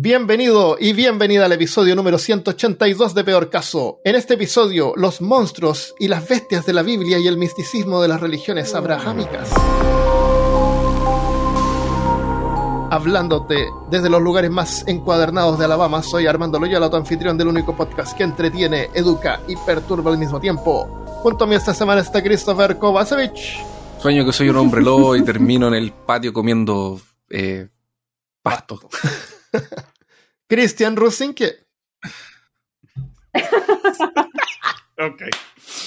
Bienvenido y bienvenida al episodio número 182 de Peor Caso. En este episodio, los monstruos y las bestias de la Biblia y el misticismo de las religiones abrahámicas. Hablándote desde los lugares más encuadernados de Alabama, soy Armando Loyola, tu anfitrión del único podcast que entretiene, educa y perturba al mismo tiempo. Junto a mí esta semana está Christopher Kovacevic. Sueño que soy un hombre lobo y termino en el patio comiendo eh, pasto. Cristian Rusinque. Ok.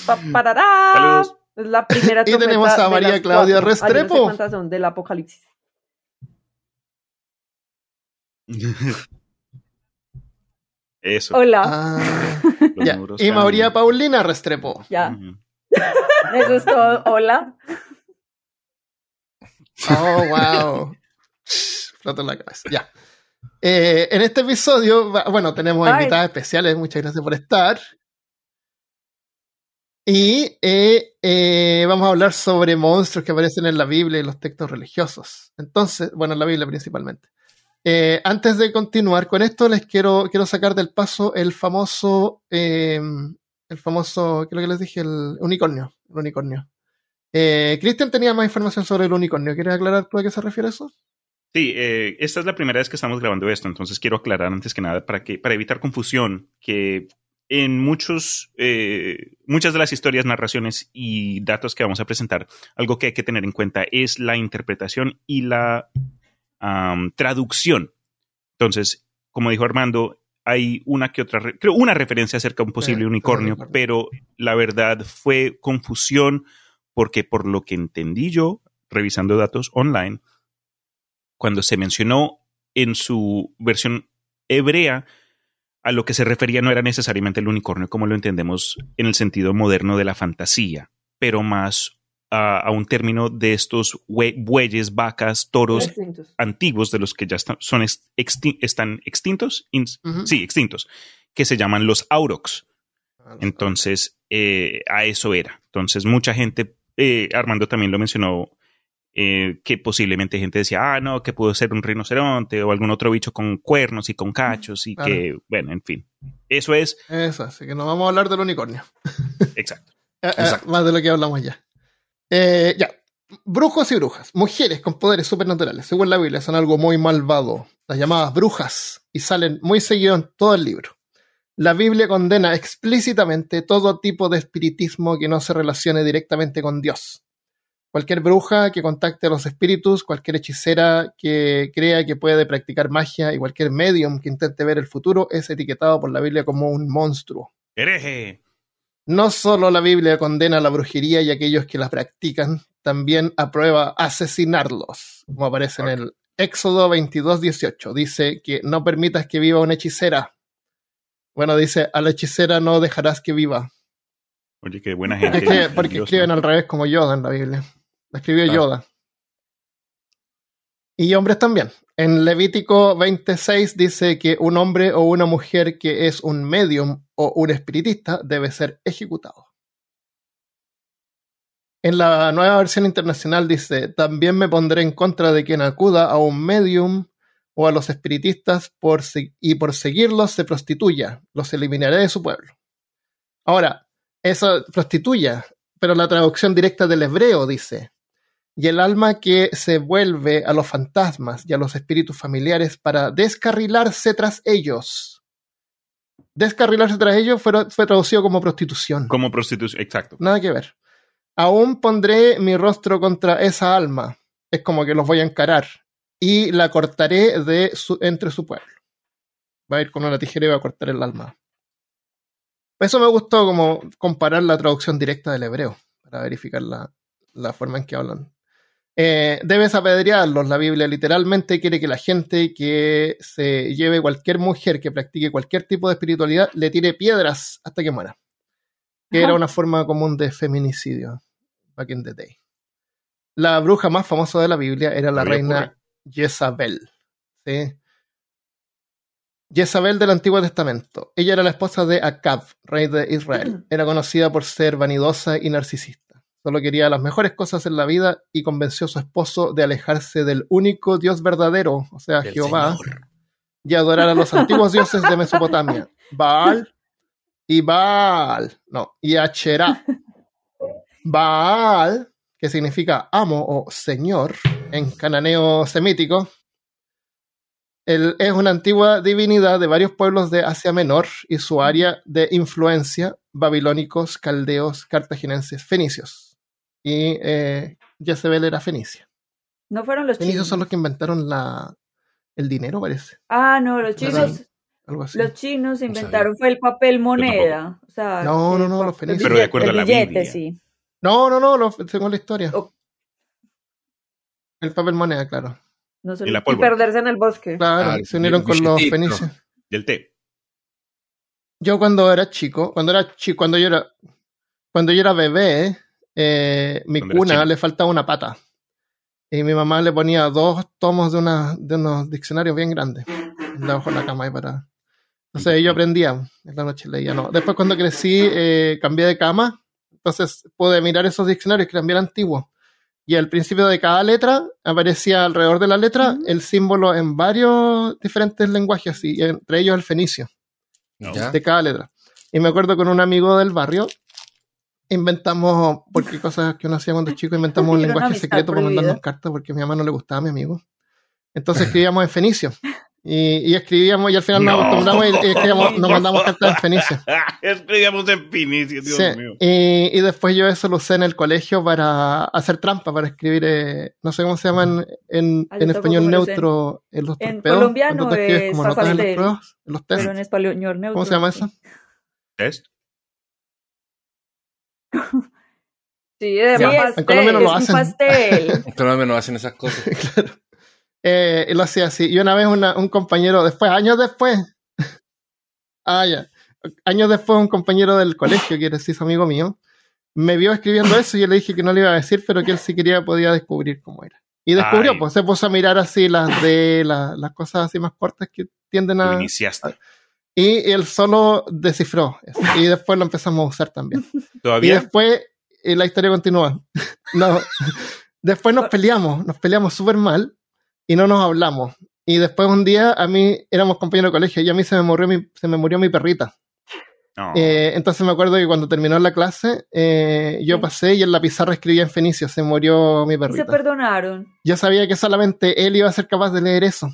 Pa- parará. Saludos. Es la primera Y tenemos a María Claudia cuatro. Ay, yo no sé Restrepo. cuántas son del apocalipsis. Eso. Hola. Ah, ya. Y María. Paulina Restrepo. Ya. Ujú. Eso es todo. Hola. Oh, wow. Floto en la cabeza. Ya. Eh, en este episodio, bueno, tenemos Ay. invitadas especiales. Muchas gracias por estar. Y eh, eh, vamos a hablar sobre monstruos que aparecen en la Biblia y los textos religiosos. Entonces, bueno, en la Biblia principalmente. Antes de continuar con esto, les quiero, quiero sacar del paso el famoso, eh, el famoso, ¿qué es lo que les dije? El unicornio. El unicornio. Cristian tenía más información sobre el unicornio. ¿Quieres aclarar tú a qué se refiere eso? Sí, eh, esta es la primera vez que estamos grabando esto, entonces quiero aclarar antes que nada para que para evitar confusión que en muchos eh, muchas de las historias, narraciones y datos que vamos a presentar, algo que hay que tener en cuenta es la interpretación y la traducción. Entonces, como dijo Armando, hay una que otra, re- creo una referencia acerca de un posible unicornio, unicornio. pero la verdad fue confusión porque por lo que entendí yo, revisando datos online, cuando se mencionó en su versión hebrea, a lo que se refería no era necesariamente el unicornio como lo entendemos en el sentido moderno de la fantasía, pero más a, a un término de estos bue- bueyes, vacas, toros antiguos de los que ya están, son están extintos, sí, extintos, que se llaman los aurochs. Entonces, eh, a eso era. Entonces, mucha gente, eh, Armando también lo mencionó, eh, que posiblemente gente decía, ah, no, que pudo ser un rinoceronte o algún otro bicho con cuernos y con cachos y Claro. que, bueno, en fin. Eso es Eso, así que no vamos a hablar del unicornio. exacto. Eh, eh, Exacto. más de lo que hablamos ya. Eh, ya. Brujos y brujas. Mujeres con poderes supernaturales. Según la Biblia, son algo muy malvado. Las llamadas brujas. Y salen muy seguido en todo el libro. La Biblia condena explícitamente todo tipo de espiritismo que no se relacione directamente con Dios. Cualquier bruja que contacte a los espíritus, cualquier hechicera que crea que puede practicar magia y cualquier medium que intente ver el futuro es etiquetado por la Biblia como un monstruo. Hereje. No solo la Biblia condena la brujería y aquellos que la practican, también aprueba asesinarlos, como aparece en el Éxodo 22, 18. Dice que no permitas que viva una hechicera. Bueno, dice, a la hechicera no dejarás que viva. Oye, qué buena Porque, gente. porque escriben al revés como Yoda en la Biblia. La escribió Ah. Yoda. Y hombres también. En Levítico 26 dice que un hombre o una mujer que es un medium o un espiritista debe ser ejecutado. En la nueva versión internacional dice, también me pondré en contra de quien acuda a un medium o a los espiritistas por y por seguirlos se prostituya, los eliminaré de su pueblo. Ahora, eso prostituya, pero la traducción directa del hebreo dice, y el alma que se vuelve a los fantasmas y a los espíritus familiares para descarrilarse tras ellos. Descarrilarse tras ellos fue, fue traducido como prostitución. Como prostitución, exacto. Nada que ver. Aún pondré mi rostro contra esa alma. Es como que los voy a encarar. Y la cortaré de su, entre su pueblo. Va a ir con una tijera y va a cortar el alma. Eso me gustó como comparar la traducción directa del hebreo. Para verificar la, la forma en que hablan. Eh, debes apedrearlos. La Biblia literalmente quiere que la gente que se lleve cualquier mujer que practique cualquier tipo de espiritualidad le tire piedras hasta que muera que era una forma común de feminicidio back in the day. La bruja más famosa de la Biblia era la reina. Jezabel. ¿sí? Jezabel del Antiguo Testamento. Ella era la esposa de Acab, rey de Israel. Era conocida por ser vanidosa y narcisista. Solo quería las mejores cosas en la vida y convenció a su esposo de alejarse del único Dios verdadero, o sea, Del Jehová, Señor. y adorar a los antiguos dioses de Mesopotamia, Baal y Baal, no, y Asherah. Baal, que significa amo o señor en cananeo semítico, él es una antigua divinidad de varios pueblos de Asia Menor y su área de influencia, babilónicos, caldeos, cartaginenses, fenicios. Y eh, Jezebel era fenicia. No fueron los Fenicios chinos. son los que inventaron la, el dinero, parece. Ah, no, los chinos. Algo así. Los chinos inventaron fue el papel moneda. O sea, No, no, el no, los fenicios. Pero de acuerdo el a la billete, Biblia. sí. No, no, no, lo, según la historia. Oh. El papel moneda, claro. No se Y la y perderse en el bosque. Claro, Ah, se unieron con los fenicios. Del té. Yo cuando era chico, cuando era chico, cuando yo era, cuando yo era bebé, eh, mi cuna le faltaba una pata. Y mi mamá le ponía dos tomos de, una, de unos diccionarios bien grandes. Debajo de la cama ahí para. Entonces yo aprendía, en la noche leía, no. Después cuando crecí, eh, cambié de cama, entonces pude mirar esos diccionarios que eran bien antiguos. Y al principio de cada letra aparecía alrededor de la letra el símbolo en varios diferentes lenguajes, y entre ellos el fenicio No. De cada letra. Y me acuerdo con un amigo del barrio, inventamos, porque cosas que uno hacía cuando chico, inventamos un lenguaje secreto para mandarnos cartas porque a mi mamá no le gustaba a mi amigo. Entonces escribíamos en fenicio. Y, y escribíamos y al final nos No. acostumbramos y, y escribíamos- nos mandamos cartas en fenicio. Escribíamos en Finicio, Dios Sí, mío. Y, y después yo eso lo usé en el colegio para hacer trampa, para escribir, eh, no sé cómo se llaman en, Ah, en tampoco español neutro en los colombiano es como notas en pastel. pruebas, en los test. Pero en español neutro. ¿Cómo se llama eso? ¿Test? Sí, de Ya, pastel. en Colombia no lo es un hacen. pastel. En Colombia no hacen esas cosas. claro. Eh, y lo hacía así. Y una vez una- un compañero, después, años después, ah, ya, años después un compañero del colegio, que era sí, su amigo mío, me vio escribiendo eso y yo le dije que no le iba a decir, pero que él si quería podía descubrir cómo era. Y descubrió, Ay. pues se puso a mirar así las de la- las cosas así más cortas que tienden Lo a... iniciaste. Y él solo descifró eso. Y después lo empezamos a usar también. Y ¿Todavía? después eh, la historia continúa. No, después nos peleamos, nos peleamos súper mal y no nos hablamos. Y después un día a mí éramos compañeros de colegio y a mí se me murió mi, se me murió mi perrita. No. Eh, entonces me acuerdo que cuando terminó la clase eh, yo pasé y en la pizarra escribía en fenicio, se murió mi Y se perrita. perdonaron. Yo sabía que solamente él iba a ser capaz de leer eso.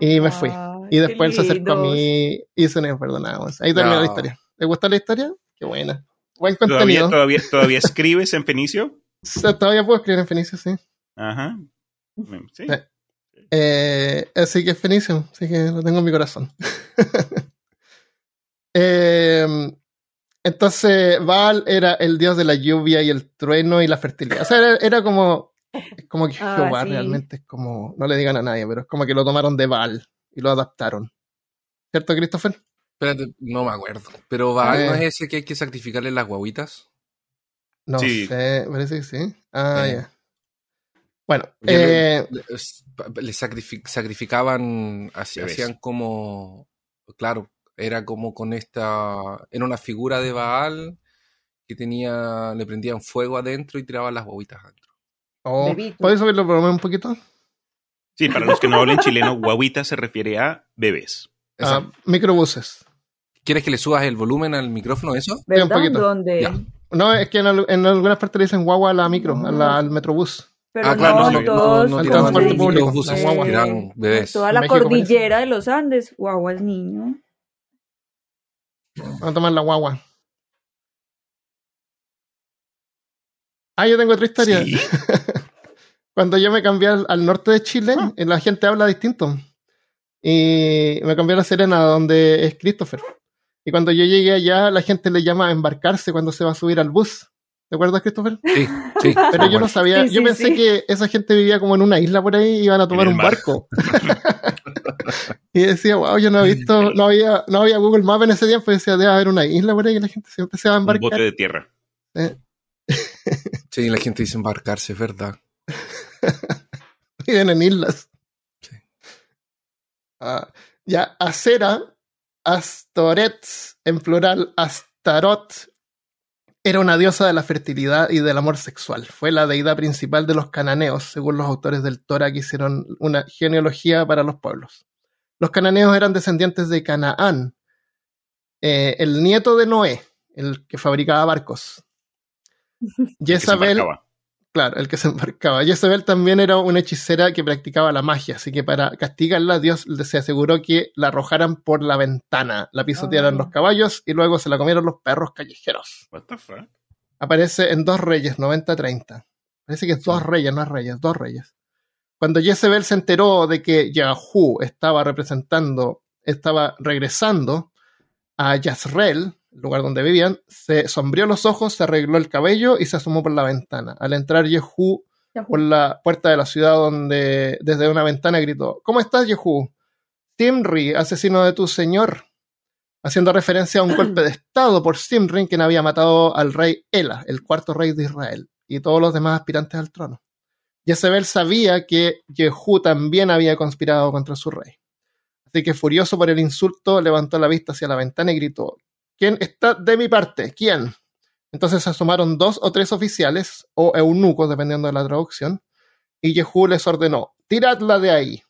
Y me fui. Y después él se acercó a mí y se nos perdonamos. Ahí terminó No. la historia. ¿Te gustó la historia? Qué buena. Buen ¿Todavía, contenido. todavía, ¿Todavía escribes en Fenicio? Todavía puedo escribir en fenicio, sí. Ajá. Sí. Eh. Eh, así que es Fenicio, así que lo tengo en mi corazón. Eh, entonces, Baal era el dios de la lluvia y el trueno y la fertilidad. O sea, era, era como, es como que Ah, Jehová sí. realmente es como, no le digan a nadie, pero es como que lo tomaron de Baal y lo adaptaron. ¿Cierto, Christopher? Espérate, no me acuerdo. Pero Baal Eh. no es ese que hay que sacrificarle las guaguitas. No Sí. sé, parece que sí. Ah, Eh. ya. Bueno, eh, le, sacrificaban, hacían como, claro, era como con esta, era una figura de Baal que tenía, le prendían fuego adentro y tiraban las guaguitas adentro. oh. ¿puedes subirlo por lo menos un poquito? Sí, para los que no hablen chileno, guaguita se refiere a bebés. Ah, Exacto. microbuses. ¿Quieres que le subas el volumen al micrófono eso? ¿Verdad? un poquito. ¿Dónde? Ya. No, es que en, al- en algunas partes le dicen guagua a la micro, a la- al metrobús. Pero ah, claro, no, no, no, todos no, tiraban transporte los público, buses, tiraban bebés. Toda la México cordillera de los Andes, guaguas niño. Vamos a tomar la guagua. Ah, yo tengo otra historia. Sí. Cuando yo me cambié al, al norte de Chile, Ah. eh, la gente habla distinto. Y me cambié a La Serena, donde es Christopher. Y cuando yo llegué allá, la gente le llama a embarcarse cuando se va a subir al bus. ¿Te acuerdas, Christopher? Sí, sí. Pero yo no sabía, Sí, yo pensé sí. que esa gente vivía como en una isla por ahí y iban a tomar un barco. y decía, wow, yo no he visto, no había, no había Google Maps en ese tiempo, y decía, debe haber una isla por ahí y la gente siempre se va a Un embarcar. bote de tierra. Sí, la gente dice embarcarse, es verdad. Viven en islas. Sí. Ah, ya, Acera, Astoret, en plural, Astarot, era una diosa de la fertilidad y del amor sexual. Fue la deidad principal de los cananeos, según los autores del Torah que hicieron una genealogía para los pueblos. Los cananeos eran descendientes de Canaán, eh, el nieto de Noé, el que fabricaba barcos. Jezabel. Claro, el que se embarcaba. Jezabel también era una hechicera que practicaba la magia, así que para castigarla, Dios se aseguró que la arrojaran por la ventana, la pisotearan Ah. los caballos y luego se la comieron los perros callejeros. What the fuck? Aparece en Dos Reyes, 90-30. Parece que es Dos Reyes, no es Reyes, Dos Reyes. Cuando Jezebel se enteró de que Yahú estaba representando, estaba regresando a Yazreel, el lugar donde vivían, se sombreó los ojos, se arregló el cabello y se asomó por la ventana. Al entrar Yehú por la puerta de la ciudad donde desde una ventana gritó, ¿Cómo estás, Yehú? Simri, asesino de tu señor. Haciendo referencia a un golpe de estado por Simri, quien había matado al rey Ela, el cuarto rey de Israel, y todos los demás aspirantes al trono. Jezebel sabía que Yehú también había conspirado contra su rey. Así que furioso por el insulto, levantó la vista hacia la ventana y gritó, ¿Quién está de mi parte? ¿Quién? Entonces se asomaron dos o tres oficiales, o eunucos, dependiendo de la traducción, y Jehú les ordenó, tiradla de ahí.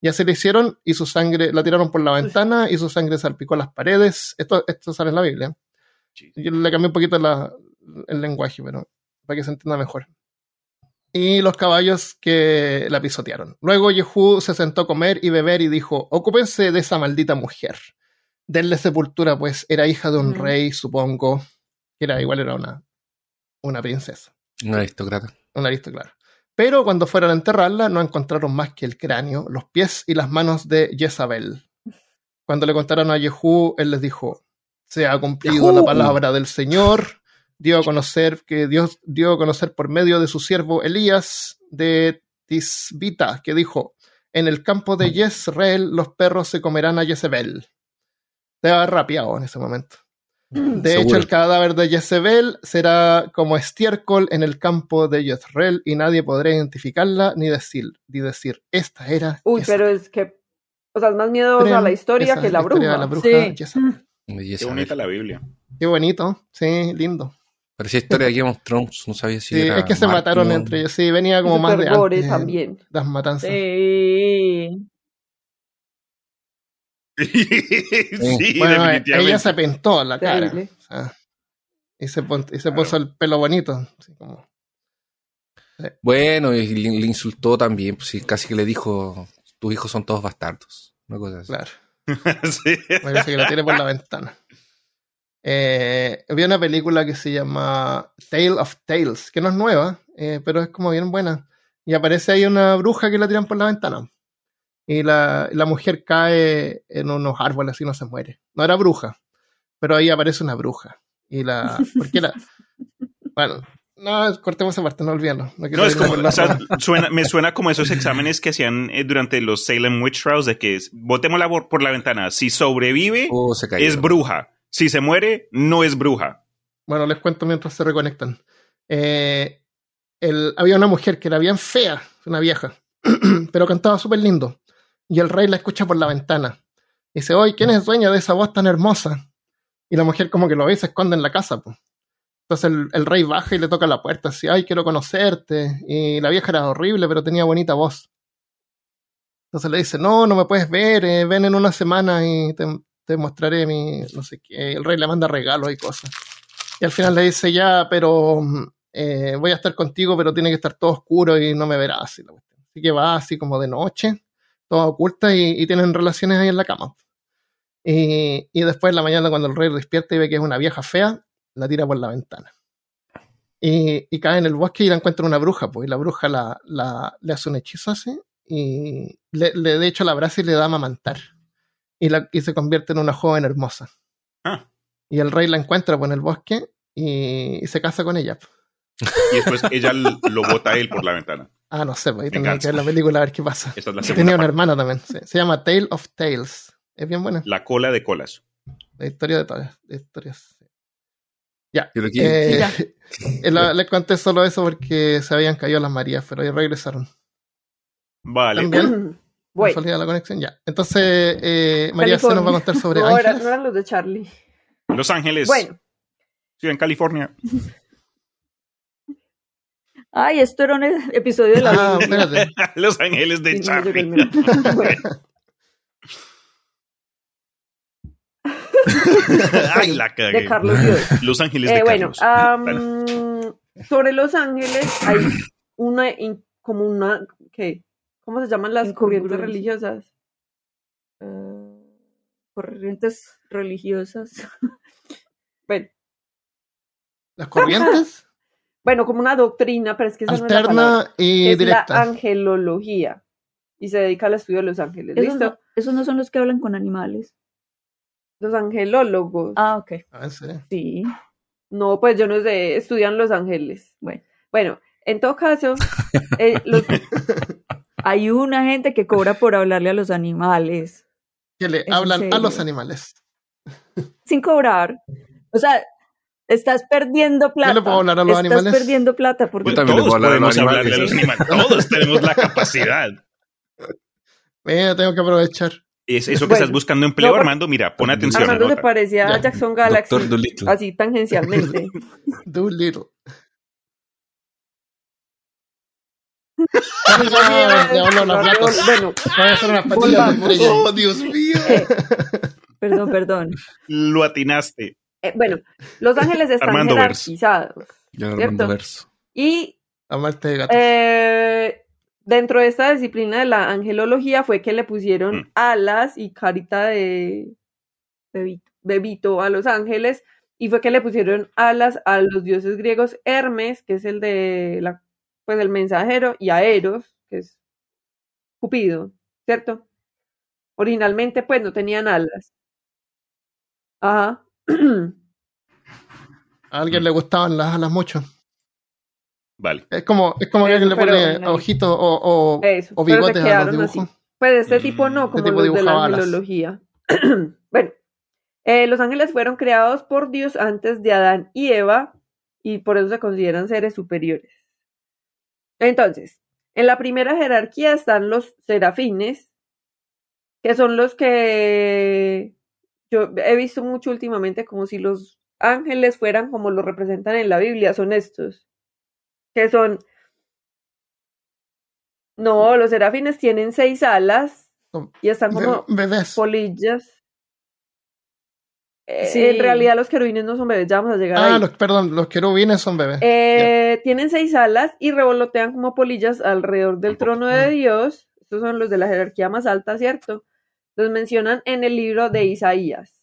Y así lo hicieron, y su sangre, la tiraron por la ventana, y su sangre salpicó las paredes. Esto, esto sale en la Biblia. Yo le cambié un poquito la- el lenguaje, pero para que se entienda mejor. Y los caballos que la pisotearon. Luego Jehú se sentó a comer y beber y dijo, ocúpense de esa maldita mujer. Denle sepultura, pues era hija de un Mm. rey, supongo. Que era igual, era una, una princesa. Un aristócrata. Un aristócrata. Pero cuando fueron a enterrarla, no encontraron más que el cráneo, los pies y las manos de Jezabel. Cuando le contaron a Jehú, él les dijo: Se ha cumplido Yehú. la palabra del Señor. Dio a conocer que Dios dio a conocer por medio de su siervo Elías de Tisbita, que dijo: En el campo de Jezreel los perros se comerán a Jezebel. Estaba rapeado en ese momento. De Seguro. hecho, el cadáver de Jezebel será como estiércol en el campo de Jezreel y nadie podrá identificarla ni decir, ni decir esta era. Uy, Jezabel". pero es que, o sea, es más miedosa la historia Esa que la historia bruja. de la bruja Sí. Jezabel. Y Qué esa- bonita la Biblia. Qué bonito, sí, lindo. Parecía historia de Game of Thrones, no sabía si Sí, era es que se mataron entre ellos. Sí, venía como más de antes, también. las matanzas. Sí. sí, bueno, eh, definitivamente. ella se pintó la cara. Terrible. o sea, y se, pon- y se Claro. puso el pelo bonito. así como- Bueno, y le, le insultó también, pues sí, casi que le dijo, tus hijos son todos bastardos. Una cosa así. claro. Sí. Me parece que la tiene por la ventana. Eh, vi una película que se llama Tale of Tales, que no es nueva, eh, pero es como bien buena. Y aparece ahí una bruja que la tiran por la ventana. Y la, la mujer cae en unos árboles y no se muere. No era bruja, pero ahí aparece una bruja. Y la. ¿Por qué la.? Bueno, no, cortemos esa parte, no olvídalo. No, quiero No, es como, o sea, suena, me suena como esos exámenes que hacían eh, durante los Salem Witch Trials de que es, botémosla por, por la ventana. Si sobrevive, Oh, se es bruja. Si se muere, no es bruja. Bueno, les cuento mientras se reconectan. Eh, el- había una mujer que era bien fea, una vieja, pero cantaba súper lindo. Y el rey la escucha por la ventana. Y dice, oye, ¿quién es dueña de esa voz tan hermosa? Y la mujer como que lo ve y se esconde en la casa. pues. Entonces el, rey baja y le toca la puerta, así, ay, quiero conocerte. Y la vieja era horrible, pero tenía bonita voz. Entonces le dice, no, no me puedes ver, eh, ven en una semana y te, mostraré mi, no sé qué. El rey le manda regalos y cosas. Y al final le dice, ya, pero mm, eh, voy a estar contigo, pero tiene que estar todo oscuro y no me verás. Así que va así como de noche, toda oculta y, y tienen relaciones ahí en la cama. Y, y después en la mañana cuando el rey despierta y ve que es una vieja fea, la tira por la ventana. Y, y cae en el bosque y la encuentra una bruja, pues, y la bruja la, la- le hace un hechizo así, y le, le- de hecho la abraza y le da a amamantar. Y, la, y se convierte en una joven hermosa. Ah. Y el rey la encuentra pues, en el bosque y, y se casa con ella. Y después ella lo bota a él por la ventana. Ah, no sé, pues ahí tendría que ver la película a ver qué pasa. Esta es la Tenía una parte. hermana también. sí. Se llama Tale of Tales. Es bien buena. La cola de colas. La historia de todas. de historias. Ya. Eh, Ya. eh, la- les conté solo eso porque se habían caído las Marías, pero ahí regresaron. Vale. También. Casualidad la conexión, ya. Entonces, eh, María se nos va a contar sobre no, era- ángeles. no eran los de Charlie. Los Ángeles. Bueno, Ciudad en California. Ay, esto era un episodio de la Ah, Biblia. Los Ángeles de Charlie. Bueno, Ay, la cagué. de Carlos Dios. Los Ángeles de Eh, bueno, Carlos. Dale. am, sobre Los Ángeles hay una, in- como una, ¿qué? ¿Cómo se llaman las corrientes religiosas? Eh, corrientes religiosas. Bueno, Las corrientes, bueno, como una doctrina, pero es que esa no es la palabra. alterna y Es la angelología y se dedica al estudio de los ángeles. Esos ¿Listo? no, esos no son los que hablan con animales. Los angelólogos. Ah, ok. Ah, sí. Sí. No, pues yo no sé, estudian los ángeles. Bueno. Bueno, en todo caso, eh, los, Hay una gente que cobra por hablarle a los animales. Que le hablan a los animales. Sin cobrar. O sea, estás perdiendo plata. le puedo hablar a los estás animales? perdiendo plata porque Yo también le todos puedo hablar a los podemos hablarle a los animales. Todos tenemos la capacidad. Mira, tengo que aprovechar. Es eso que Bueno, estás buscando empleo, no, Armando. Mira, pon atención. Armando se parecía a. Jackson Galaxy, así tangencialmente. Doolittle. Bueno. Oh, Dios mío. eh, Perdón, perdón. Lo atinaste. Eh, bueno, los ángeles están Armando jerarquizados. Y Amarte de gatos. eh, dentro de esta disciplina de la angelología fue que le pusieron Mm. alas y carita de Bebito. bebito a los ángeles y fue que le pusieron alas a los dioses griegos Hermes, que es el de la pues el mensajero, y a Eros, que es Cupido, ¿cierto? Originalmente pues no tenían alas. Ajá. A alguien le gustaban las alas mucho. Vale. Es como, es como que alguien le pone ojitos o, o, o pero se bigotes a los quedaron así. Pues de este tipo no, como Este tipo los de la angelología. bueno, eh, los ángeles fueron creados por Dios antes de Adán y Eva y por eso se consideran seres superiores. Entonces, en la primera jerarquía están los serafines, que son los que yo he visto mucho últimamente como si los ángeles fueran como los representan en la Biblia, son estos, que son... No, los serafines tienen seis alas y están como bebés. polillas. Eh, Sí. En realidad los querubines no son bebés, ya vamos a llegar Ah, ahí. los, perdón, los querubines son bebés. Eh, Tienen seis alas y revolotean como polillas alrededor del trono de Dios. Estos son los de la jerarquía más alta, ¿cierto? Los mencionan en el libro de Isaías.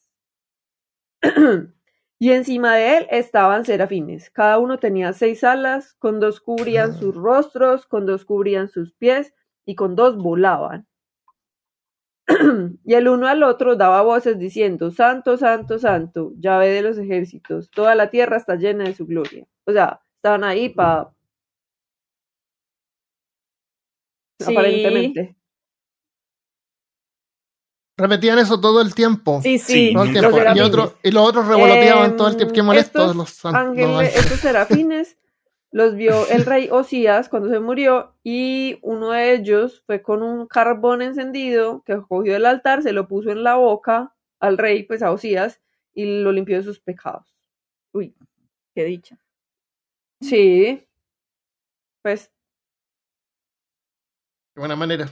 y encima de él estaban serafines. Cada uno tenía seis alas, con dos cubrían Ah. sus rostros, con dos cubrían sus pies y con dos volaban. y el uno al otro daba voces diciendo, Santo, Santo, Santo, llave de los ejércitos, toda la tierra está llena de su gloria. O sea, estaban ahí para... Sí. Aparentemente. Repetían eso todo el tiempo. Sí, Sí, sí. Todo el nunca tiempo. para. Y, otro, y los otros revoloteaban Em, todo el tiempo. Qué molestos estos los san- ángeles, los ángeles. estos serafines los vio el rey Osías cuando se murió y uno de ellos fue con un carbón encendido que cogió del altar, se lo puso en la boca al rey, pues a Osías, y lo limpió de sus pecados. Uy, qué dicha. Sí. Pues De buena manera.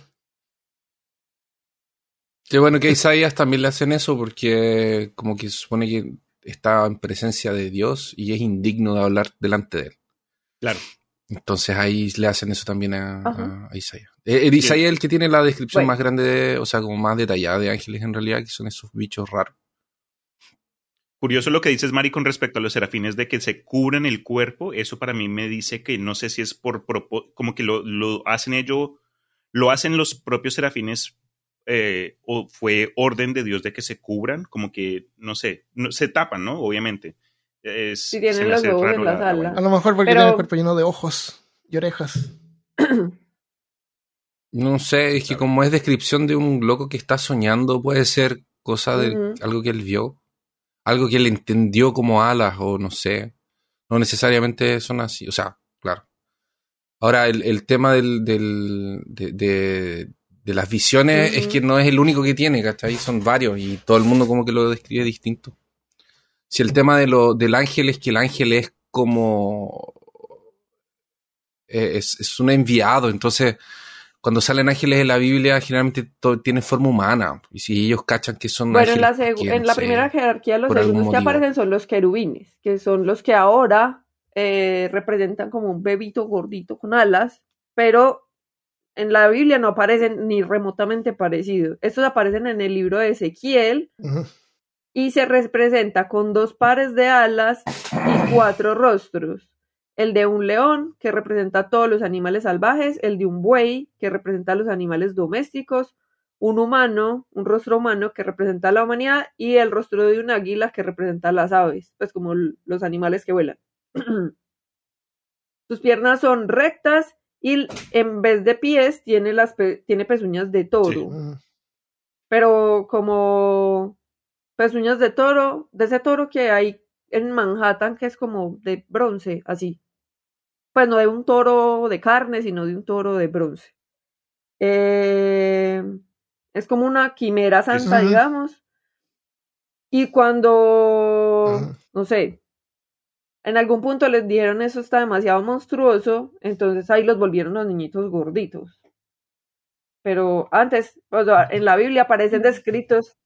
Qué bueno que a Isaías también le hacen eso porque como que se supone que está en presencia de Dios y es indigno de hablar delante de él. Claro. Entonces ahí le hacen eso también a, Isaías. Eh, eh, Isaías es el que tiene la descripción Bueno. más grande, de- o sea, como más detallada de ángeles en realidad, que son esos bichos raros. Curioso lo que dices, Mari, con respecto a los serafines de que se cubren el cuerpo. Eso para mí me dice que no sé si es por propósito, como que lo, lo hacen ellos, lo hacen los propios serafines eh, o fue orden de Dios de que se cubran, como que, no sé, no, se tapan, ¿no? Obviamente. Es, Sí, tienen los ojos en la- las la alas. buena. A lo mejor porque Pero- tiene el cuerpo lleno de ojos y orejas. No sé, es que como es descripción de un loco que está soñando, puede ser cosa de algo que él vio, algo que él entendió como alas o no sé. No necesariamente son así, o sea, claro. Ahora, el, el tema del, del- de, de- de las visiones es que no es el único que tiene, ¿cachai? Son varios y todo el mundo como que lo describe distinto. Si el tema de lo, del ángel es que el ángel es como... eh, Es, es un enviado, entonces cuando salen ángeles en la Biblia, generalmente to- tienen forma humana. Y si ellos cachan que son Bueno, en la, ángeles, segu- que, en la sé, primera jerarquía los segundos que aparecen son los querubines, que son los que ahora eh, representan como un bebito gordito con alas, pero en la Biblia no aparecen ni remotamente parecidos. Estos aparecen en el libro de Ezequiel y se representa con dos pares de alas y cuatro rostros. El de un león, que representa a todos los animales salvajes, el de un buey, que representa a los animales domésticos, un humano, un rostro humano que representa a la humanidad, y el rostro de un águila que representa a las aves, pues como los animales que vuelan. Sus piernas son rectas y en vez de pies tiene, las pe- tiene pezuñas de toro Sí. Pero como pezuñas de toro, de ese toro que hay en Manhattan, que es como de bronce, así. Pues no de un toro de carne, sino de un toro de bronce. Eh, es como una quimera santa, digamos. Y cuando, no sé, en algún punto les dijeron eso está demasiado monstruoso, entonces ahí los volvieron los niñitos gorditos. Pero antes, o sea, en la Biblia aparecen descritos.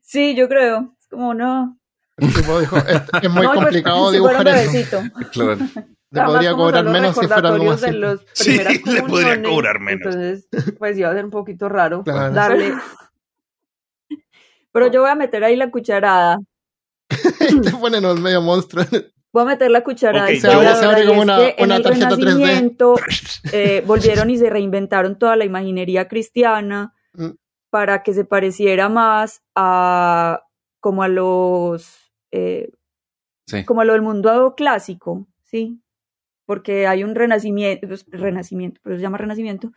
Sí, yo creo. Es como, no. El tipo dijo, es, es muy No, pues, complicado dibujar eso. bebecito. Claro. Le podría cobrar menos si fuera algo más Sí, le podría cobrar menos. Entonces, pues iba a ser un poquito raro Claro. darle. Pero yo voy a meter ahí la cucharada. Te ponen un medio monstruo. Voy a meter la cucharada. Ok, y se abre- se abre como una- en una el tarjeta 3D. Renacimiento eh, volvieron y se reinventaron toda la imaginería cristiana Mm. para que se pareciera más a como a los eh, Sí. como a lo del mundo clásico, sí, porque hay un renacimiento, renacimiento, pero se llama renacimiento,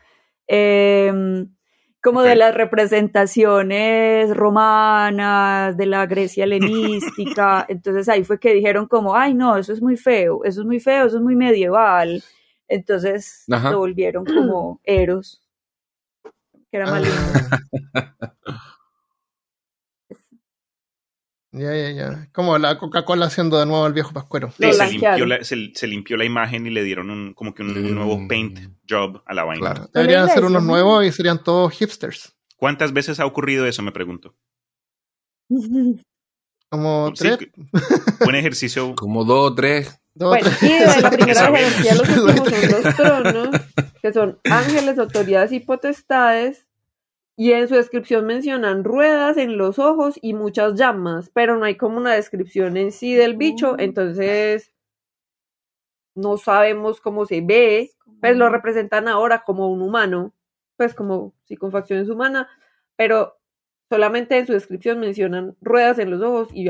em, como de las representaciones romanas, de la Grecia helenística, entonces ahí fue que dijeron como, ay no, eso es muy feo, eso es muy feo, eso es muy medieval, entonces Ajá. lo volvieron como Eros, que era. Ah. Ya, ya, ya. Como la Coca-Cola haciendo de nuevo el viejo pascuero. Sí, se, limpió la, se, se limpió la imagen y le dieron un, como que un, un nuevo Mm. paint job a la vaina. Claro. Deberían ser unos ¿no? nuevos y serían todos hipsters. ¿Cuántas veces ha ocurrido eso? Me pregunto. Como Sí, tres, un ejercicio. Como dos o tres. dos, Bueno, tres. y de la primera jerarquía los últimos son los tronos, que son ángeles, autoridades y potestades. Y en su descripción mencionan ruedas en los ojos y muchas llamas, pero no hay como una descripción en sí del bicho, entonces no sabemos cómo se ve, pues lo representan ahora como un humano, pues como sí con facciones humanas, pero solamente en su descripción mencionan ruedas en los ojos y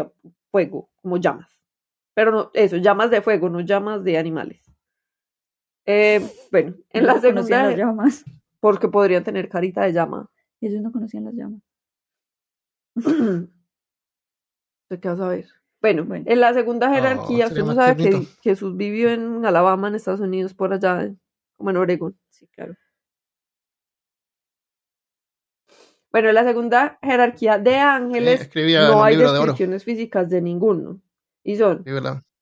fuego, como llamas. Pero no, eso, llamas de fuego, no llamas de animales. Eh, bueno, en la segunda, llamas. porque podrían tener carita de llama. Ellos no conocían las llamas. ¿De qué vas a ver? Bueno, Bueno. en la segunda jerarquía, Oh, usted no sabe que. Jesús vivió en Alabama, en Estados Unidos, por allá, como en Oregón. Sí, claro. Bueno, en la segunda jerarquía de ángeles no hay de descripciones físicas de ninguno. Y son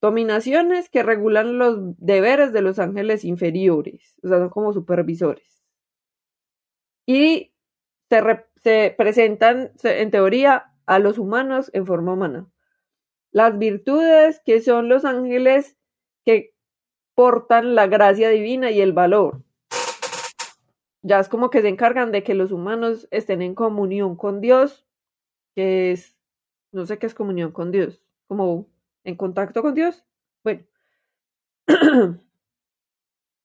dominaciones que regulan los deberes de los ángeles inferiores, o sea, son como supervisores. Y se, re- se presentan, se- en teoría, a los humanos en forma humana. Las virtudes, que son los ángeles que portan la gracia divina y el valor. Ya es como que se encargan de que los humanos estén en comunión con Dios, que es, no sé qué es comunión con Dios, como en contacto con Dios. Bueno.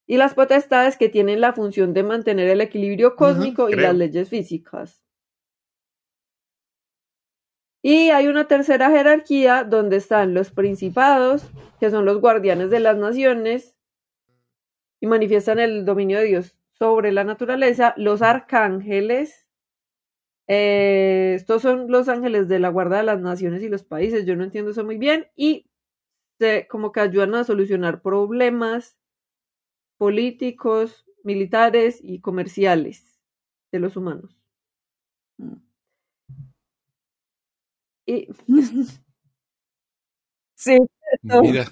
y las potestades que tienen la función de mantener el equilibrio cósmico y creo. las leyes físicas. Y hay una tercera jerarquía donde están los principados, que son los guardianes de las naciones y manifiestan el dominio de Dios sobre la naturaleza, los arcángeles. eh, estos son los ángeles de la guarda de las naciones y los países. Yo no entiendo eso muy bien. Y se, como que ayudan a solucionar problemas políticos, militares y comerciales de los humanos. Y Sí, cierto. Mira.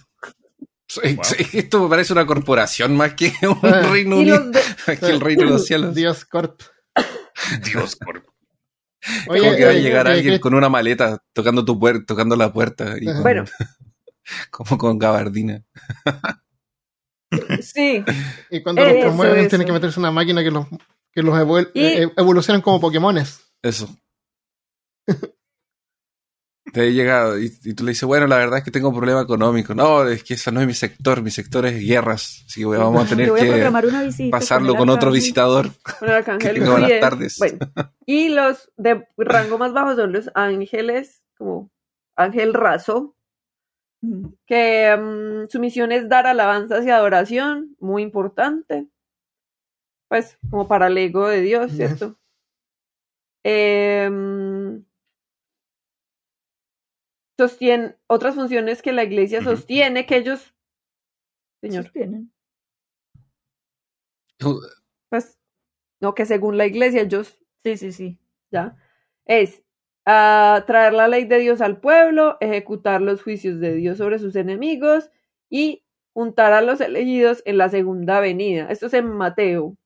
Sí, Wow. sí, Esto me parece una corporación más que un Ah. reino unido, de- más que el reino de los cielos. Dios Corp. Dios, por... Oye, Como que va a llegar alguien con una maleta tocando tu puerta, tocando la puerta, y Ajá. con- Bueno, como con gabardina. Sí. Y cuando Eso, los promueven, eso. tienen que meterse una máquina que los, que los evol- Y- eh, evolucionan como Pokémones. Eso. Te llega y, y tú le dices, bueno, la verdad es que tengo un problema económico. No, es que eso no es mi sector, mi sector es guerras. Así que vamos a tener Yo voy a que programar una visita. pasarlo con otro visitador. con el arcángel Que tenga buenas tardes. Bueno, y los de rango más bajo son los ángeles, como ángel raso. Que mm, su misión es dar alabanzas y adoración, muy importante, pues como para el ego de Dios. ¿cierto? Em, sostiene otras funciones que la iglesia sostiene que ellos, señor, Sostienen. pues, no, que según la iglesia ellos Sí, sí, sí. ¿ya? Es ah, traer la ley de Dios al pueblo, ejecutar los juicios de Dios sobre sus enemigos y juntar a los elegidos en la segunda venida. Esto es en Mateo,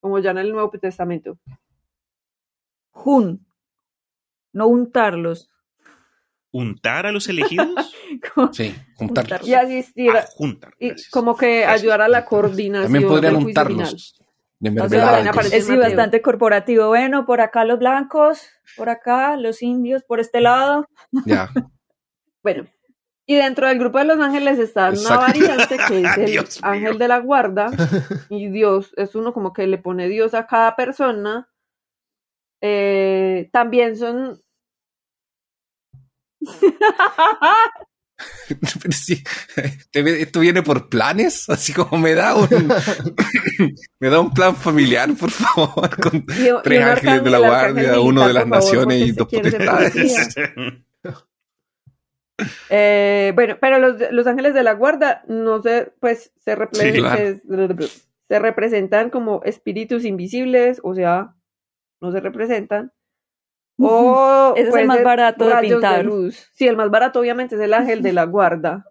como ya en el Nuevo Testamento. Jun. No untarlos. ¿Untar a los elegidos? Sí, juntarlos. Juntar. Y asistir, Ah, juntar. y como que Gracias. ayudar a la coordinación También podrían del juicio final. untarlos. De mermelada. cosas. Es sí, bastante corporativo. Bueno, por acá los blancos, por acá los indios, por este lado. Ya. Bueno, y dentro del grupo de los ángeles está una variante que es el Dios mío. ángel de la guarda. Y Dios es uno como que le pone Dios a cada persona. Eh, también son. Sí, te esto viene por planes, así como me da un me da un plan familiar, por favor, con y- tres ángeles de la guardia, uno de las favor, naciones y dos potestades. Eh, bueno, pero los, los ángeles de la guarda no se, pues, se, Sí, claro. se, se representan como espíritus invisibles, o sea, no se representan. O Ese es el más barato de pintar. luz. Sí, el más barato obviamente es el ángel de la guarda.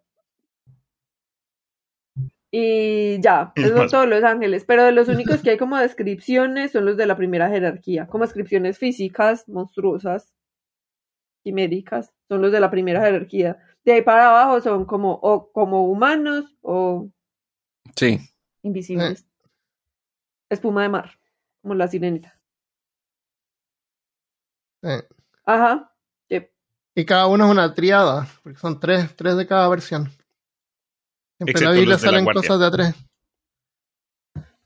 Y ya, esos son todos los ángeles, pero de los únicos que hay como descripciones son los de la primera jerarquía, como descripciones físicas, monstruosas, quiméricas, son los de la primera jerarquía. De ahí para abajo son como, o como humanos o Sí, Invisibles. espuma de mar, como la sirenita. Eh, Ajá. Y cada uno es una triada, porque son tres, tres de cada versión. Siempre en Excepto la Biblia los de la salen cosas de a tres.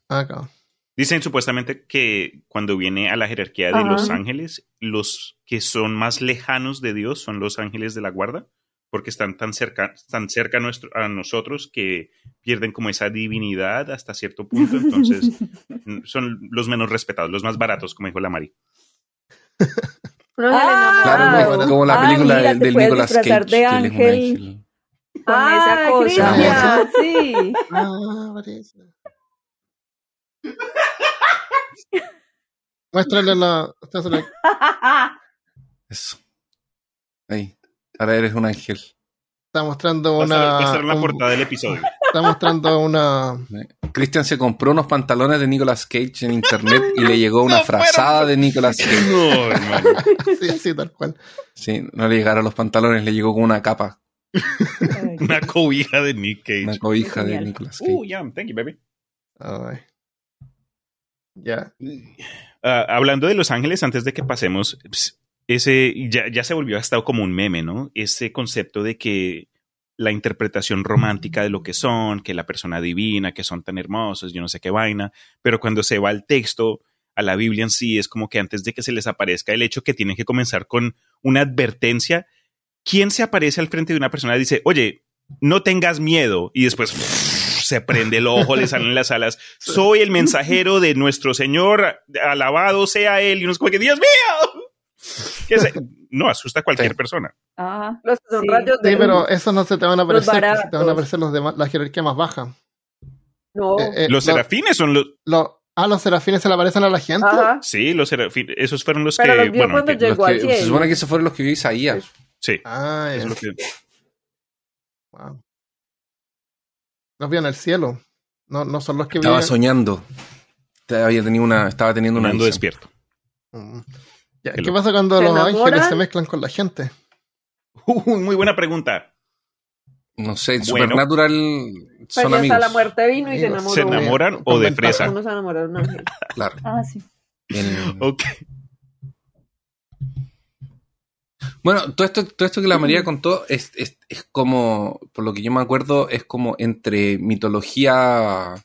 Acá. Dicen supuestamente que cuando viene a la jerarquía de Ajá. los ángeles, los que son más lejanos de Dios son los ángeles de la guarda, porque están tan cerca, tan cerca a, nuestro- a nosotros que pierden como esa divinidad hasta cierto punto. Entonces, son los menos respetados, los más baratos, como dijo la Mari. Ah, claro, como, como la Ah, película mira, del, te del Nicolas Cage, de ángel. Con Ah, esa cosa. Sí. Ah, parece. Muéstrale la. Eso. Ahí. Ahora eres un ángel. Está mostrando Va a estar- va a una. estar en la un- portada del episodio. está mostrando una. Cristian se compró unos pantalones de Nicolas Cage en internet y le llegó una frazada de Nicolas Cage. No, hermano. Sí, sí, tal cual. Sí, no le llegaron los pantalones, le llegó con una capa, Una cobija de Nick Cage. una cobija de. Nicolas Cage. Uh, yeah, thank you, baby. Ya. Ah, hablando de Los Ángeles, antes de que pasemos, ps, ese ya, ya se volvió hasta como un meme, ¿no? Ese concepto de que la interpretación romántica de lo que son, que la persona divina, que son tan hermosos, yo no sé qué vaina, pero cuando se va al texto, a la Biblia en sí, es como que antes de que se les aparezca el hecho que tienen que comenzar con una advertencia, ¿quién se aparece al frente de una persona y dice, oye, no tengas miedo? Y después se prende el ojo, le salen las alas. Soy el mensajero de nuestro Señor, alabado sea Él. Y uno es como que, Dios mío. ¿Qué se- No, asusta a cualquier Sí. persona. Ah, Los que Sí. rayos de Sí, pero esos no se te van a Los aparecer. se te van a aparecer los de ma- la jerarquía más baja. No. Eh, eh, Los lo- serafines son los... lo- ah, los serafines se le aparecen a la gente. Ajá. Sí, los serafines. Esos fueron los Pero que... los bueno, cuando que- llegó Los que- se supone que esos fueron los que vio Isaías. sí, Ah, es lo que... Wow. Los vio en el cielo. No, no son los que Estaba viven- soñando. Había tenido una, estaba teniendo una Ando visión. despierto. Mm. Ya, Qué ¿Qué loco. pasa cuando ¿Se los enamoran? ángeles se mezclan con la gente? Uh, muy buena pregunta. No sé, en Bueno. Supernatural Pues son hasta amigos. la muerte vino y se Amigos. enamoró. ¿Se enamoran o de Con fresa? Uno se enamoró de un ángel. Claro. Ah, sí. En- Ok. Bueno, todo esto, todo esto que la María contó es, es, es como, por lo que yo me acuerdo, es como entre mitología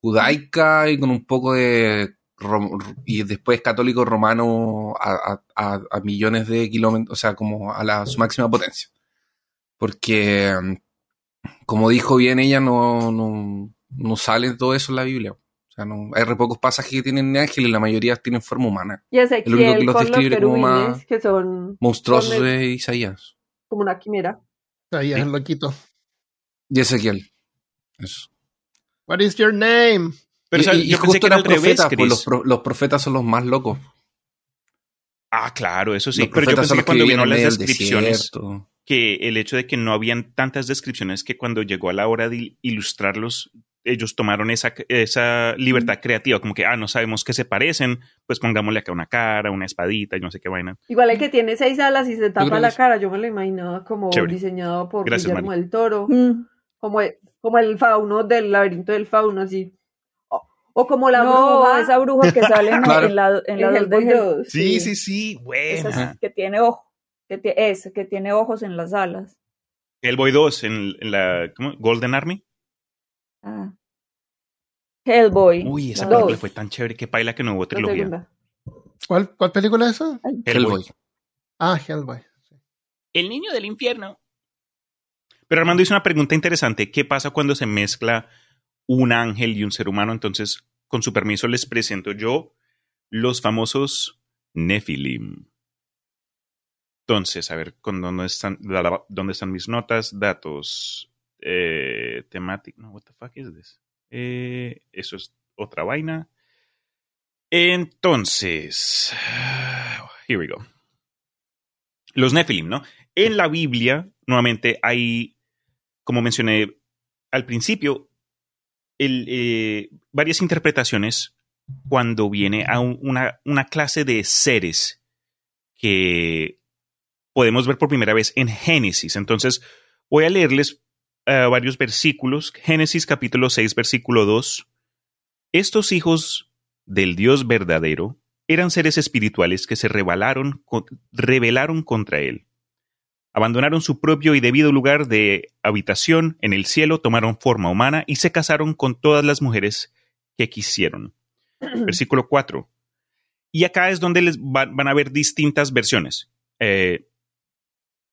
judaica y con un poco de rom- y después católico romano a, a- a- millones de kilómetros, o sea, como a la su máxima potencia. Porque, como dijo bien ella, no, no, no sale todo eso en la Biblia. O sea, no, hay re pocos pasajes que tienen ángeles, la mayoría tienen forma humana. Y Ezequiel El único que los describe como más- que son Monstruosos Con el- de Isaías. como una quimera. Sí. el loquito. Y Ezequiel. Eso. What is your name? Pero o sea, Y- y yo pensé justo que era al revés, profetas, pues, los, pro- los profetas son los más locos. Ah, claro, eso sí. los Pero yo pensé que cuando vieron las descripciones, desierto. que el hecho de que no habían tantas descripciones que cuando llegó a la hora de il- ilustrarlos, ellos tomaron esa, esa libertad creativa, como que, ah, no sabemos qué se parecen, pues pongámosle acá una cara, una espadita y no sé qué vaina. Igual el que tiene seis alas y se tapa la cara, yo me lo imaginaba como Chévere. diseñado por Gracias, Guillermo Mari. del Toro, Mm. como el, como el fauno del laberinto del fauno, así. O, como la no, bruja esa bruja que sale en, Claro. en la, en la en dos de Hellboy Hell- 2, Sí, sí, sí, esa buena. es- que tiene ojo, que es, que tiene ojos en las alas. Hellboy 2 en, en la ¿cómo? Golden Army. Ah. Hellboy. Uy, esa película dos. fue tan chévere que paila que no hubo trilogía. ¿Cuál, cuál película es esa? Hellboy. Ah, Hellboy. El niño del infierno. Pero Armando hizo una pregunta interesante. ¿Qué pasa cuando se mezcla un ángel y un ser humano? Entonces, con su permiso, les presento yo los famosos Nephilim. Entonces, a ver, ¿con dónde están, dónde están mis notas? Datos. Eh, temática. No, what the fuck is this? Eh, eso es otra vaina. Entonces, here we go. Los Nephilim, ¿no? En la Biblia, nuevamente, hay, como mencioné al principio, eh, varias interpretaciones cuando viene a un- una, una clase de seres que podemos ver por primera vez en Génesis. Entonces, voy a leerles eh, varios versículos. Génesis capítulo 6, versículo 2. Estos hijos del Dios verdadero eran seres espirituales que se rebelaron contra él. Abandonaron su propio y debido lugar de habitación en el cielo, tomaron forma humana y se casaron con todas las mujeres que quisieron. Versículo 4. Y acá es donde les va- van a ver distintas versiones. Eh,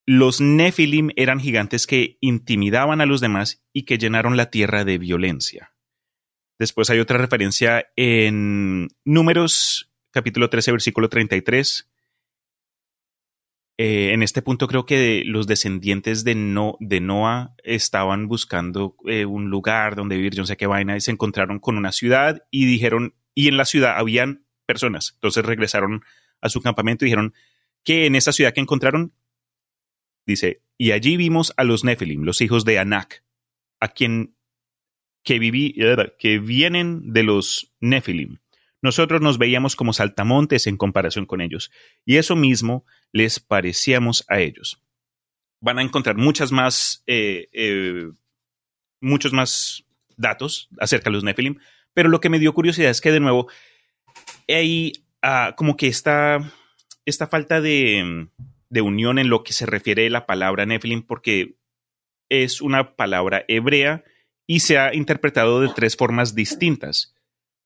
los Nephilim eran gigantes que intimidaban a los demás y que llenaron la tierra de violencia. Después hay otra referencia en Números, capítulo 13, versículo 33. Eh, en este punto creo que los descendientes de, no, Noah estaban buscando eh, un lugar donde vivir, yo no sé qué vaina, y se encontraron con una ciudad y dijeron, y en la ciudad habían personas. Entonces regresaron a su campamento y dijeron que en esa ciudad que encontraron, dice, y allí vimos a los Nephilim, los hijos de Anak, a quien que, viví, que vienen de los Nephilim. Nosotros nos veíamos como saltamontes en comparación con ellos, y eso mismo les parecíamos a ellos. Van a encontrar muchas más, eh, eh, muchos más datos acerca de los Nephilim, pero lo que me dio curiosidad es que de nuevo hay ah, como que esta, esta falta de, de unión en lo que se refiere a la palabra Nephilim, porque es una palabra hebrea y se ha interpretado de tres formas distintas.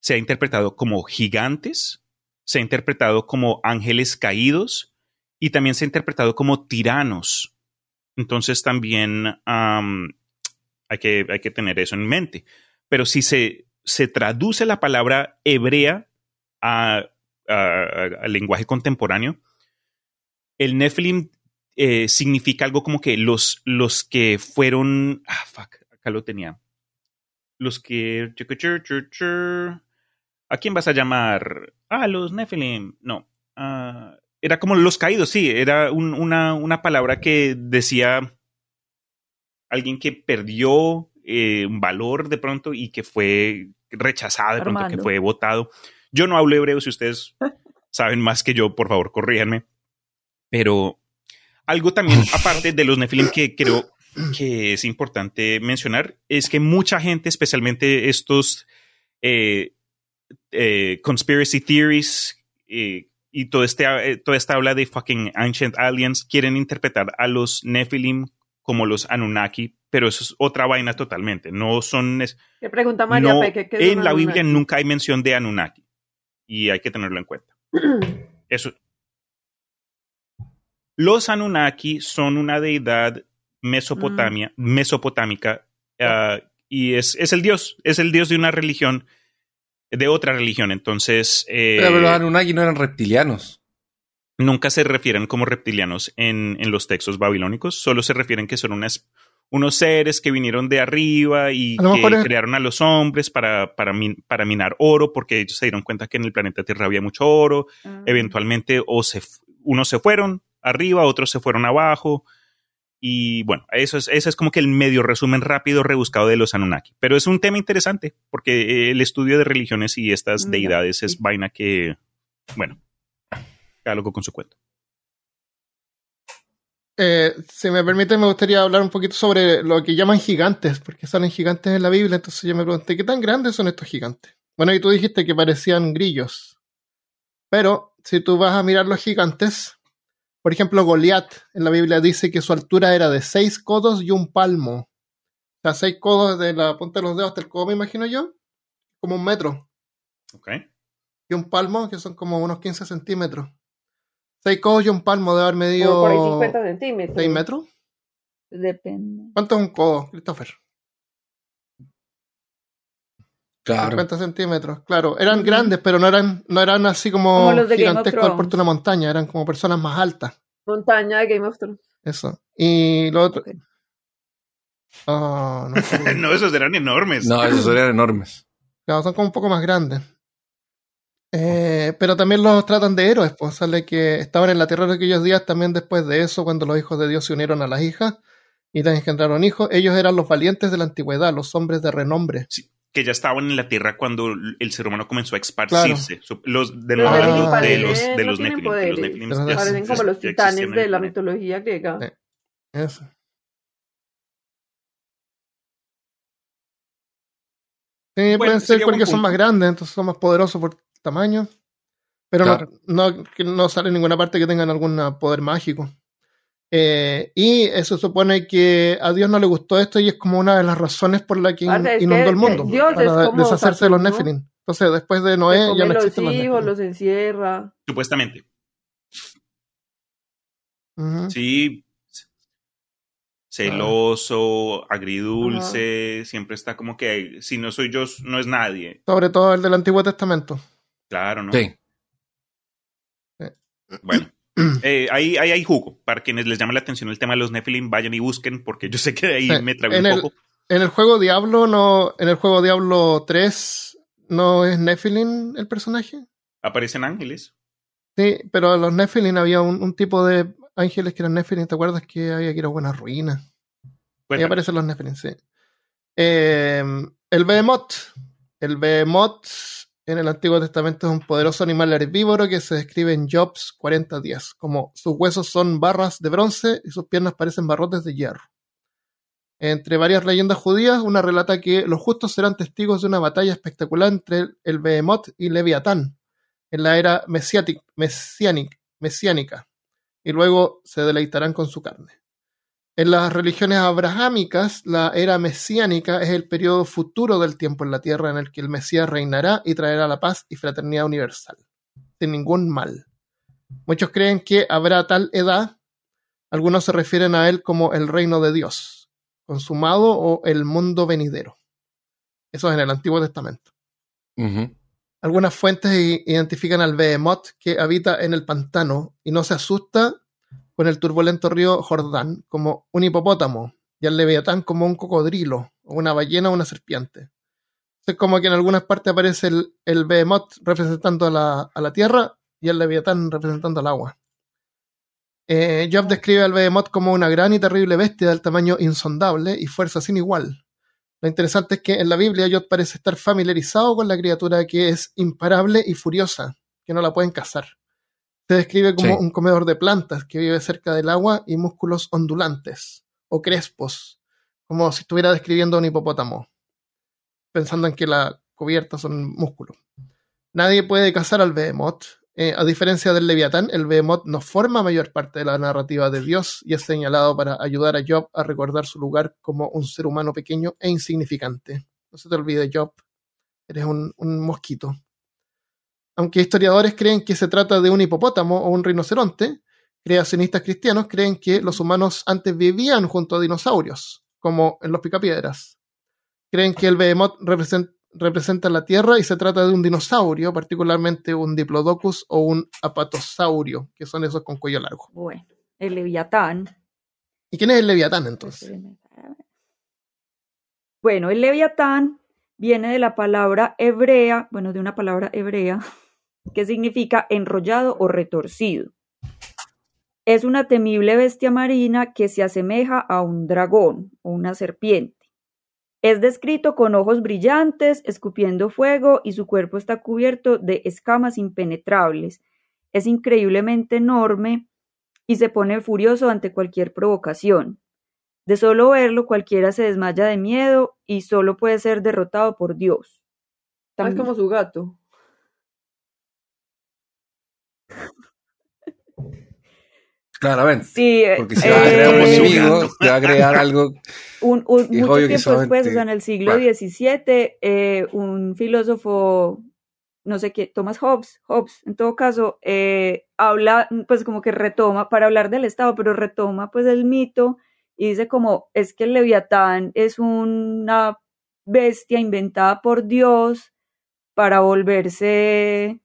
Se ha interpretado como gigantes, se ha interpretado como ángeles caídos y también se ha interpretado como tiranos. Entonces también hay, que, hay que tener eso en mente. Pero si se, se traduce la palabra hebrea a, al lenguaje contemporáneo, el Nephilim eh, significa algo como que los, los que fueron. Ah, fuck, acá lo tenía. Los que. ¿A quién vas a llamar? Ah, los Nephilim. No. Era como los caídos, sí. Era un, una, una palabra que decía alguien que perdió eh, un valor de pronto y que fue rechazada, de pronto que fue votado. Yo no hablo hebreo, si ustedes saben más que yo, por favor, corríjanme. Pero algo también, aparte de los Nephilim, que creo que es importante mencionar, es que mucha gente, especialmente estos eh, eh, conspiracy theories eh, y todo este, eh, toda esta habla de fucking ancient aliens, quieren interpretar a los Nephilim como los Anunnaki, pero eso es otra vaina totalmente. No son. es- ¿Qué pregunta María no- Peque? ¿qué es en la Biblia nunca hay mención de Anunnaki. Y hay que tenerlo en cuenta. Eso. Los Anunnaki son una deidad mesopotamia, mesopotámica ah, y es, es el dios, es el dios de una religión, de otra religión. Entonces, eh, Pero los Anunnaki no eran reptilianos. nunca se refieren como reptilianos en, en los textos babilónicos, solo se refieren que son unas, unos seres que vinieron de arriba y A que crearon a los hombres para, para, min- para minar oro, porque ellos se dieron cuenta que en el planeta Tierra había mucho oro. Ah. Eventualmente, o se, unos se fueron arriba, otros se fueron abajo. Y bueno, eso es, ese es como que el medio resumen rápido rebuscado de los Anunnaki. Pero es un tema interesante, porque el estudio de religiones y estas Mm, deidades es sí. vaina que, bueno, cada loco con su cuento. Eh, si me permite, me gustaría hablar un poquito sobre lo que llaman gigantes, porque salen gigantes en la Biblia. Entonces yo me pregunté, ¿qué tan grandes son estos gigantes? Bueno, y tú dijiste que parecían grillos. Pero si tú vas a mirar los gigantes, por ejemplo, Goliat en la Biblia dice que su altura era de seis codos y un palmo. O sea, seis codos de la punta de los dedos hasta el codo, me imagino yo, como un metro. ¿Ok? Y un palmo, que son como unos 15 centímetros. Seis codos y un palmo de haber medido Como por ahí 50 centímetros. 6 metros. Depende. ¿Cuánto es un codo, Christopher? Claro. 50 centímetros, claro. Eran grandes, pero no eran, no eran así como, Como de gigantescos al puerto de una montaña, eran como personas más altas. Montaña de Game of Thrones. Eso. Y lo otro. Ah, no esos eran enormes. No, esos eran enormes. Claro, son como un poco más grandes. Eh, pero también los tratan de héroes, pues sale que estaban en la tierra en aquellos días también después de eso, cuando los hijos de Dios se unieron a las hijas y les engendraron hijos. Ellos eran los valientes de la antigüedad, los hombres de renombre. Sí, que ya estaban en la Tierra cuando el ser humano comenzó a esparcirse. Los, de nuevo Los hablando de los, de no los Nephilim. Nephilim ya- Parecen ya- como los titanes de la mitología griega. Sí. Eso. Sí, Bueno, pueden ser porque son más grandes, entonces son más poderosos por tamaño. Pero Claro. no, no, no sale en ninguna parte que tengan algún poder mágico. Eh, y eso supone que a Dios no le gustó esto y es como una de las razones por la que in- inundó que- el mundo. Dios es para como deshacerse de los. Nephilim. Entonces, después de Noé, ya no los existen los hijos, Nephilim. los encierra. Supuestamente. Sí. Celoso, agridulce, siempre está como que si no soy yo, no es nadie. Sobre todo el del Antiguo Testamento. Claro, ¿no? Sí. Bueno, eh, ahí, ahí hay jugo. Para quienes les llame la atención el tema de los Nephilim, vayan y busquen, porque yo sé que ahí Sí, me en un el- poco. En el juego Diablo, no, en el juego Diablo 3, ¿no es Nephilim el personaje? Aparecen ángeles. Sí, pero los Nephilim había un, un tipo de ángeles que eran Nephilim, ¿te acuerdas que había que ir a buenas ruinas? Ahí Cuéntame. aparecen los Nephilim, sí. Eh, el Behemoth. El Behemoth en el Antiguo Testamento es un poderoso animal herbívoro que se describe en Jobs 40.10, como sus huesos son barras de bronce y sus piernas parecen barrotes de hierro. Entre varias leyendas judías, una relata que los justos serán testigos de una batalla espectacular entre el, Behemoth y Leviatán en la era mesiánica, y luego se deleitarán con su carne. En las religiones abrahámicas, la era mesiánica es el periodo futuro del tiempo en la tierra en el que el Mesías reinará y traerá la paz y fraternidad universal, sin ningún mal. Muchos creen que habrá tal edad, algunos se refieren a él como el reino de Dios, consumado o el mundo venidero. Eso es en el Antiguo Testamento. Algunas fuentes identifican al Behemoth que habita en el pantano y no se asusta con el turbulento río Jordán como un hipopótamo y al Leviatán como un cocodrilo o una ballena o una serpiente. Es como que en algunas partes aparece el, el Behemoth representando a la, tierra y el Leviatán representando al agua. Eh, Job describe al Behemoth como una gran y terrible bestia del tamaño insondable y fuerza sin igual. Lo interesante es que en la Biblia Yod parece estar familiarizado con la criatura que es imparable y furiosa, que no la pueden cazar. Se describe como Sí. un comedor de plantas que vive cerca del agua y músculos ondulantes o crespos, como si estuviera describiendo un hipopótamo, pensando en que la cubierta son músculos. Nadie puede cazar al Behemoth. Eh, a diferencia del Leviatán, el Behemoth no forma mayor parte de la narrativa de Dios y es señalado para ayudar a Job a recordar su lugar como un ser humano pequeño e insignificante. No se te olvide, Job, eres un, un mosquito. Aunque historiadores creen que se trata de un hipopótamo o un rinoceronte, creacionistas cristianos creen que los humanos antes vivían junto a dinosaurios, como en los picapiedras. Creen que el Behemoth representa representa la Tierra y se trata de un dinosaurio, particularmente un Diplodocus o un apatosaurio, que son esos con cuello largo. Bueno, el Leviatán. ¿Y quién es el Leviatán entonces? Bueno, el Leviatán viene de la palabra hebrea, bueno, de una palabra hebrea, que significa enrollado o retorcido. Es una temible bestia marina que se asemeja a un dragón o una serpiente. Es descrito con ojos brillantes, escupiendo fuego y su cuerpo está cubierto de escamas impenetrables. Es increíblemente enorme y se pone furioso ante cualquier provocación. De solo verlo cualquiera se desmaya de miedo y solo puede ser derrotado por Dios. Es También- como su gato. Claramente. Sí, eh, Porque se va a crear un eh, enemigo, se va a crear algo. un, mucho tiempo después, o sea, en el siglo Bueno. XVII, eh, un filósofo, no sé qué, Thomas Hobbes, Hobbes, en todo caso, eh, habla, pues como que retoma, para hablar del Estado, pero retoma pues el mito y dice como, es que el Leviatán es una bestia inventada por Dios para volverse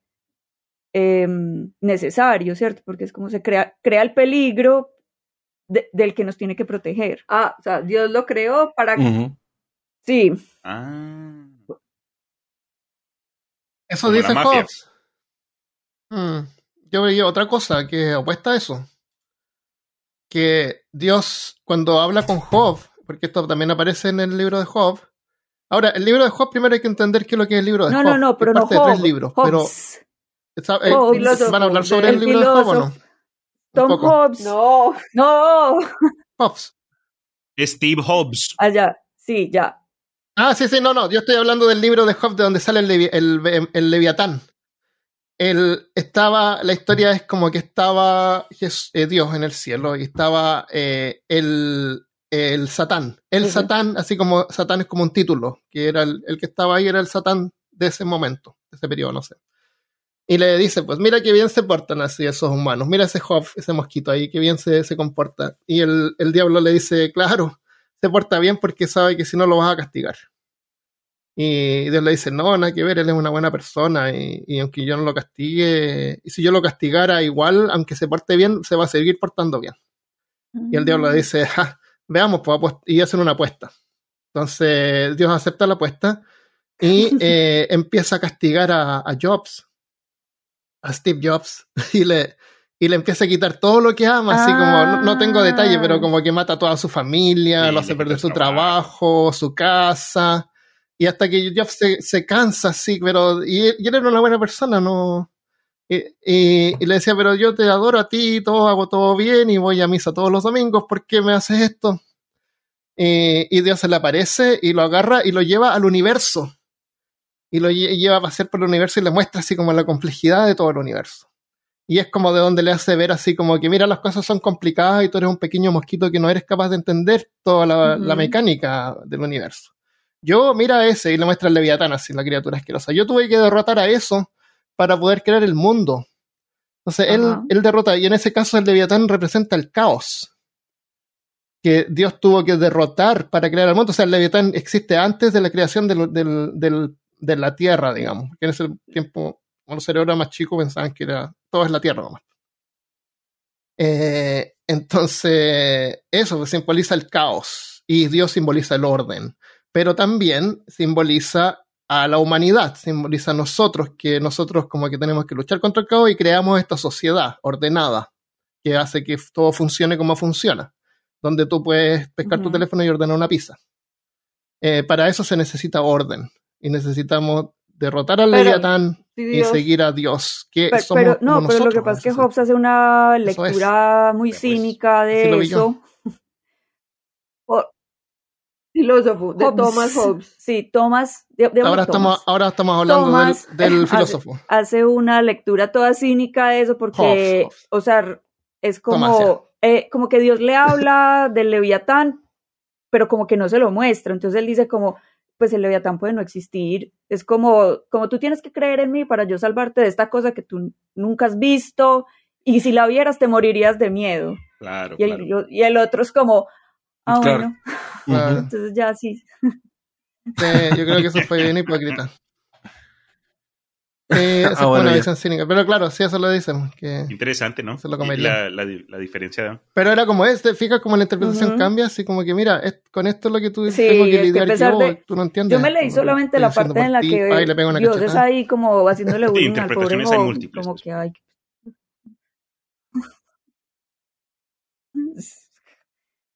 em, necesario, ¿cierto? Porque es como se crea, crea el peligro de- del que nos tiene que proteger. Ah, o sea, Dios lo creó para que... Sí, Ah. Eso Como dice. Hobbes. Mm, Yo veía otra cosa que opuesta a eso. Que Dios, cuando habla con Job, porque esto también aparece en el libro de Job. Ahora, el libro de Job, primero hay que entender qué es lo que es el libro de no, Job. no, no, Es pero no Hobbes, libros. Pero, Hobbes. ¿está- eh, Hobbes. ¿Van a hablar sobre el, El libro de Job o no? Tom. Hobbes. No, No, Hobbes. Steve Hobbs. allá, sí, ya. Ah, sí, sí, no, no. Yo estoy hablando del libro de Job de donde sale el, Levi- el- el Leviatán. El, estaba, la historia es como que estaba eh, Dios en el cielo y estaba eh, el, el Satán. El Ujú. Satán, así como Satán es como un título, que era el, el que estaba ahí, era el Satán de ese momento, de ese periodo, no sé. Y le dice, pues mira qué bien se portan así esos humanos, mira ese Job, ese mosquito ahí, qué bien se, se comporta. Y el, el diablo le dice, claro, se porta bien porque sabe que si no lo vas a castigar. Y Dios le dice, no, nada que ver, él es una buena persona y, y aunque yo no lo castigue, y si yo lo castigara igual, aunque se porte bien, se va a seguir portando bien. Y el diablo le dice, "Ja, veamos, pues, y hacen una apuesta. Entonces Dios acepta la apuesta y eh, empieza a castigar a, a Jobs, a Steve Jobs, y le, y le empieza a quitar todo lo que ama, así como, no, no tengo detalle, pero como que mata a toda su familia, Sí, lo hace perder su trabajo. trabajo, su casa, y hasta que Jobs se, se cansa, sí, pero, y, y él era una buena persona, no, y, y- y le decía, pero yo te adoro a ti, todo, hago todo bien y voy a misa todos los domingos, ¿por qué me haces esto? Y, y Dios se le aparece y lo agarra y lo lleva al universo. Y lo lle- lleva a pasear por el universo y le muestra así como la complejidad de todo el universo. Y es como de donde le hace ver así como que, mira, las cosas son complicadas y tú eres un pequeño mosquito que no eres capaz de entender toda la, mecánica del universo. Yo, mira a ese y le muestra el leviatán así, la criatura asquerosa. Yo tuve que derrotar a eso para poder crear el mundo. Entonces, él, él derrota, y en ese caso el leviatán representa el caos que Dios tuvo que derrotar para crear el mundo. O sea, el leviatán existe antes de la creación del- del- del- de la Tierra, digamos. Que en ese tiempo, cuando los cerebros eran más chicos, pensaban que era todo es la Tierra nomás. Eh, entonces, eso pues, simboliza el caos y Dios simboliza el orden, pero también simboliza a la humanidad, simboliza a nosotros, que nosotros como que tenemos que luchar contra el caos y creamos esta sociedad ordenada que hace que todo funcione como funciona, donde tú puedes pescar tu teléfono y ordenar una pizza. Eh, para eso se necesita orden y necesitamos derrotar al Leviatán y seguir a Dios. Que Pero, somos pero- no, pero lo que pasa es que Hobbes hace una es. lectura muy Pues, cínica de eso. Filósofo, de Hobbes. Thomas Hobbes. Sí, Thomas. de- de- ahora, Thomas. estamos, ahora estamos hablando del- Thomas del, hace- filósofo. Hace una lectura toda cínica de eso porque, Hobbes, Hobbes. o sea, es Thomas, como, eh, como que Dios le habla del Leviatán, pero como que no se lo muestra. Entonces él dice como, pues el Leviatán puede no existir. Es como, como tú tienes que creer en mí para yo salvarte de esta cosa que tú nunca has visto y si la vieras te morirías de miedo. Claro, Y el, claro. yo- y el otro es como, ah, Claro. bueno, Claro. entonces ya sí. Sí, yo creo que eso fue bien hipócrita. Sí, esa Ah, bueno, una ya. visión cínica. Pero claro, sí, eso lo dicen. Que... Interesante, ¿no? Se lo la, la, la diferencia. Pero era como este, fíjate cómo la interpretación Ujú. cambia, así como que mira, es- con esto es lo que tú Sí, tengo es que que lidiar pesar yo, de- tú no entiendes. Yo me leí Como que solamente la parte en la que va y le pega una Dios es cachetada. ahí como haciéndole bullying al pobre interpretaciones hay múltiples, como pues. que hay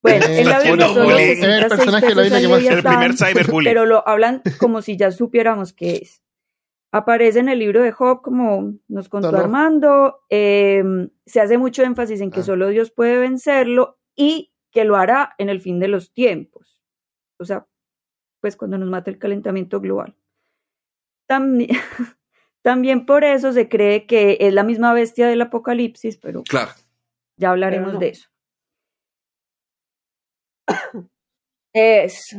Bueno, Eh, en la Biblia haciendo solo Es el personaje Biblia al que más- El primer cyberbullying. pero lo hablan como si ya supiéramos qué es. Aparece en el libro de Job, como nos contó Solo. Armando, eh, se hace mucho énfasis en que Ah. solo Dios puede vencerlo y que lo hará en el fin de los tiempos. O sea, pues cuando nos mate el calentamiento global. También, también por eso se cree que es la misma bestia del Apocalipsis, pero Claro. ya hablaremos Pero no. de eso. Es.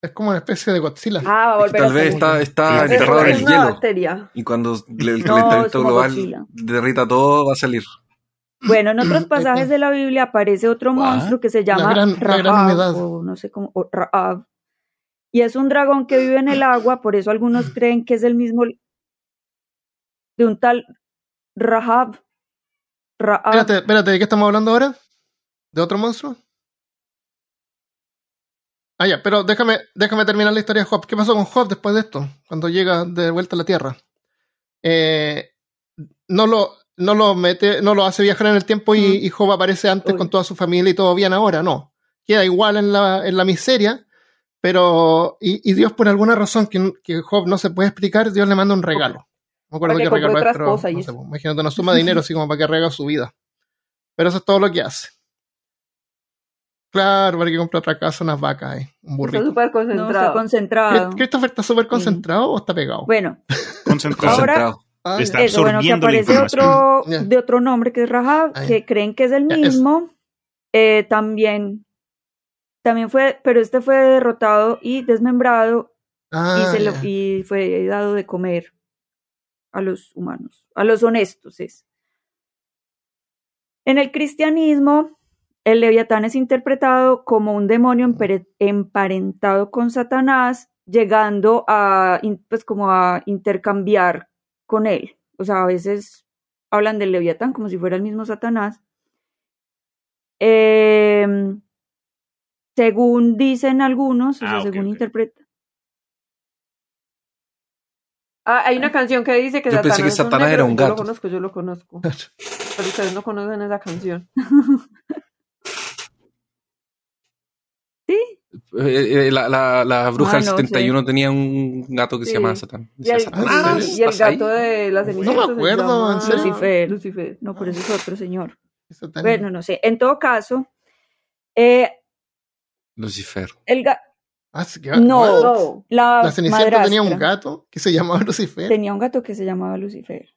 Es como una especie de Godzilla. Ah, va a volver Tal a vez está, está Es- enterrado en es el hielo. bacteria. Y cuando el es calentamiento global Godzilla. derrita todo, va a salir. Bueno, en otros pasajes de la Biblia aparece otro What? monstruo que se llama gran- o no sé cómo, o Rahab. Y es un dragón que vive en el agua, por eso algunos creen que es el mismo de un tal Rahab. Rahab. Espérate, espérate, ¿de qué estamos hablando ahora? ¿De otro monstruo? Ah, ya, pero déjame, déjame terminar la historia de Job. ¿Qué pasó con Job después de esto? Cuando llega de vuelta a la Tierra. Eh, no lo, no lo mete, no lo hace viajar en el tiempo y, Mm. y Job aparece antes Uy. con toda su familia y todo bien ahora, no. Queda igual en la, en la miseria, pero, y, y Dios por alguna razón que, que Job no se puede explicar, Dios le manda un regalo. No me acuerdo qué regalo es, pero no sé, pues, imagínate una suma de dinero así como para que arregla su vida. Pero eso es todo lo que hace. Claro, para que compre otra casa, unas vacas, ahí, un Está burrito. súper no, concentrado. está concentrado. ¿Christopher está súper concentrado o está pegado? Bueno, Concentrado. Ahora-. Ah, está- eso, bueno, que aparece otro de otro nombre que es Rahab, Ah, que creen que es el mismo. Eh, también, también fue, pero este fue derrotado y desmembrado Ah, y, se lo- y fue dado de comer a los humanos, a los honestos es. En el cristianismo, el leviatán es interpretado como un demonio emparentado con Satanás, llegando a, pues como a intercambiar con él. O sea, a veces hablan del leviatán como si fuera el mismo Satanás. Em, según dicen algunos, o sea, Ah, según ok. interpretan. Ah, hay una canción que dice que Yo pensé que es un Satanás negro, era un Yo gato. lo conozco, yo lo conozco. Pero ustedes no conocen esa canción. Sí, Eh, eh, la, la, la bruja Ah, del no 71 tenía un gato que Sí. se llamaba Satán. Y el, "Satanás, y el ¿estás ahí?". gato de la cenicienta. me se acuerdo, llama ¿en serio? Lucifer. Lucifer. no, pero ese es otro señor. Eso Bueno, no sé. En todo caso, eh, Lucifer. el ga- Ah, No. No. la, La Cenicienta tenía un gato que se llamaba Lucifer. tenía un gato que se llamaba Lucifer.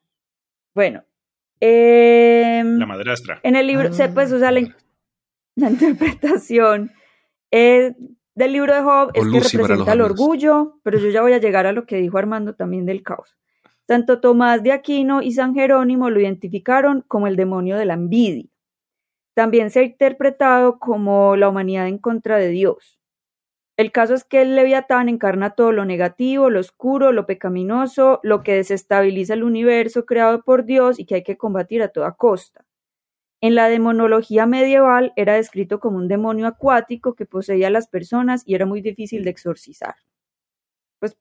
Bueno, em, La madrastra. en el libro, Ah. se, pues, o sea, la, la interpretación eh, del libro de Job es que Lucy representa el orgullo, pero yo ya voy a llegar a lo que dijo Armando también del caos. Santo Tomás de Aquino y San Jerónimo lo identificaron como el demonio de la envidia. También se ha interpretado como la humanidad en contra de Dios. El caso es que el leviatán encarna todo lo negativo, lo oscuro, lo pecaminoso, lo que desestabiliza el universo creado por Dios y que hay que combatir a toda costa. En la demonología medieval era descrito como un demonio acuático que poseía a las personas y era muy difícil de exorcizar. Pues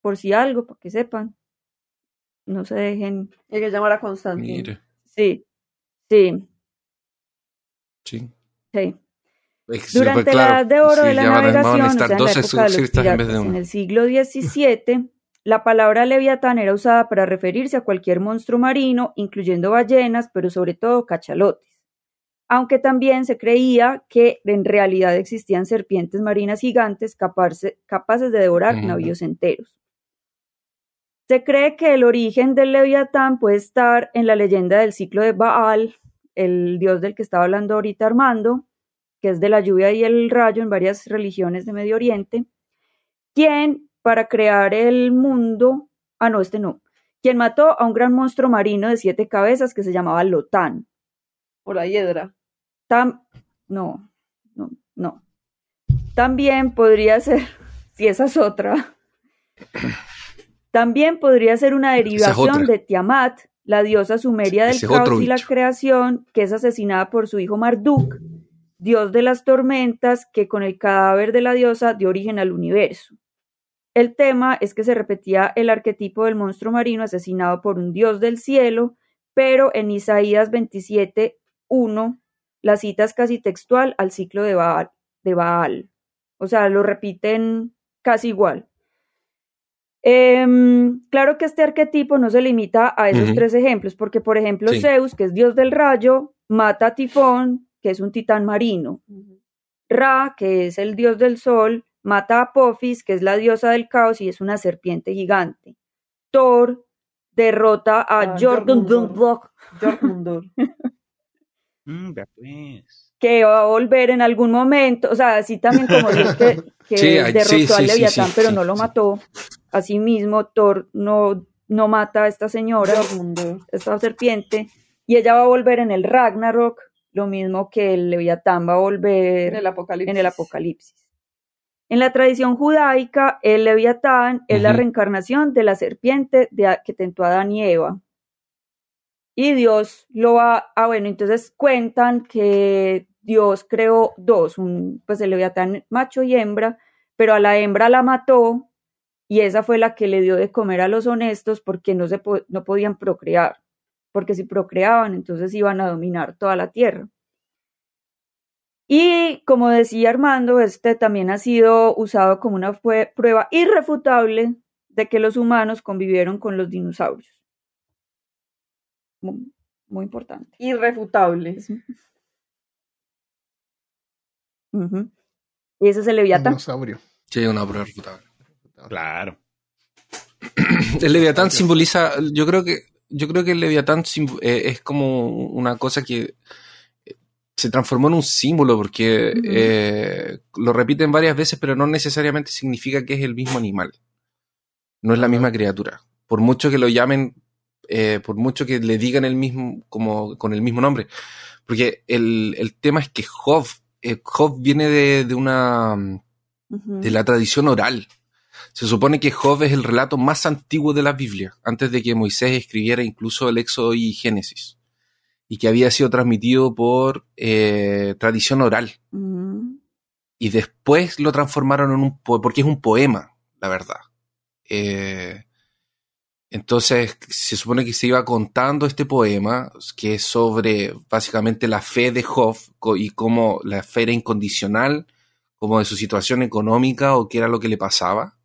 por si algo, para que sepan, no se dejen. Hay que llamar a Constantino. Mire, Sí, sí, sí. sí. Durante la edad de oro de la navegación, o sea, en la época de los piratas, en el siglo XVII, la palabra leviatán era usada para referirse a cualquier monstruo marino, incluyendo ballenas, pero sobre todo cachalotes. Aunque también se creía que en realidad existían serpientes marinas gigantes capaces de devorar navíos enteros. Se cree que el origen del leviatán puede estar en la leyenda del ciclo de Baal, el dios del que estaba hablando ahorita Armando, que es de la lluvia y el rayo en varias religiones de Medio Oriente, quien, para crear el mundo, ah, no, este no, quien mató a un gran monstruo marino de siete cabezas que se llamaba Lotán. O la hiedra. Tam, no, no, no. También podría ser, si esa es otra, también podría ser una derivación de Tiamat, la diosa sumeria del caos y la creación, que es asesinada por su hijo Marduk, dios de las tormentas, que con el cadáver de la diosa dio origen al universo. El tema es que se repetía el arquetipo del monstruo marino asesinado por un dios del cielo, pero en Isaías 27.1 la cita es casi textual al ciclo de Baal, de Baal. O sea, lo repiten casi igual. Em, claro que este arquetipo no se limita a esos tres ejemplos, porque por ejemplo Zeus, que es dios del rayo, mata a Tifón, que es un titán marino. Ra, que es el dios del sol, mata a Apophis, que es la diosa del caos y es una serpiente gigante. Thor derrota a ah, Jormungandr. Mm, pues. Que va a volver en algún momento, o sea, así también como Dios que, derrotó al Leviatán, pero no lo mató. Asimismo, Thor no, no mata a esta señora, esta serpiente, y ella va a volver en el Ragnarok, lo mismo que el Leviatán va a volver en el Apocalipsis. En, el Apocalipsis. En la tradición judaica, el Leviatán es la reencarnación de la serpiente de, que tentó a Adán y Eva. Y Dios lo va, ah bueno, entonces cuentan que Dios creó dos, un, pues el Leviatán macho y hembra, pero a la hembra la mató y esa fue la que le dio de comer a los honestos porque no, se no podían procrear porque si procreaban, entonces iban a dominar toda la tierra. Y como decía Armando, este también ha sido usado como una prueba irrefutable de que los humanos convivieron con los dinosaurios. Muy, importante. Irrefutable. Y ese es el Leviatán. Dinosaurio. Sí, una prueba irrefutable. Claro. El Leviatán simboliza, yo creo que yo creo que el Leviatán eh, es como una cosa que se transformó en un símbolo porque eh, lo repiten varias veces, pero no necesariamente significa que es el mismo animal. No es la misma criatura. Por mucho que lo llamen, por mucho que le digan el mismo, como con el mismo nombre. Porque el, tema es que Job, Job viene de, de una, de la tradición oral. Se supone que Job es el relato más antiguo de la Biblia, antes de que Moisés escribiera incluso el Éxodo y Génesis, y que había sido transmitido por eh, tradición oral. Mm. Y después lo transformaron en un poema, porque es un poema, la verdad. Eh, entonces se supone que se iba contando este poema, que es sobre básicamente la fe de Job y cómo la fe era incondicional, como de su situación económica o qué era lo que le pasaba.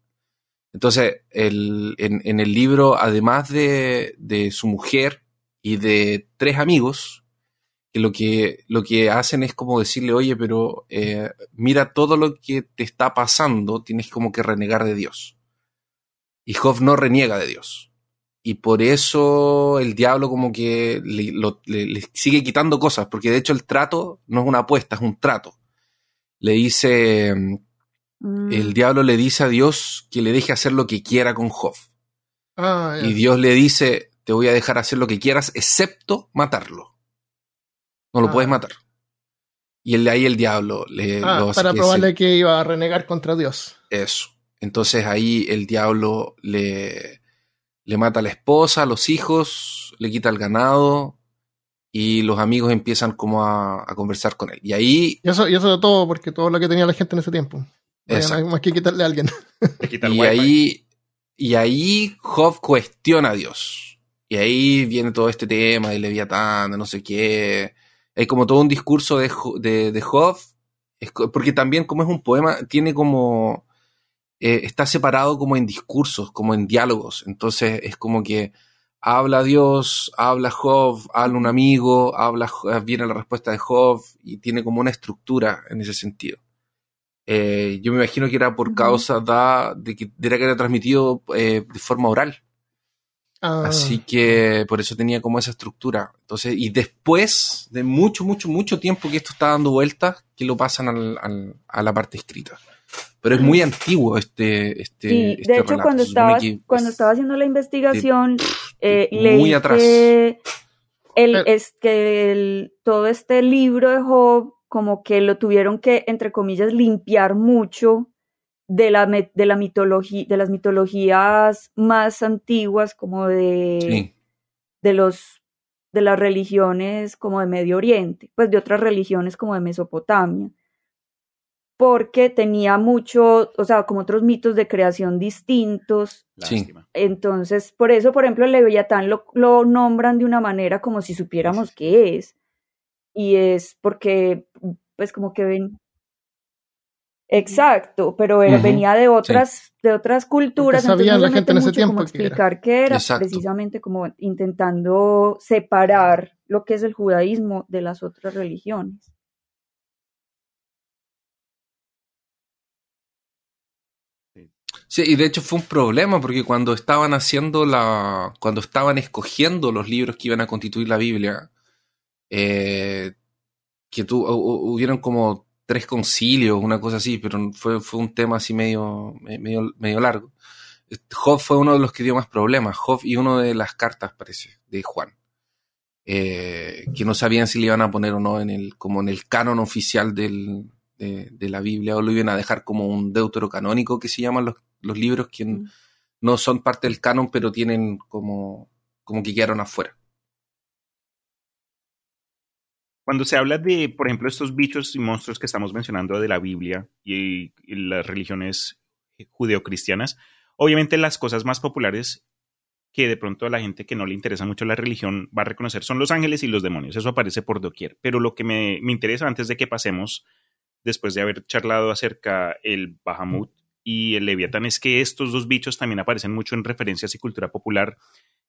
Entonces, el, en, el libro, además de, su mujer y de tres amigos, que lo que, lo que hacen es como decirle, oye, pero eh, mira todo lo que te está pasando, tienes como que renegar de Dios. Y Job no reniega de Dios. Y por eso el diablo como que le, le sigue quitando cosas, porque de hecho el trato no es una apuesta, es un trato. Le dice, Mm. El diablo le dice a Dios que le deje hacer lo que quiera con Job. Ah, y Dios le dice, te voy a dejar hacer lo que quieras, excepto matarlo. No lo ah. puedes matar. Y el de ahí el diablo le... Ah, para probarle que iba a renegar contra Dios. Eso. Entonces ahí el diablo le, le mata a la esposa, a los hijos, le quita el ganado y los amigos empiezan como a, conversar con él. Y ahí... Y eso, y eso de todo, porque todo lo que tenía la gente en ese tiempo. Más que quitarle a alguien. y, ahí, y ahí Job cuestiona a Dios. Y ahí viene todo este tema de Leviatán, de no sé qué. Hay como todo un discurso de, de, co- porque también como es un poema, tiene como... eh, está separado como en discursos, como en diálogos. Entonces es como que habla Dios, habla Job, habla un amigo, habla, Jo- viene la respuesta de Job y tiene como una estructura en ese sentido. Eh, yo me imagino que era por causa da- de que, de que era transmitido eh, de forma oral. Ah, Así que por eso tenía como esa estructura. Entonces, y después de mucho, mucho, mucho tiempo que esto está dando vueltas, que lo pasan al- al- a la parte escrita. Pero es muy antiguo este, este, Sí, este de hecho, relato. cuando estaba, cuando es- estaba haciendo la investigación, eh, muy leí atrás. que, el, Pero- es que el- todo este libro de Job, como que lo tuvieron que, entre comillas, limpiar mucho de la, de la mitología, de las mitologías más antiguas, como de, Sí, de los de las religiones como de Medio Oriente, pues de otras religiones como de Mesopotamia, porque tenía mucho, o sea, como otros mitos de creación distintos. Sí. Lástima. Entonces, por eso, por ejemplo, el Leviatán lo, lo nombran de una manera como si supiéramos qué es. Y es porque, pues, como que ven. Exacto, pero era- venía de otras, de otras culturas. sabía entonces la gente en ese mucho como tiempo que era. explicar qué era, Exacto. precisamente como intentando separar lo que es el judaísmo de las otras religiones. Sí, y de hecho fue un problema porque cuando estaban haciendo la. cuando estaban escogiendo los libros que iban a constituir la Biblia, eh, que hu- hubieron como tres concilios, una cosa así, pero fue, fue un tema así medio, medio, medio largo. Job fue uno de los que dio más problemas, Job y uno de las cartas, parece, de Juan. Eh, que no sabían si le iban a poner o no en el, como en el canon oficial del, de, de la Biblia, o lo iban a dejar como un deuterocanónico que se llaman los, los libros que Mm. no son parte del canon, pero tienen como, como que quedaron afuera. Cuando se habla de, por ejemplo, estos bichos y monstruos que estamos mencionando de la Biblia y, las religiones judeocristianas, obviamente las cosas más populares que de pronto a la gente que no le interesa mucho la religión va a reconocer son los ángeles y los demonios. Eso aparece por doquier. Pero lo que me, me interesa antes de que pasemos, después de haber charlado acerca el Bahamut y el Leviatán, es que estos dos bichos también aparecen mucho en referencias y cultura popular,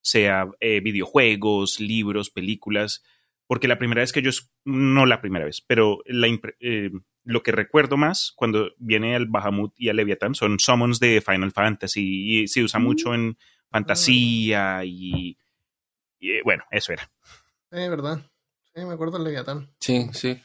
sea eh, videojuegos, libros, películas porque la primera vez que yo, no la primera vez, pero la eh, lo que recuerdo más cuando viene al Bahamut y al Leviatán son summons de Final Fantasy y se usa Mm. mucho en fantasía y, y, eh, bueno, eso era. Es verdad. Sí, me acuerdo del Leviatán. Sí, sí.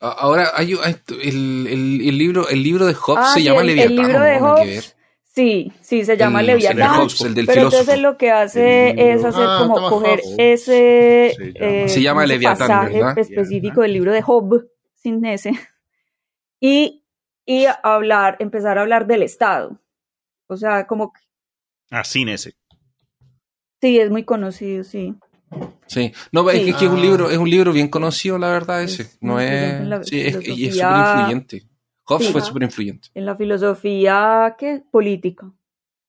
A- Ahora hay, hay- el, el- el libro, el libro de Job Ah, se sí, llama el, el Leviatán. libro ¿o de no? Nada que Hobbes. Sí, sí, se llama El- Leviatán. El del Pero entonces lo que hace El es hacer Ah, como Thomas coger Hobbes. ese, Se llama- eh, Se llama como ese Leviatán, pasaje ¿verdad? específico del libro de Job, sin ese, y, y hablar, empezar a hablar del Estado. O sea, como que Ah, sin ese. sí, es muy conocido, sí. Sí. No, es Sí. que, es un Ah. libro, es un libro bien conocido, la verdad, Es ese. No es. Sí, es, y es súper influyente. Hobbes Sí. fue súper influyente. En la filosofía, ¿qué? Política.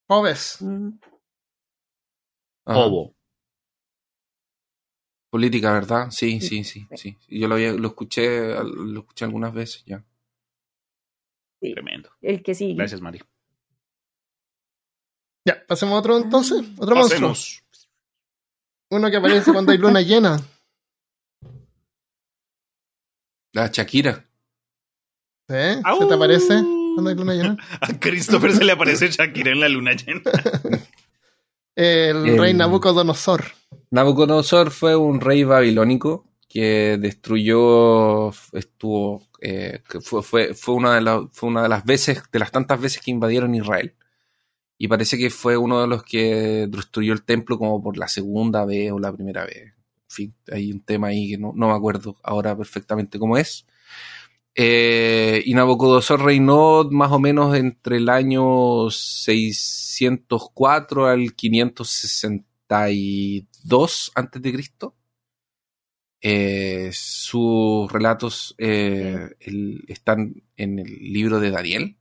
Hobbes. Mm. Hobo. Política, ¿verdad? Sí, Sí. sí, sí, sí. Yo lo, había, lo escuché, lo escuché algunas veces ya. Sí, Tremendo. el que sigue. Gracias, Mari. Ya, pasemos a otro entonces. Otro monstruo. Pasemos. Uno que aparece cuando hay luna llena. La Shakira. ¿Sí? ¿Se te aparece cuando hay luna llena? A Christopher se le aparece Shakira en la luna llena. El El- rey Nabucodonosor. Nabucodonosor fue un rey babilónico que destruyó, estuvo, eh, que fue, fue, fue, una de la- fue una de las veces, de las tantas veces que invadieron Israel. Y parece que fue uno de los que destruyó el templo como por la segunda vez o la primera vez. En fin, hay un tema ahí que no, no me acuerdo ahora perfectamente cómo es. Eh, y Nabucodonosor reinó más o menos entre el año 604 al 562 antes de Cristo. Eh, sus relatos eh, el- están en el libro de Daniel.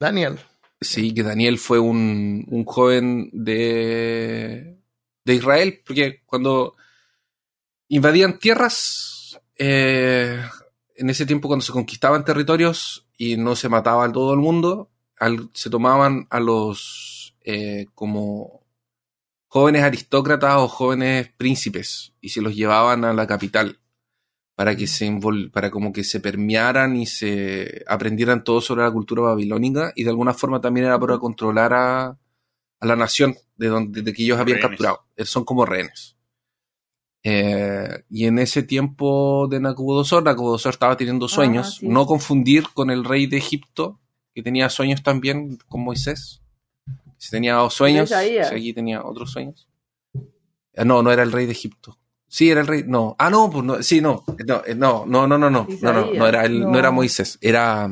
Daniel. Sí, que Daniel fue un, un joven de, de Israel, porque cuando invadían tierras, eh, en ese tiempo cuando se conquistaban territorios y no se mataba a todo el mundo, al- se tomaban a los eh, como jóvenes aristócratas o jóvenes príncipes y se los llevaban a la capital para que se invol- para como que se permearan y se aprendieran todo sobre la cultura babilónica y de alguna forma también era para controlar a, a la nación de donde de que ellos habían Rehenes. capturado. Eh, Son como rehenes. Eh, y en ese tiempo de Nabucodonosor, Nabucodonosor estaba teniendo sueños. sí. No confundir con el rey de Egipto, que tenía sueños también con Moisés. Si tenía dos sueños, si aquí tenía otros sueños. Ah, No, no era el rey de Egipto. Sí, era el rey. No. Ah, no, pues no. Sí, no. No, eh, no, no, no, no, no. No, no, no era, el, no. era. Moisés. Era.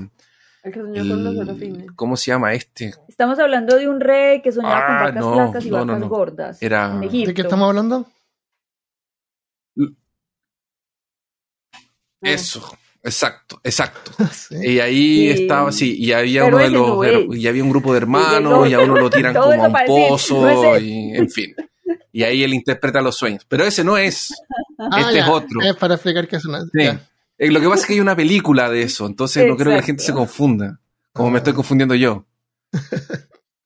El que soñó con los serafines. ¿Cómo se llama este? Estamos hablando de un rey que soñaba Ah, con vacas no, blancas y vacas no. gordas. Era- en ¿De Egipto. ¿De qué estamos hablando? Eso. Exacto, exacto. Sí. Y ahí Sí. estaba, sí, y había Pero uno de los, no y había un grupo de hermanos, no. y a uno lo tiran como a un pozo, no y en fin. Y ahí él interpreta los sueños. Pero ese no es. Ah, este ya, es otro. Es para explicar que es una. Sí. Eh, Lo que pasa es que hay una película de eso, entonces no creo que la gente se confunda, como me Ah. estoy confundiendo yo.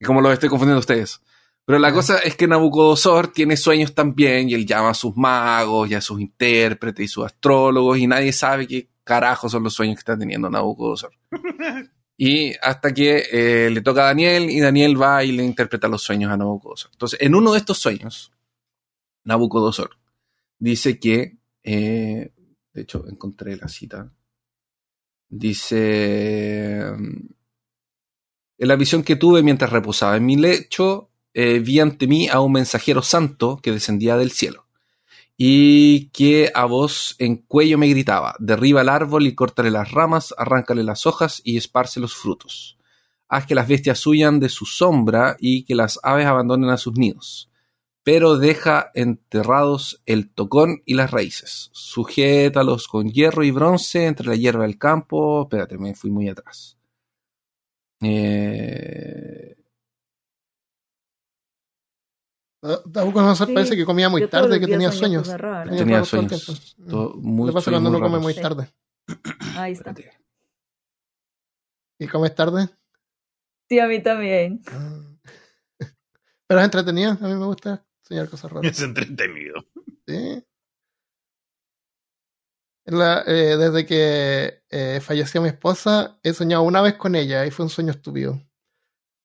Y como lo estoy confundiendo ustedes. Pero la cosa es que Nabucodonosor tiene sueños también y él llama a sus magos y a sus intérpretes y sus astrólogos y nadie sabe qué carajo son los sueños que está teniendo Nabucodonosor. Y hasta que eh, le toca a Daniel y Daniel va y le interpreta los sueños a Nabucodonosor. Entonces, en uno de estos sueños, Nabucodonosor dice que, eh, de hecho, encontré la cita. Dice, en la visión que tuve mientras reposaba en mi lecho, eh, vi ante mí a un mensajero santo que descendía del cielo y que a voz en cuello me gritaba, derriba el árbol y córtale las ramas, arráncale las hojas y esparce los frutos. Haz que las bestias huyan de su sombra y que las aves abandonen a sus nidos. Pero deja enterrados el tocón y las raíces. Sujétalos con hierro y bronce entre la hierba del campo. Espérate, me fui muy atrás. Eh, Ah, Sí, parece que comía muy tarde, que tenía sueño sueños. Tenía tenía todo el sueños. tiempo. to- Mm. muy, pasa sueños cuando uno come muy Sí. tarde. Ahí está. ¿Y comes tarde? Sí, a mí también. Ah. Pero es entretenido. A mí me gusta soñar cosas raras. Es entretenido. Sí. La- eh, desde que eh, falleció mi esposa, he soñado una vez con ella y fue un sueño estúpido.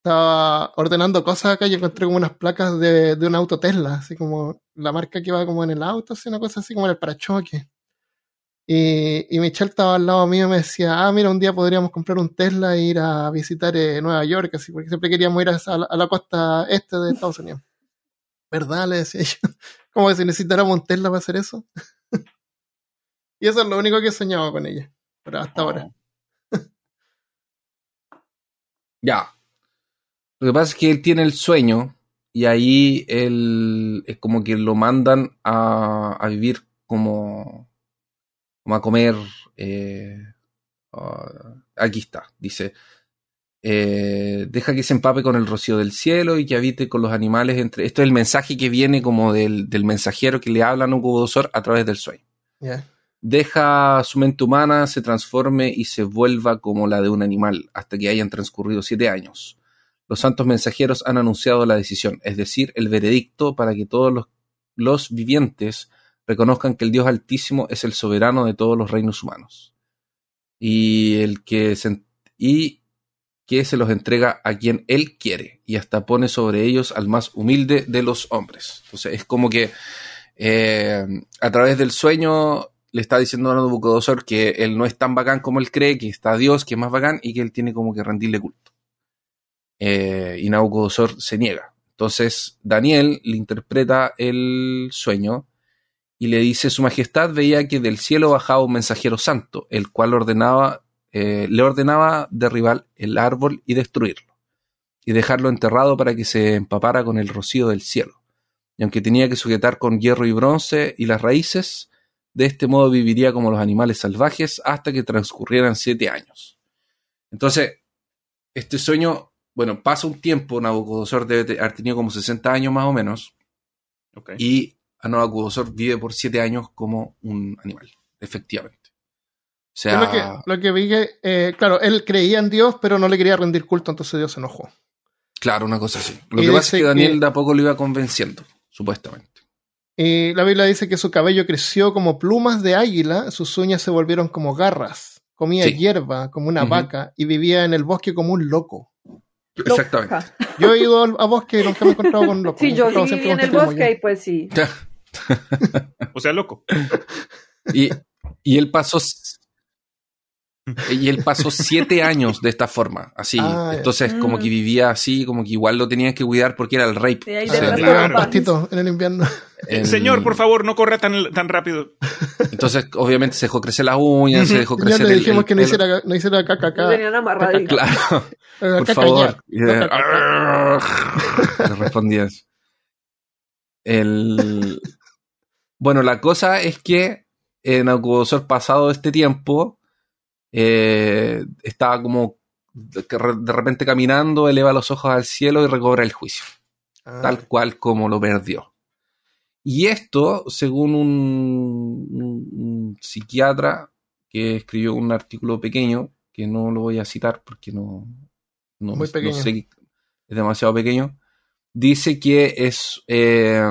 Estaba ordenando cosas acá y encontré como unas placas de, de un auto Tesla, así como la marca que va como en el auto, así una cosa así como en el parachoque. Y, y Michelle estaba al lado mío y me decía, ah, mira, un día podríamos comprar un Tesla e ir a visitar eh, Nueva York, así, porque siempre queríamos ir a, a la, a la costa este de Estados Unidos. ¿Verdad? Le decía yo. Como que si necesitáramos un Tesla para hacer eso. y eso es lo único que he soñado con ella. Pero hasta ahora. Ya. Lo que pasa es que él tiene el sueño y ahí él es como que lo mandan a, a vivir como, como a comer. eh, aquí está, dice. eh, deja que se empape con el rocío del cielo y que habite con los animales entre. Esto es el mensaje que viene como del, del mensajero que le habla a Nabucodonosor a través del sueño. Deja su mente humana se transforme y se vuelva como la de un animal hasta que hayan transcurrido siete años. Los santos mensajeros han anunciado la decisión, es decir, el veredicto para que todos los, vivientes reconozcan que el Dios Altísimo es el soberano de todos los reinos humanos y el que se, y que se los entrega a quien él quiere y hasta pone sobre ellos al más humilde de los hombres. Entonces es como que eh, a través del sueño le está diciendo a Nabucodonosor que él no es tan bacán como él cree, que está Dios, que es más bacán y que él tiene como que rendirle culto. Eh, y Nabucodonosor se niega. Entonces Daniel le interpreta el sueño y le dice, Su Majestad veía que del cielo bajaba un mensajero santo, el cual ordenaba, eh, le ordenaba derribar el árbol y destruirlo, y dejarlo enterrado para que se empapara con el rocío del cielo. Y aunque tenía que sujetar con hierro y bronce y las raíces, de este modo viviría como los animales salvajes hasta que transcurrieran siete años. Entonces, este sueño, bueno, pasa un tiempo, Nabucodonosor debe haber tenido como 60 años más o menos, y a Nabucodonosor vive por siete años como un animal, efectivamente. O Yo sea, lo, que, lo que vi que, eh, claro, él creía en Dios, pero no le quería rendir culto, entonces Dios se enojó. claro, una cosa así. Lo Y que pasa es que Daniel que- de a poco lo iba convenciendo, supuestamente. Y la Biblia dice que su cabello creció como plumas de águila, sus uñas se volvieron como garras, comía Sí. hierba como una vaca y vivía en el bosque como un loco. Exactamente. Loca. Yo he ido al- a bosque y nunca me he encontrado con locos. Sí, yo viví en el bosque y pues sí. O sea, loco. Y, y él pasó y él pasó siete años de esta forma, así. Ah, ya. Entonces, como Mm. que vivía así, como que igual lo tenían que cuidar porque era el rey. Sí, ahí O sea, le pastito en el invierno. el- Señor, por favor, no corra tan, tan rápido. Entonces, obviamente, se dejó crecer las uñas, se dejó Ya crecer le el- dijimos el que no hiciera, no hiciera caca acá. tenían amarradito. Claro, Eh, por favor. ya. Le respondía eso. El... Bueno, la cosa es que en Nabucodonosor pasado este tiempo, eh, estaba como de repente caminando, eleva los ojos al cielo y recobra el juicio, Ah, tal cual como lo perdió. Y esto, según un, un- un psiquiatra que escribió un artículo pequeño, que no lo voy a citar porque no, no, Muy no pequeño. sé, es demasiado pequeño, dice que es eh,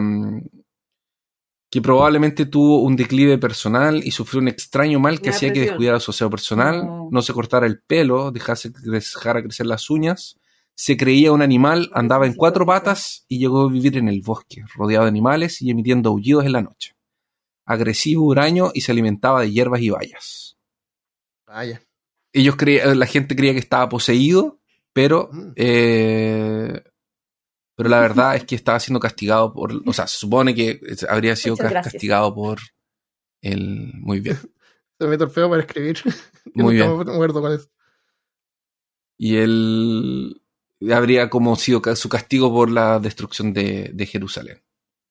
que probablemente tuvo un declive personal y sufrió un extraño mal que Una hacía que descuidara su aseo personal, No. no se cortara el pelo, dejase dejara crecer las uñas, se creía un animal, andaba en cuatro patas y llegó a vivir en el bosque, rodeado de animales y emitiendo aullidos en la noche. Agresivo, huraño y se alimentaba de hierbas y bayas. Vaya. Ellos creían, la gente creía que estaba poseído, pero Mm. eh, pero la verdad es que estaba siendo castigado por, o sea, se supone que habría sido ca- castigado por el muy bien. Se me torpeó para escribir. Muy bien. me acuerdo. Y él habría como sido su castigo por la destrucción de, de Jerusalén.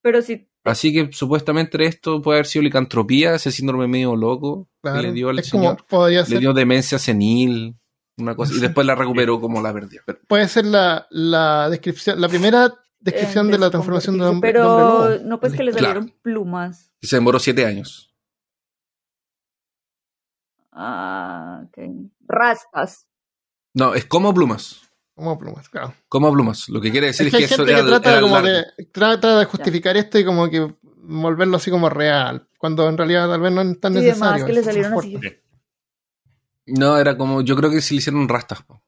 Pero sí, Así que supuestamente esto puede haber sido licantropía, ese síndrome medio loco Claro. que le dio al señor. como podría Le dio demencia senil, una cosa, y después la recuperó como la perdió. Pero- puede ser la, la descripción, la primera descripción eh, de la transformación de hombre, de Pero hombre lobo. no, pues que le Claro. salieron plumas. y se demoró siete años. Ah, ok. Rastas. No, es como plumas. Como plumas, claro. Como plumas. Lo que quiere decir Es es que que, hay eso gente que era, trata, era como de, trata de justificar esto y como que volverlo así como real, cuando en realidad tal vez no es tan necesario. que le eso, salieron así. No, era como, yo creo que sí le hicieron rastas. po.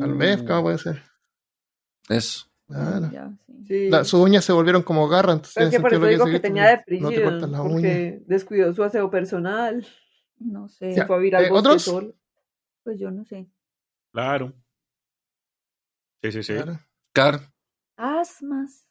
Tal vez, Uh. ¿cómo puede ser? Eso. Claro. Ya, sí. Sí. La- sus uñas se volvieron como garras, entonces Pero es que por eso lo digo que tenía depresión, No te porque descuidó su aseo personal, No sé. Ya. fue a vivir al Eh, ¿otros? Pues yo no sé. Claro. Sí, sí, sí. Claro. Claro. Asmas.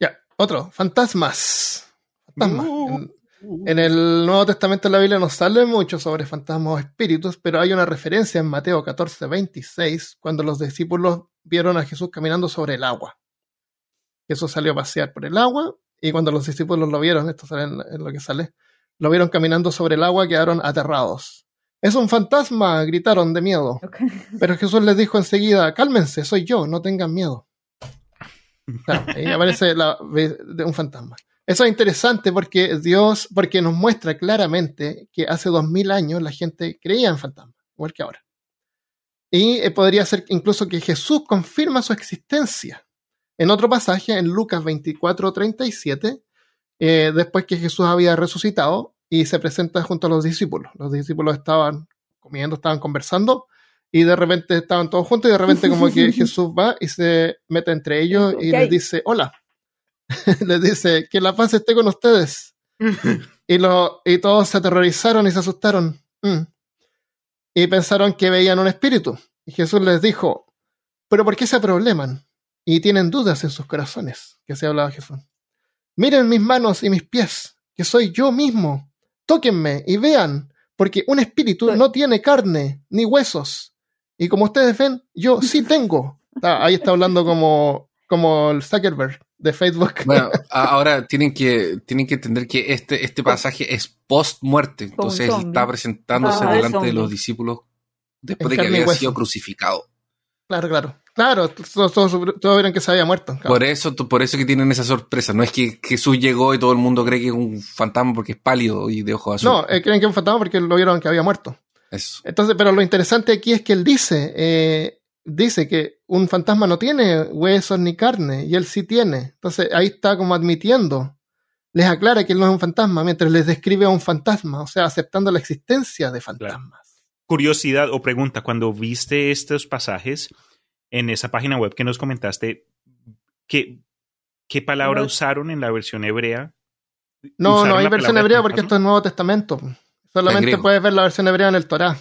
Ya, otro, fantasmas. Fantasmas. Uh. En, en el Nuevo Testamento de la Biblia no sale mucho sobre fantasmas o espíritus, pero hay una referencia en Mateo 14, 26, cuando los discípulos vieron a Jesús caminando sobre el agua. Jesús salió a pasear por el agua y cuando los discípulos lo vieron, esto sale en, en lo que sale, lo vieron caminando sobre el agua, quedaron aterrados. Es un fantasma, gritaron de miedo. Pero Jesús les dijo enseguida, cálmense, soy yo, no tengan miedo. Claro, ahí aparece la, de un fantasma. Eso es interesante porque Dios, porque nos muestra claramente que hace dos mil años la gente creía en fantasmas, igual que ahora. Y eh, podría ser incluso que Jesús confirma su existencia. En otro pasaje, en Lucas 24, 37, eh, después que Jesús había resucitado y se presenta junto a los discípulos. Los discípulos estaban comiendo, estaban conversando y de repente estaban todos juntos y de repente como que Jesús va y se mete entre ellos y les dice, hola. les dice, que la paz esté con ustedes. y, lo, y todos se aterrorizaron y se asustaron. Mm. Y pensaron que veían un espíritu. Y Jesús les dijo, pero ¿por qué se probleman? Y tienen dudas en sus corazones, que se hablaba Jesús. Miren mis manos y mis pies, que soy yo mismo. Tóquenme y vean, porque un espíritu no tiene carne ni huesos. Y como ustedes ven, yo sí tengo. Ah, ahí está hablando como, como el Zuckerberg de Facebook. Bueno, ahora tienen que, tienen que entender que este, este pasaje es post muerte. Entonces él está presentándose Ah, de delante de los discípulos después En de que había sido crucificado. Claro, claro. Claro, todos, todos, todos vieron que se había muerto. claro. Por eso, por eso que tienen esa sorpresa. No es que Jesús llegó y todo el mundo cree que es un fantasma porque es pálido y de ojos azules. No, eh, creen que es un fantasma porque lo vieron que había muerto. Eso. Entonces, pero lo interesante aquí es que él dice, eh, dice que un fantasma no tiene huesos ni carne, y él sí tiene. Entonces ahí está como admitiendo. Les aclara que él no es un fantasma, mientras les describe a un fantasma, o sea, aceptando la existencia de fantasmas. Curiosidad o pregunta, cuando viste estos pasajes en esa página web que nos comentaste, ¿qué, qué palabra No. usaron en la versión hebrea? No, ¿Usaron no hay la versión hebrea porque esto es Nuevo Testamento. Solamente puedes ver la versión hebrea en el Torá,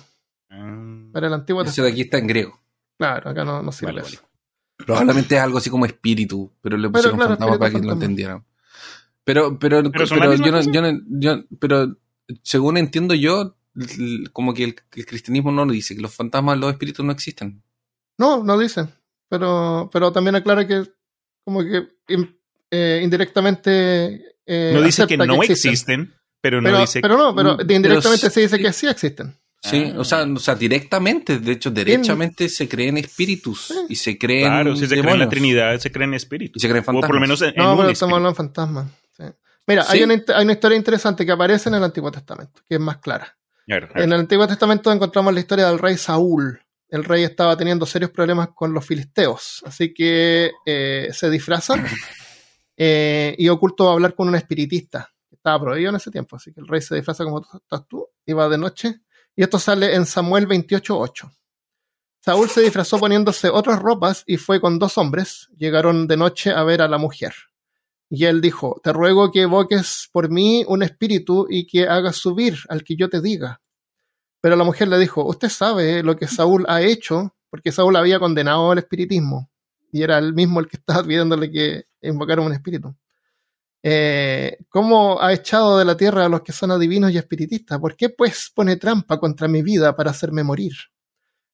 Ah, pero el Antiguo Eso de Testamento. aquí está en griego. Claro, acá no, no sirve Vale, eso. Probablemente es algo así como espíritu, pero le Pero pusieron claro, fantasma para que lo entendieran. Pero, pero, Pero pero, yo, no, yo no- yo- pero según entiendo yo, como que el, el cristianismo no lo dice, que los fantasmas, los espíritus no existen. No, no dicen. Pero, pero también aclara que como que in- eh, indirectamente eh, no dice que acepta no existen. existen, pero no Pero, dice pero no, pero Mm, indirectamente pero se dice que sí existen. Sí, Ah. o, sea, o sea, directamente, de hecho, derechamente se creen espíritus y se creen. Claro, si se cree en la. Trinidad, se creen espíritus. Y se creen O por lo fantasmas. menos en, en No, pero estamos hablando de fantasmas. sí. Mira, ¿Sí? hay, una, hay una historia interesante que aparece en el Antiguo Testamento, que es más clara. A ver, a ver. En el Antiguo Testamento encontramos la historia del rey Saúl. El rey estaba teniendo serios problemas con los filisteos, así que eh, se disfraza eh, y oculto va a hablar con un espiritista. Estaba prohibido en ese tiempo, así que el rey se disfraza como tú estás tú y va de noche. Y esto sale en Samuel 28.8. Saúl se disfrazó poniéndose otras ropas y fue con dos hombres. Llegaron de noche a ver a la mujer. Y él dijo, te ruego que evoques por mí un espíritu y que hagas subir al que yo te diga. Pero la mujer le dijo, usted sabe lo que Saúl ha hecho, porque Saúl había condenado al espiritismo. Y era él mismo el que estaba pidiéndole que invocara un espíritu. Eh, ¿Cómo ha echado de la tierra a los que son adivinos y espiritistas? ¿Por qué pues pone trampa contra mi vida para hacerme morir?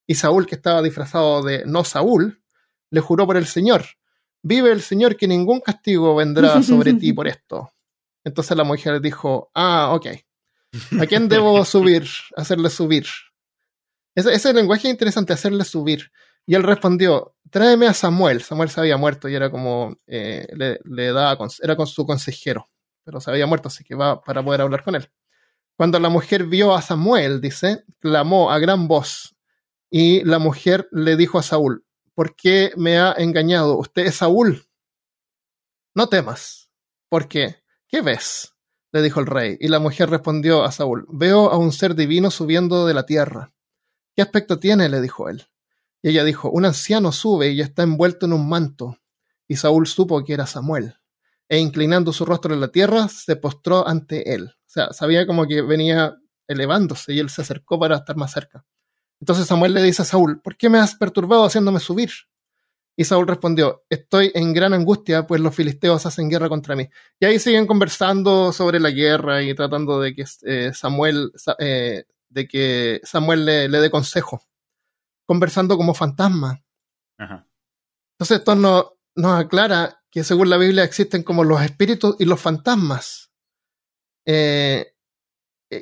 Y Saúl, que estaba disfrazado de no Saúl, le juró por el Señor, vive el Señor que ningún castigo vendrá sobre ti por esto. Entonces la mujer dijo, ah, ok. ¿A quién debo subir? Hacerle subir. Ese, ese lenguaje es interesante, hacerle subir. Y él respondió, tráeme a Samuel. Samuel se había muerto y era como, eh, le, daba, era con su consejero, pero se había muerto, así que va para poder hablar con él. Cuando la mujer vio a Samuel, dice, clamó a gran voz. Y la mujer le dijo a Saúl, ¿por qué me ha engañado? Usted es Saúl. No temas. ¿Por qué? ¿Qué ves? le dijo el rey. Y la mujer respondió a Saúl, veo a un ser divino subiendo de la tierra. ¿Qué aspecto tiene? le dijo él. Y ella dijo, un anciano sube y está envuelto en un manto. Y Saúl supo que era Samuel. E inclinando su rostro en la tierra, se postró ante él. O sea, sabía como que venía elevándose y él se acercó para estar más cerca. Entonces Samuel le dice a Saúl, ¿por qué me has perturbado haciéndome subir? Y Saúl respondió, estoy en gran angustia, pues los filisteos hacen guerra contra mí. Y ahí siguen conversando sobre la guerra y tratando de que eh, Samuel, eh, de que Samuel le, le, dé consejo, conversando como fantasma. Ajá. Entonces esto nos, nos aclara que según la Biblia existen como los espíritus y los fantasmas. Eh,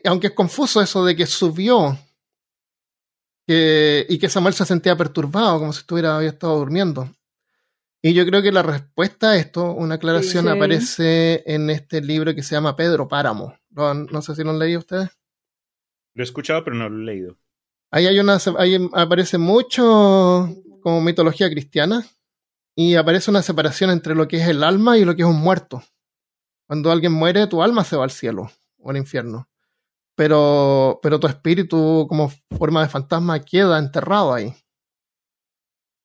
aunque es confuso eso de que subió que, y que Samuel se sentía perturbado, como si estuviera había estado durmiendo. Y yo creo que la respuesta a esto, una aclaración, Sí, sí. aparece en este libro que se llama Pedro Páramo. ¿Lo han- no sé si lo han leído ustedes. Lo he escuchado, pero no lo he leído. Ahí hay una, ahí aparece mucho como mitología cristiana y aparece una separación entre lo que es el alma y lo que es un muerto. Cuando alguien muere, tu alma se va al cielo o al infierno. Pero, pero tu espíritu como forma de fantasma queda enterrado ahí.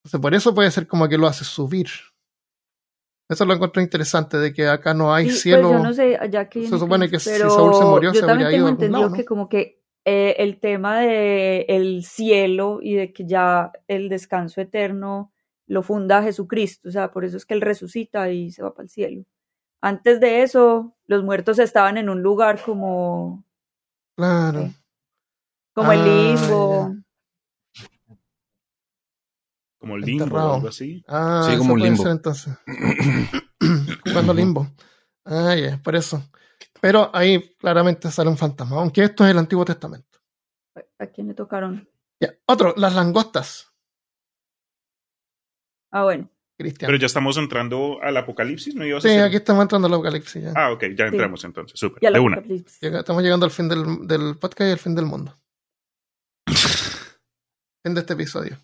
Entonces por eso puede ser como que lo hace subir. Eso lo encuentro interesante, de que acá no hay Sí, pues cielo. yo no sé, ya que Se supone que si pero Saúl se murió, yo se también habría tengo ido entendido lado, ¿no? que como que eh, el tema de el cielo y de que ya el descanso eterno lo funda Jesucristo, o sea, por eso es que él resucita y se va para el cielo. Antes de eso, los muertos estaban en un lugar como, Claro. Sí. como el Ah, limbo. Como limbo Enterrado. o algo así. Ah, Sí, como un limbo. ser, entonces. Jugando limbo. Ah, ya, por eso. Pero ahí claramente sale un fantasma, aunque esto es el Antiguo Testamento. ¿A quién le tocaron? Ya, Otro, las langostas. Ah, bueno. Cristian. Pero ya estamos entrando al apocalipsis, ¿no Sí, aquí estamos entrando al apocalipsis ya. Ah, ok, ya entramos entonces, súper. Ya De una. estamos llegando al fin del, del podcast y al fin del mundo. fin de este episodio.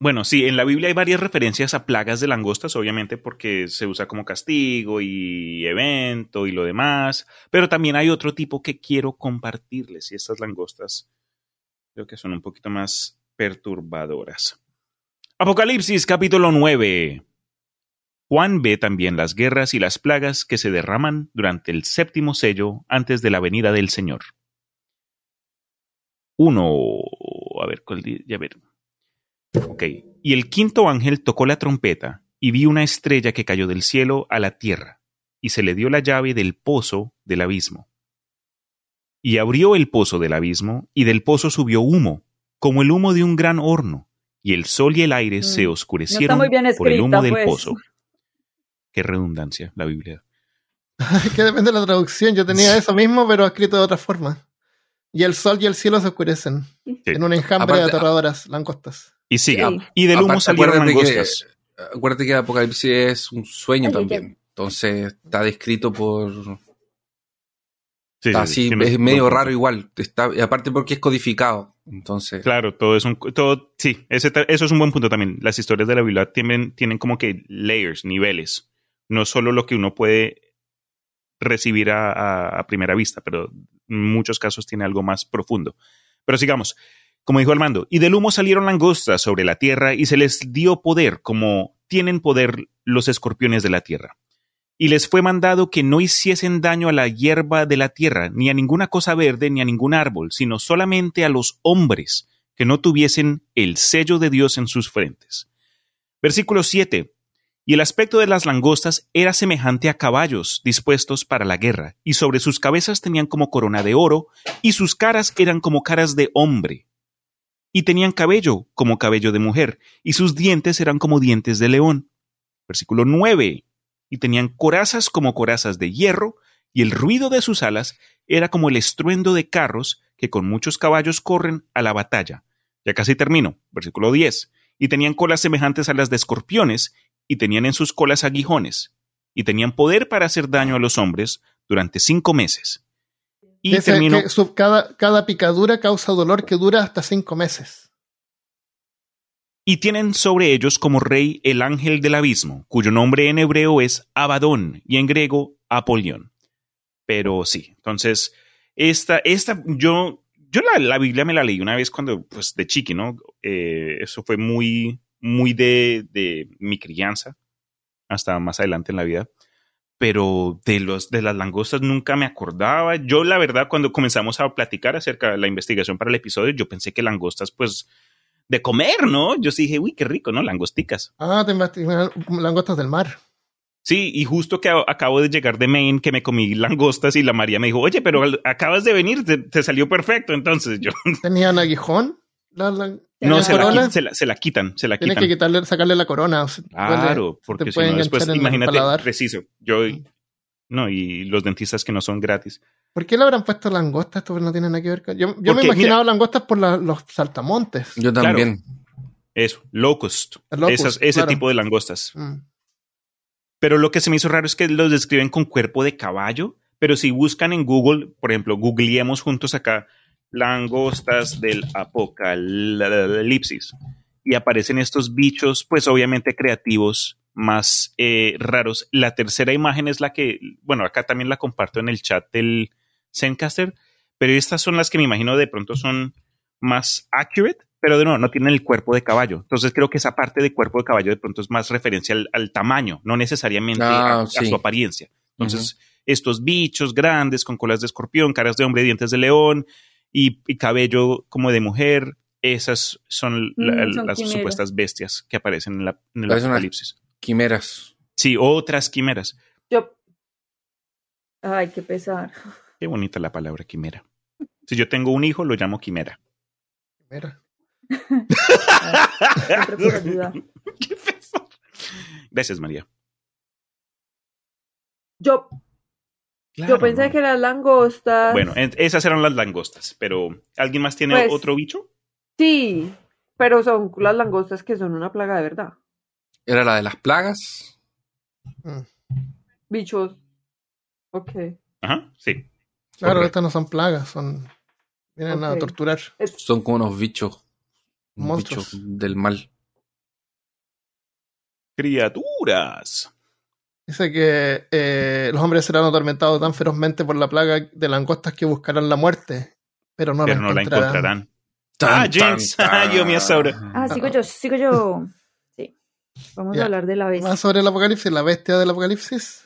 Bueno, sí, en la Biblia hay varias referencias a plagas de langostas, obviamente porque se usa como castigo y evento y lo demás, pero también hay otro tipo que quiero compartirles y estas langostas creo que son un poquito más perturbadoras. Apocalipsis capítulo 9. Juan ve también las guerras y las plagas que se derraman durante el séptimo sello antes de la venida del Señor. Uno, a ver, ¿cuál di- ya ver. Ok. Y el quinto ángel tocó la trompeta y vi una estrella que cayó del cielo a la tierra, y se le dio la llave del pozo del abismo. Y abrió el pozo del abismo, y del pozo subió humo, como el humo de un gran horno, y el sol y el aire Mm. se oscurecieron muy bien por el humo del pues. pozo. Qué redundancia, la Biblia. que depende de la traducción. Yo tenía eso mismo, pero escrito de otra forma. Y el sol y el cielo se oscurecen Sí. en un enjambre Aparte- de aterradoras langostas. Y sigue. Sí. Y del humo salieron acuérdate que- langostas. Acuérdate que el Apocalipsis es un sueño Ay, también. Entonces está descrito por. Sí, sí, sí, así, es medio raro igual. Está, y aparte porque es codificado. Entonces. Claro, todo es un... Todo, sí, ese eso es un buen punto también. Las historias de la Biblia tienen, tienen como que layers, niveles. No solo lo que uno puede recibir a, a- a primera vista, pero en muchos casos tiene algo más profundo. Pero sigamos. Como dijo Armando, y del humo salieron langostas sobre la tierra y se les dio poder como tienen poder los escorpiones de la tierra. Y les fue mandado que no hiciesen daño a la hierba de la tierra, ni a ninguna cosa verde, ni a ningún árbol, sino solamente a los hombres que no tuviesen el sello de Dios en sus frentes. Versículo 7. Y el aspecto de las langostas era semejante a caballos dispuestos para la guerra, y sobre sus cabezas tenían como corona de oro, y sus caras eran como caras de hombre. Y tenían cabello como cabello de mujer, y sus dientes eran como dientes de león. Versículo 9. Y tenían corazas como corazas de hierro, y el ruido de sus alas era como el estruendo de carros que con muchos caballos corren a la batalla. Ya casi termino. Versículo 10. Y tenían colas semejantes a las de escorpiones, y tenían en sus colas aguijones, y tenían poder para hacer daño a los hombres durante cinco meses. Y termino. que su- cada, cada picadura causa dolor que dura hasta cinco meses. Y tienen sobre ellos como rey el ángel del abismo, cuyo nombre en hebreo es Abadón y en griego Apolión. Pero sí, entonces, esta, esta, yo, yo la, la Biblia me la leí una vez cuando, pues, de chiqui, ¿no? Eh, eso fue muy, muy de, de mi crianza, hasta más adelante en la vida. Pero de, los, de las langostas nunca me acordaba. Yo, la verdad, cuando comenzamos a platicar acerca de la investigación para el episodio, yo pensé que langostas, pues, de comer, ¿no? Yo sí dije, uy, qué rico, ¿no? Langosticas. Ah, te langostas del mar. Sí, y justo que acabo de llegar de Maine, que me comí langostas y la María me dijo, oye, pero acabas de venir, te, te salió perfecto. Entonces yo, ¿Tenían aguijón? La- la- no, ¿tenían se la, corona? qui- se, la, se la quitan, se la Tienes quitan. que quitarle, sacarle la corona. o sea, Claro, porque si no después, imagínate, paladar. preciso, yo, no, y los dentistas que no son gratis. ¿Por qué le habrán puesto langostas? Esto no tiene nada que ver con... Yo, yo me imaginaba langostas por la- los saltamontes. Yo también. Eso, locust, esas- ese claro. tipo de langostas. Mm. Pero lo que se me hizo raro es que los describen con cuerpo de caballo, pero si buscan en Google, por ejemplo, googleemos juntos acá langostas del apocalipsis y aparecen estos bichos, pues obviamente creativos, más eh, raros. La tercera imagen es la que, bueno, acá también la comparto en el chat del Zencaster, pero estas son las que me imagino de pronto son más accurate, pero de nuevo no tienen el cuerpo de caballo. Entonces creo que esa parte de cuerpo de caballo de pronto es más referencia al, al tamaño, no necesariamente Ah, a, a sí. su apariencia. Entonces, estos bichos grandes con colas de escorpión, caras de hombre, dientes de león y, y cabello como de mujer, esas son, la- Mm, son las quimeras. supuestas bestias que aparecen en, la, en el apocalipsis. Quimeras. Sí, otras quimeras. Yo, Ay, qué pesar. Qué bonita la palabra quimera. Si yo tengo un hijo, lo llamo quimera. Pesar. Gracias, María. yo, Claro, yo pensé ¿no? que las langostas. Bueno, en- esas eran las langostas, pero ¿alguien más tiene Pues- otro bicho? Sí, pero son las langostas que son una plaga de verdad. ¿Era la de las plagas? Mm. Bichos. Ok. Ajá, sí. Claro, Correcto. estas no son plagas, son. Vienen a torturar. Son como unos bichos. Monstruos. bichos del mal. Criaturas. Dice que eh, los hombres serán atormentados tan ferozmente por la plaga de langostas que buscarán la muerte, pero no, pero la, no la encontrarán. Ah, Jinx. Ah, yo. Ah, sigo yo, sigo yo. Sí. Vamos Ya. a hablar de la bestia. Más sobre el apocalipsis, la bestia del apocalipsis,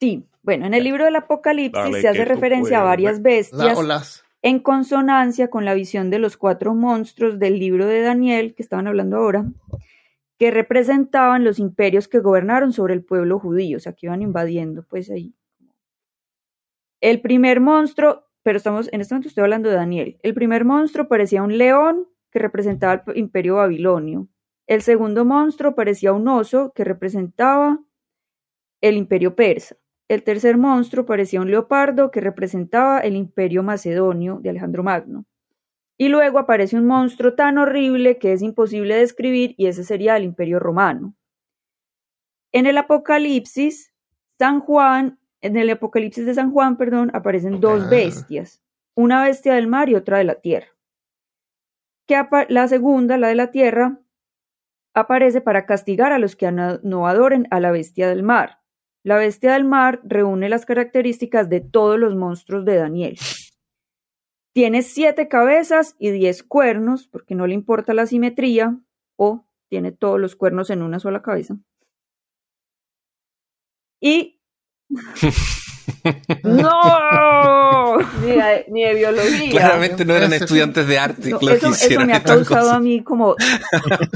Sí, bueno, en el libro del Apocalipsis Dale se hace referencia a varias la bestias o las. en consonancia con la visión de los cuatro monstruos del libro de Daniel, que estaban hablando ahora, que representaban los imperios que gobernaron sobre el pueblo judío, o sea, que iban invadiendo, pues ahí. El primer monstruo, pero estamos, en este momento estoy hablando de Daniel, el primer monstruo parecía un león que representaba el imperio babilonio. El segundo monstruo parecía un oso que representaba el imperio persa. El tercer monstruo parecía un leopardo que representaba el imperio macedonio de Alejandro Magno. Y luego aparece un monstruo tan horrible que es imposible describir y ese sería el imperio romano. En el Apocalipsis, San Juan, en el Apocalipsis de San Juan, perdón, aparecen dos Ah. bestias, una bestia del mar y otra de la tierra. Que la segunda, la de la tierra, aparece para castigar a los que no adoren a la bestia del mar. La bestia del mar reúne las características de todos los monstruos de Daniel. Tiene siete cabezas y diez cuernos, porque no le importa la simetría, o tiene todos los cuernos en una sola cabeza. Y... ¡No! Ni de, ni de biología. Claramente no eran estudiantes de arte No, eso, eso me ha causado a mí como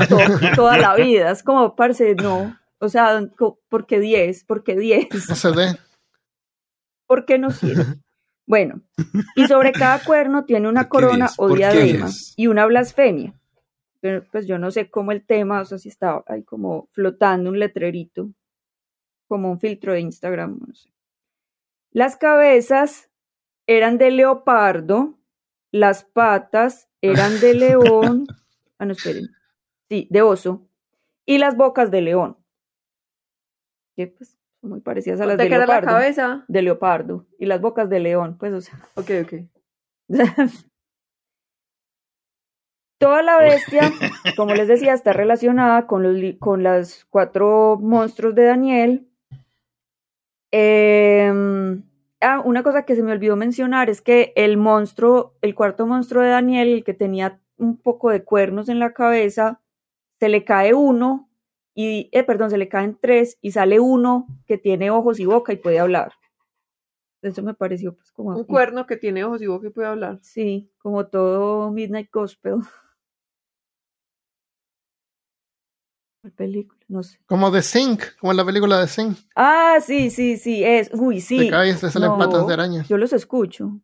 to- toda la vida. Es como, parce, no. O sea, ¿por qué 10? ¿Por qué 10? No se ve. ¿Por qué no sirve? Bueno, y sobre cada cuerno tiene una ¿Por qué corona o ¿Por qué diadema y una blasfemia. Pero, pues yo no sé cómo el tema, o sea, si está ahí como flotando un letrerito, como un filtro de Instagram, no sé. Las cabezas eran de leopardo, las patas eran de león, ah, no, esperen, sí, de oso, y las bocas de león. Que pues muy parecidas a las ¿De la leopardo cabeza? de leopardo y las bocas de león, pues o sea. Ok, ok. Toda la bestia, como les decía, está relacionada con los con las cuatro monstruos de Daniel. Em, ah, una cosa que se me olvidó mencionar es que el monstruo, el cuarto monstruo de Daniel, el que tenía un poco de cuernos en la cabeza, se le cae uno y, eh, perdón, se le caen tres y sale uno que tiene ojos y boca y puede hablar. Eso me pareció pues como Un cuerno que tiene ojos y boca y puede hablar. Sí, como todo Midnight Gospel. ¿Cuál película? No sé. Como The Sing, como en la película de Sing. Ah, sí, sí, sí, es. Uy, sí. Te caes, te salen No, patas de araña. Yo los escucho.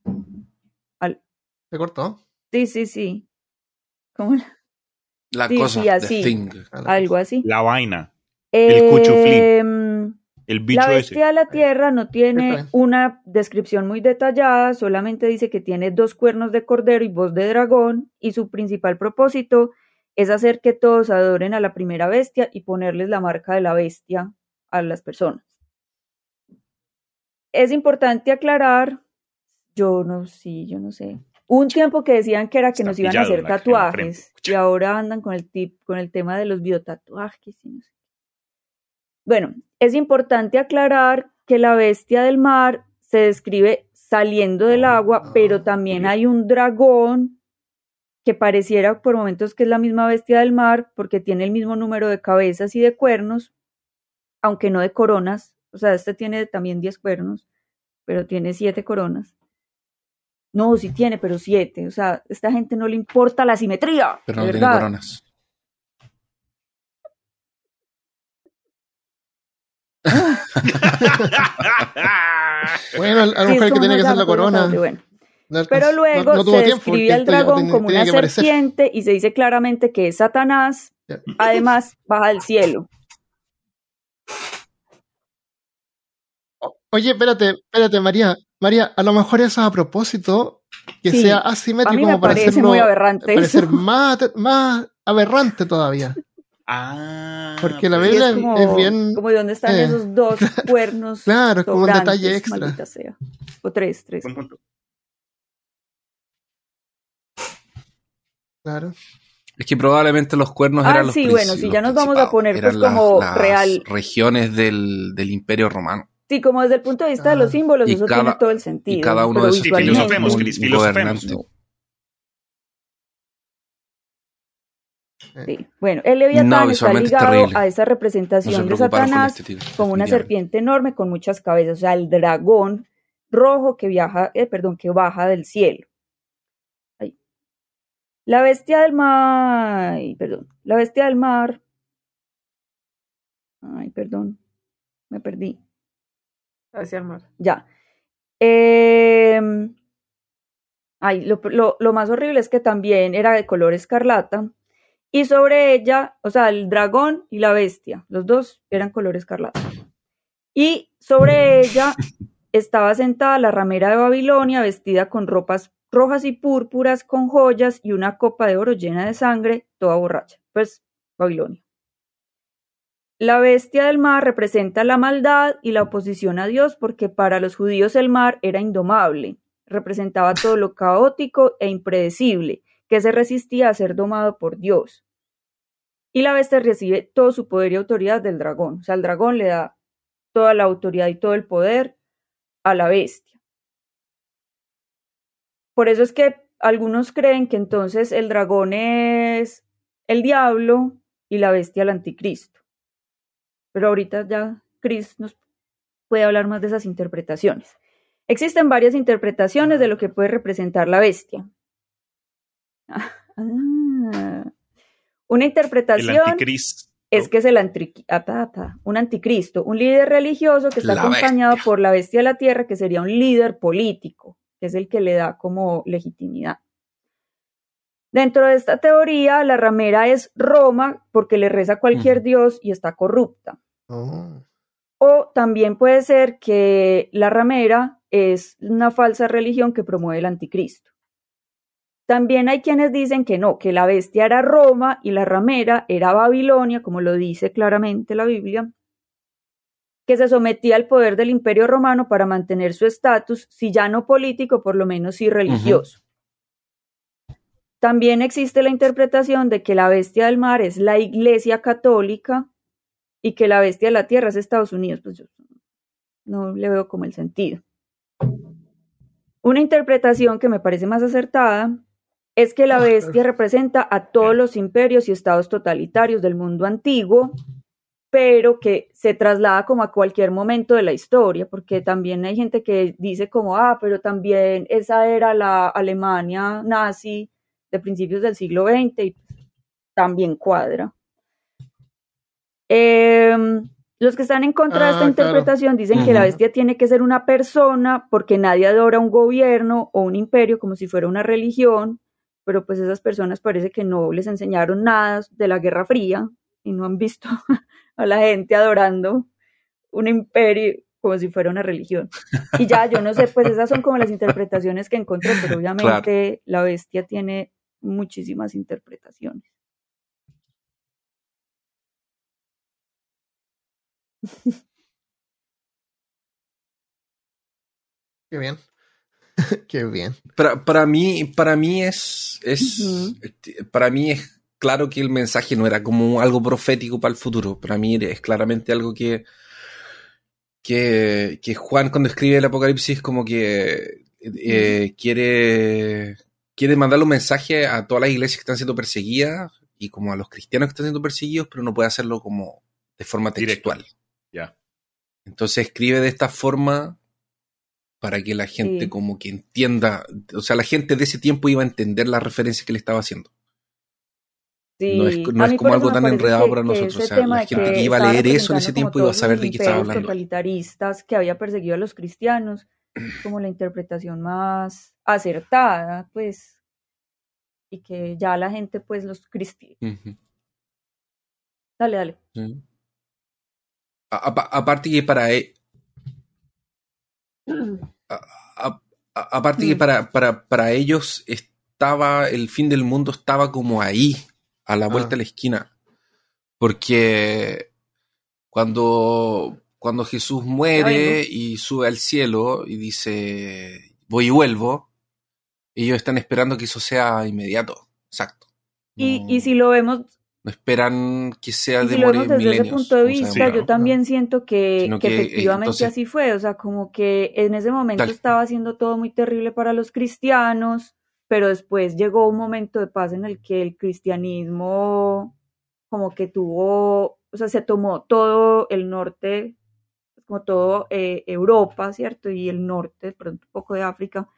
¿Te cortó? Sí, sí, sí. ¿Cómo? la- La Sí, cosa, sí, the así. thing. Algo así. La vaina. El cuchuflí. Em, El bicho La ese. bestia de la tierra no tiene una descripción muy detallada, solamente dice que tiene dos cuernos de cordero y voz de dragón, y su principal propósito es hacer que todos adoren a la primera bestia y ponerles la marca de la bestia a las personas. Es importante aclarar, yo no, sí, yo no sé. Un tiempo que decían que era que Está nos iban a hacer tatuajes y ahora andan con el tip, con el tema de los biotatuajes. Bueno, es importante aclarar que la bestia del mar se describe saliendo del agua, Ah, pero también hay un dragón que pareciera por momentos que es la misma bestia del mar porque tiene el mismo número de cabezas y de cuernos, aunque no de coronas. O sea, este tiene también 10 cuernos, pero tiene 7 coronas. No, sí tiene, pero 7. O sea, a esta gente no le importa la simetría. Pero no de tiene verdad. coronas. Bueno, a Sí, es mujer que tenía que no la corona. bueno. Pero luego no se describe al dragón como una serpiente y se dice claramente que es Satanás. Además, baja del cielo. Oye, espérate, espérate, María. María, a lo mejor eso es a propósito que Sí, sea asimétrico como para hacerlo muy aberrante parecer más, más aberrante todavía. Ah. Porque la pues, vela es como, es bien- como de dónde están eh. esos dos cuernos. Claro, es como un detalle extra. sea. O tres, tres. buen punto. Claro. Es que probablemente los cuernos Ah, eran los sí, bueno, si ya nos vamos a poner, pues, eran las- como las real. regiones del, del Imperio Romano. Sí, como desde el punto de vista de Ah. los símbolos, Y eso cada- tiene todo el sentido. y cada uno de esos Sí, filosofemos, Cris, filosofemos. Sí. Bueno, el Leviatán No, está ligado terrible. a esa No representación de Satanás este como una serpiente enorme con muchas cabezas, o sea, el dragón rojo que viaja, eh, perdón, que baja del cielo. Ahí. La bestia del mar, ay, perdón, la bestia del mar. Ay, perdón, me perdí. Hacia el mar. Ya. Em, ay, lo, lo- lo más horrible es que también era de color escarlata. Y sobre ella, o sea, el dragón y la bestia, los dos eran color escarlata. Y sobre ella estaba sentada la ramera de Babilonia, vestida con ropas rojas y púrpuras, con joyas y una copa de oro llena de sangre, toda borracha. Pues, Babilonia. La bestia del mar representa la maldad y la oposición a Dios porque para los judíos el mar era indomable, representaba todo lo caótico e impredecible, que se resistía a ser domado por Dios. Y la bestia recibe todo su poder y autoridad del dragón, o sea, el dragón le da toda la autoridad y todo el poder a la bestia. Por eso es que algunos creen que entonces el dragón es el diablo y la bestia el anticristo. Pero ahorita ya Chris nos puede hablar más de esas interpretaciones. Existen varias interpretaciones de lo que puede representar la bestia. Ah. Una interpretación es que es el antri- ah, un anticristo, un líder religioso que está La acompañado bestia. por la bestia de la tierra, que sería un líder político, que es el que le da como legitimidad. Dentro de esta teoría, la ramera es Roma porque le reza a cualquier dios y está corrupta. Oh. O también puede ser que la ramera es una falsa religión que promueve el anticristo. También hay quienes dicen que no, que la bestia era Roma y la ramera era Babilonia, como lo dice claramente la Biblia, que se sometía al poder del imperio romano para mantener su estatus, si ya no político, por lo menos sí religioso. También existe la interpretación de que la bestia del mar es la iglesia católica y que la bestia de la tierra es Estados Unidos. Pues yo no le veo como el sentido. Una interpretación que me parece más acertada es que la bestia representa a todos los imperios y estados totalitarios del mundo antiguo, pero que se traslada como a cualquier momento de la historia, porque también hay gente que dice como, ah, pero también esa era la Alemania nazi de principios del siglo XX y también cuadra. Em, los que están en contra de esta Ah, interpretación dicen que la bestia tiene que ser una persona porque nadie adora un gobierno o un imperio como si fuera una religión, pero pues esas personas parece que no les enseñaron nada de la Guerra Fría y no han visto a la gente adorando un imperio como si fuera una religión. Y ya, yo no sé, pues esas son como las interpretaciones que encontré, pero obviamente la bestia tiene muchísimas interpretaciones. Qué bien. Qué bien. Para, para mí, para mí es, es para mí es claro que el mensaje no era como algo profético para el futuro. Para mí es claramente algo que, que, que Juan cuando escribe el Apocalipsis como que eh, quiere, quiere mandarle un mensaje a todas las iglesias que están siendo perseguidas y como a los cristianos que están siendo perseguidos, pero no puede hacerlo como de forma Directo. Ya. Entonces escribe de esta forma para que la gente Sí. como que entienda, o sea, la gente de ese tiempo iba a entender la referencia que le estaba haciendo. Sí, No es, no como algo tan enredado que- para nosotros. O sea, la gente que iba a leer eso en ese tiempo iba a saber de qué estaba hablando. totalitaristas que había perseguido a los cristianos, como la interpretación más acertada, pues, y que ya la gente, pues, los cristianos. Dale, dale. sí. Aparte que para e- aparte que Mm. para, para, para ellos estaba el fin del mundo estaba como ahí a la vuelta Ah. de la esquina Porque cuando, cuando Jesús muere Ay, y sube al cielo y dice, voy y vuelvo, ellos están esperando que eso sea inmediato. Exacto. Y, No- y si lo vemos, no esperan que sea y si lo vemos desde ese punto de vista, sabemos, Sí, yo ¿no? también siento que, que que, eh, efectivamente entonces- así fue. O sea, como que en ese momento Tal. estaba siendo todo muy terrible para los cristianos, pero después llegó un momento de paz en el que el cristianismo como que tuvo, o sea, se tomó todo el norte, como todo eh, Europa, ¿cierto? Y el norte, de pronto un poco de África.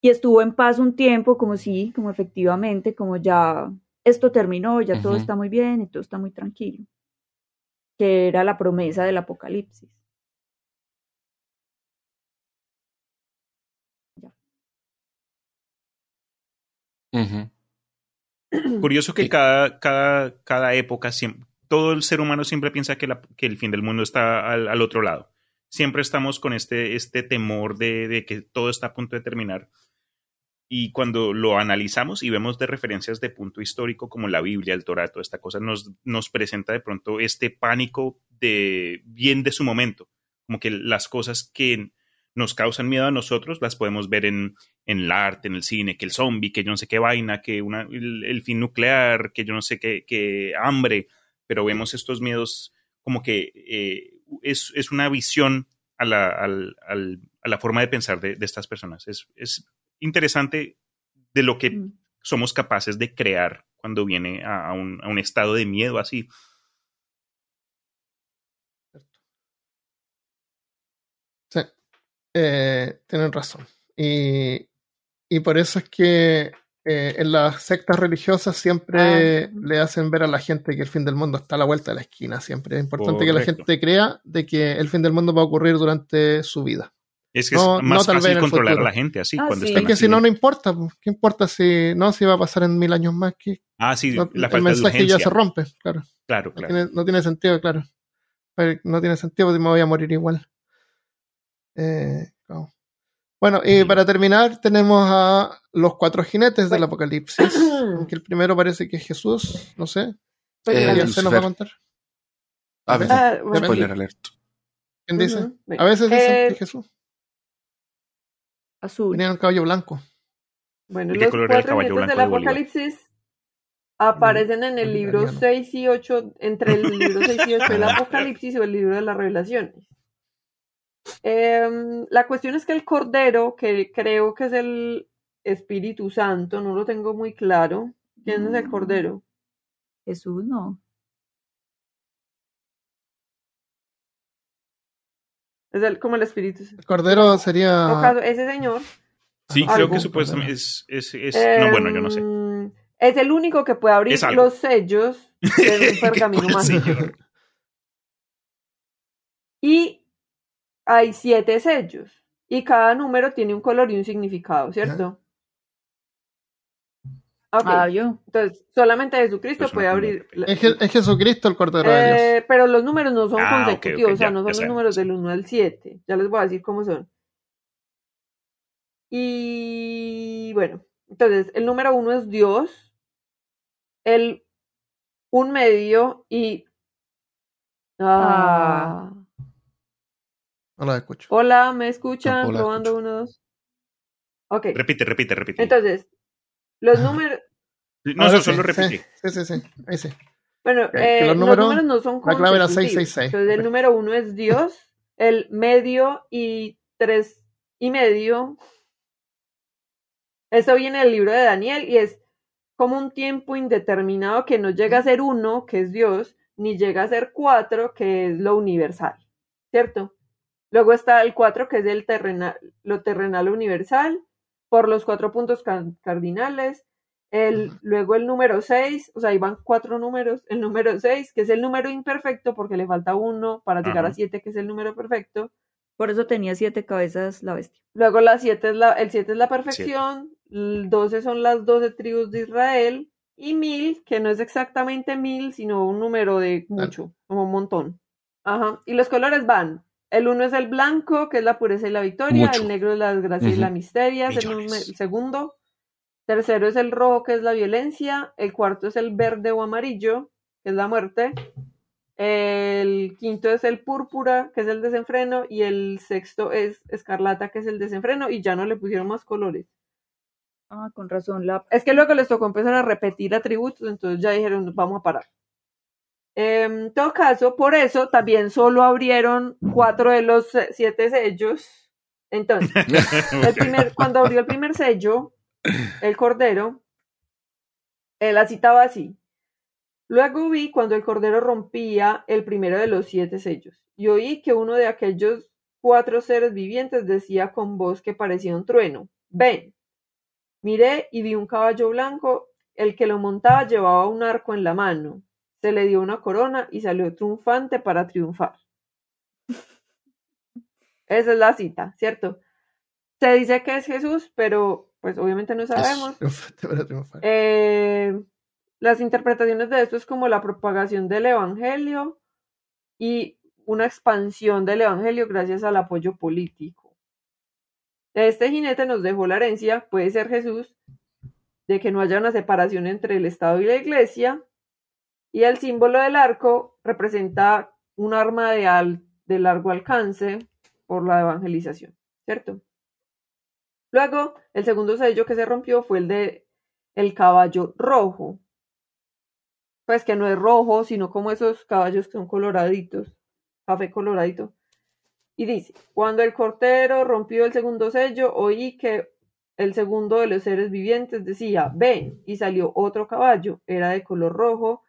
Y estuvo en paz un tiempo, como sí, como efectivamente, como ya esto terminó, ya todo está muy bien y todo está muy tranquilo. Que era la promesa del apocalipsis. Curioso que Sí. cada, cada, cada época, todo el ser humano siempre piensa que, la- que el fin del mundo está al, al otro lado. Siempre estamos con este, este temor de, de que todo está a punto de terminar. Y cuando lo analizamos y vemos de referencias de punto histórico como la Biblia, el Torah, toda esta cosa, nos, nos presenta de pronto este pánico de bien de su momento. Como que las cosas que nos causan miedo a nosotros las podemos ver en, en el arte, en el cine, que el zombie, que yo no sé qué vaina, que una, el, fin nuclear, que yo no sé qué, que hambre, pero vemos estos miedos como que eh, es, es una visión a la, al- al- a la forma de pensar de, de estas personas. Es, es interesante de lo que Mm. somos capaces de crear cuando viene a, a un, a un estado de miedo así. Sí, eh, tienen razón. Y, y por eso es que eh, en las sectas religiosas siempre Ah, le hacen ver a la gente que el fin del mundo está a la vuelta de la esquina. Siempre es importante que la gente crea de que el fin del mundo va a ocurrir durante su vida. Es que No- es no más tal fácil el controlar futuro. a la gente así Ah, cuando sí. están Es que así si no, de- no importa. ¿Qué importa si no si va a pasar en mil años más? que Ah, sí, no- la el falta de mensaje ya urgencia. se rompe, claro. Claro, No, claro. tiene, no tiene sentido, claro. No tiene sentido porque me voy a morir igual. Eh, no. Bueno, y para terminar tenemos a los cuatro jinetes del apocalipsis. aunque el primero parece que es Jesús, no sé. Eh, ya mira, se nos va a contar. Ah, verdad. ah, bueno, Spoiler alert. ¿Quién dice? A veces dicen Eh, que es Jesús. Azul. Tenía un caballo blanco. Bueno, ¿De qué los color era el cuatro caballo jinetes del? Apocalipsis aparecen en el libro Bolivariano. 6 y 8, entre el libro 6 y 8 del Apocalipsis o el libro de las Revelaciones. Em, la cuestión es que el Cordero, que creo que es el Espíritu Santo, no lo tengo muy claro. ¿Quién es el Cordero? Jesús no. Es el, como el Espíritu. El cordero sería. ese señor. Sí, Algo, creo que supuestamente es, es, es- no, bueno, yo no sé. em, Es el único que puede abrir los sellos de un pergamino ¿Cuál mágico. Y hay siete sellos. Y cada número tiene un color y un significado, ¿cierto? Ok, Ah, yo. entonces solamente Jesucristo Pues puede abrir. idea. Es, es Jesucristo el cordero de Dios. Eh, pero los números no son Ah, consecutivos, o sea, ya, no son los números del 1 al 7. Ya les voy a decir cómo son. Y bueno, entonces el número 1 es Dios, el un medio y... Ah. No lo escucho. Hola, ¿me escuchan? La Probando escucho. uno, dos. Ok, Repite, repite, repite. entonces, los números... no, eso solo sí, repite. Sí, sí, sí. Ahí sí. Bueno, eh, los los, números- no son la clave era consecutivos. 666. Entonces, el número uno es Dios, el medio y tres y medio. Eso viene del libro de Daniel y es como un tiempo indeterminado que no llega a ser uno, que es Dios, ni llega a ser cuatro, que es lo universal, ¿cierto? Luego está el cuatro, que es el terrenal, lo terrenal universal, por los cuatro puntos ca- cardinales. El, luego el número 6, o sea, ahí van cuatro números. El número 6, que es el número imperfecto, porque le falta uno para llegar a Ajá. 7, que es el número perfecto. Por eso tenía siete cabezas la bestia. Luego la siete es la, el 7 es la perfección, el 12 son las 12 tribus de Israel, y 1000, que no es exactamente 1000, sino un número de mucho, como un montón. Ajá. Y los colores van. El uno es el blanco, que es la pureza y la victoria, Mucho. el negro es la desgracia y la misteria, el segundo. Tercero es el rojo, que es la violencia, el cuarto es el verde o amarillo, que es la muerte. El quinto es el púrpura, que es el desenfreno. Y el sexto es escarlata, que es el desenfreno. Y ya no le pusieron más colores. Ah, con razón. La... Es que luego les tocó empezar a repetir atributos, entonces ya dijeron, vamos a parar. En todo caso, por eso también solo abrieron cuatro de los eh, siete sellos. Entonces, el primer, cuando abrió el primer sello, el cordero, eh, la citaba así. Luego vi cuando el cordero rompía el primero de los siete sellos, y oí que uno de aquellos cuatro seres vivientes decía con voz que parecía un trueno, ven. Miré y vi un caballo blanco, el que lo montaba llevaba un arco en la mano, se le dio una corona y salió triunfante para triunfar. Esa es la cita, ¿cierto? Se dice que es Jesús, pero pues obviamente no sabemos. Triunfante para triunfar. Eh, las interpretaciones de esto es como la propagación del Evangelio y una expansión del Evangelio gracias al apoyo político. Este jinete nos dejó la herencia, puede ser Jesús, de que no haya una separación entre el Estado y la Iglesia, y el símbolo del arco representa un arma de, de largo alcance por la evangelización, ¿cierto? Luego, el segundo sello que se rompió fue el de el caballo rojo. Pues que no es rojo, sino como esos caballos que son coloraditos, café coloradito. Y dice, cuando el cortero rompió el segundo sello, oí que el segundo de los seres vivientes decía, ven, y salió otro caballo, era de color rojo,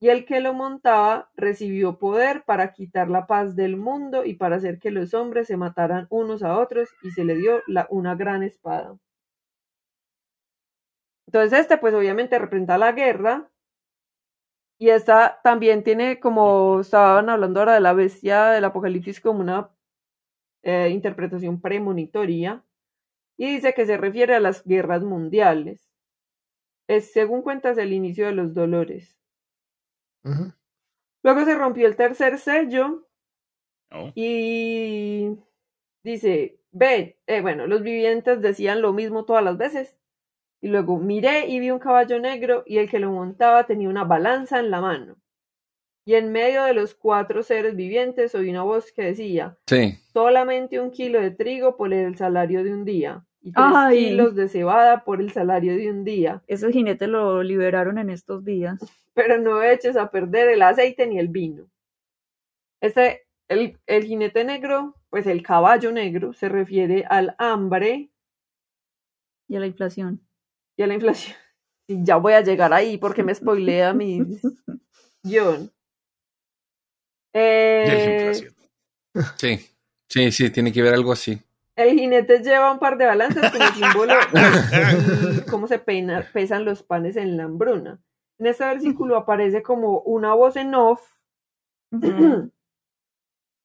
y el que lo montaba recibió poder para quitar la paz del mundo y para hacer que los hombres se mataran unos a otros, y se le dio la, una gran espada. Entonces este pues obviamente representa la guerra, y esta también tiene como estaban hablando ahora de la bestia del apocalipsis como una eh, interpretación premonitoria, y dice que se refiere a las guerras mundiales. Es, según cuentas, el inicio de los dolores. Luego se rompió el tercer sello Oh. y dice, ve, eh, bueno, los vivientes decían lo mismo todas las veces. Y luego miré y vi un caballo negro y el que lo montaba tenía una balanza en la mano. Y en medio de los cuatro seres vivientes oí una voz que decía, Sí. solamente un kilo de trigo por el salario de un día y tres Ay. kilos de cebada por el salario de un día. Ese jinete lo liberaron en estos días. pero no eches a perder el aceite ni el vino. Este, el, el jinete negro, pues el caballo negro, se refiere al hambre Y a la inflación. y a la inflación. Y ya voy a llegar ahí porque me spoilea mi guion. Y la Eh, inflación. Sí. Sí, sí, tiene que ver algo así. El jinete lleva un par de balanzas como símbolo de cómo se pena- pesan los panes en la hambruna. En este versículo aparece como una voz en off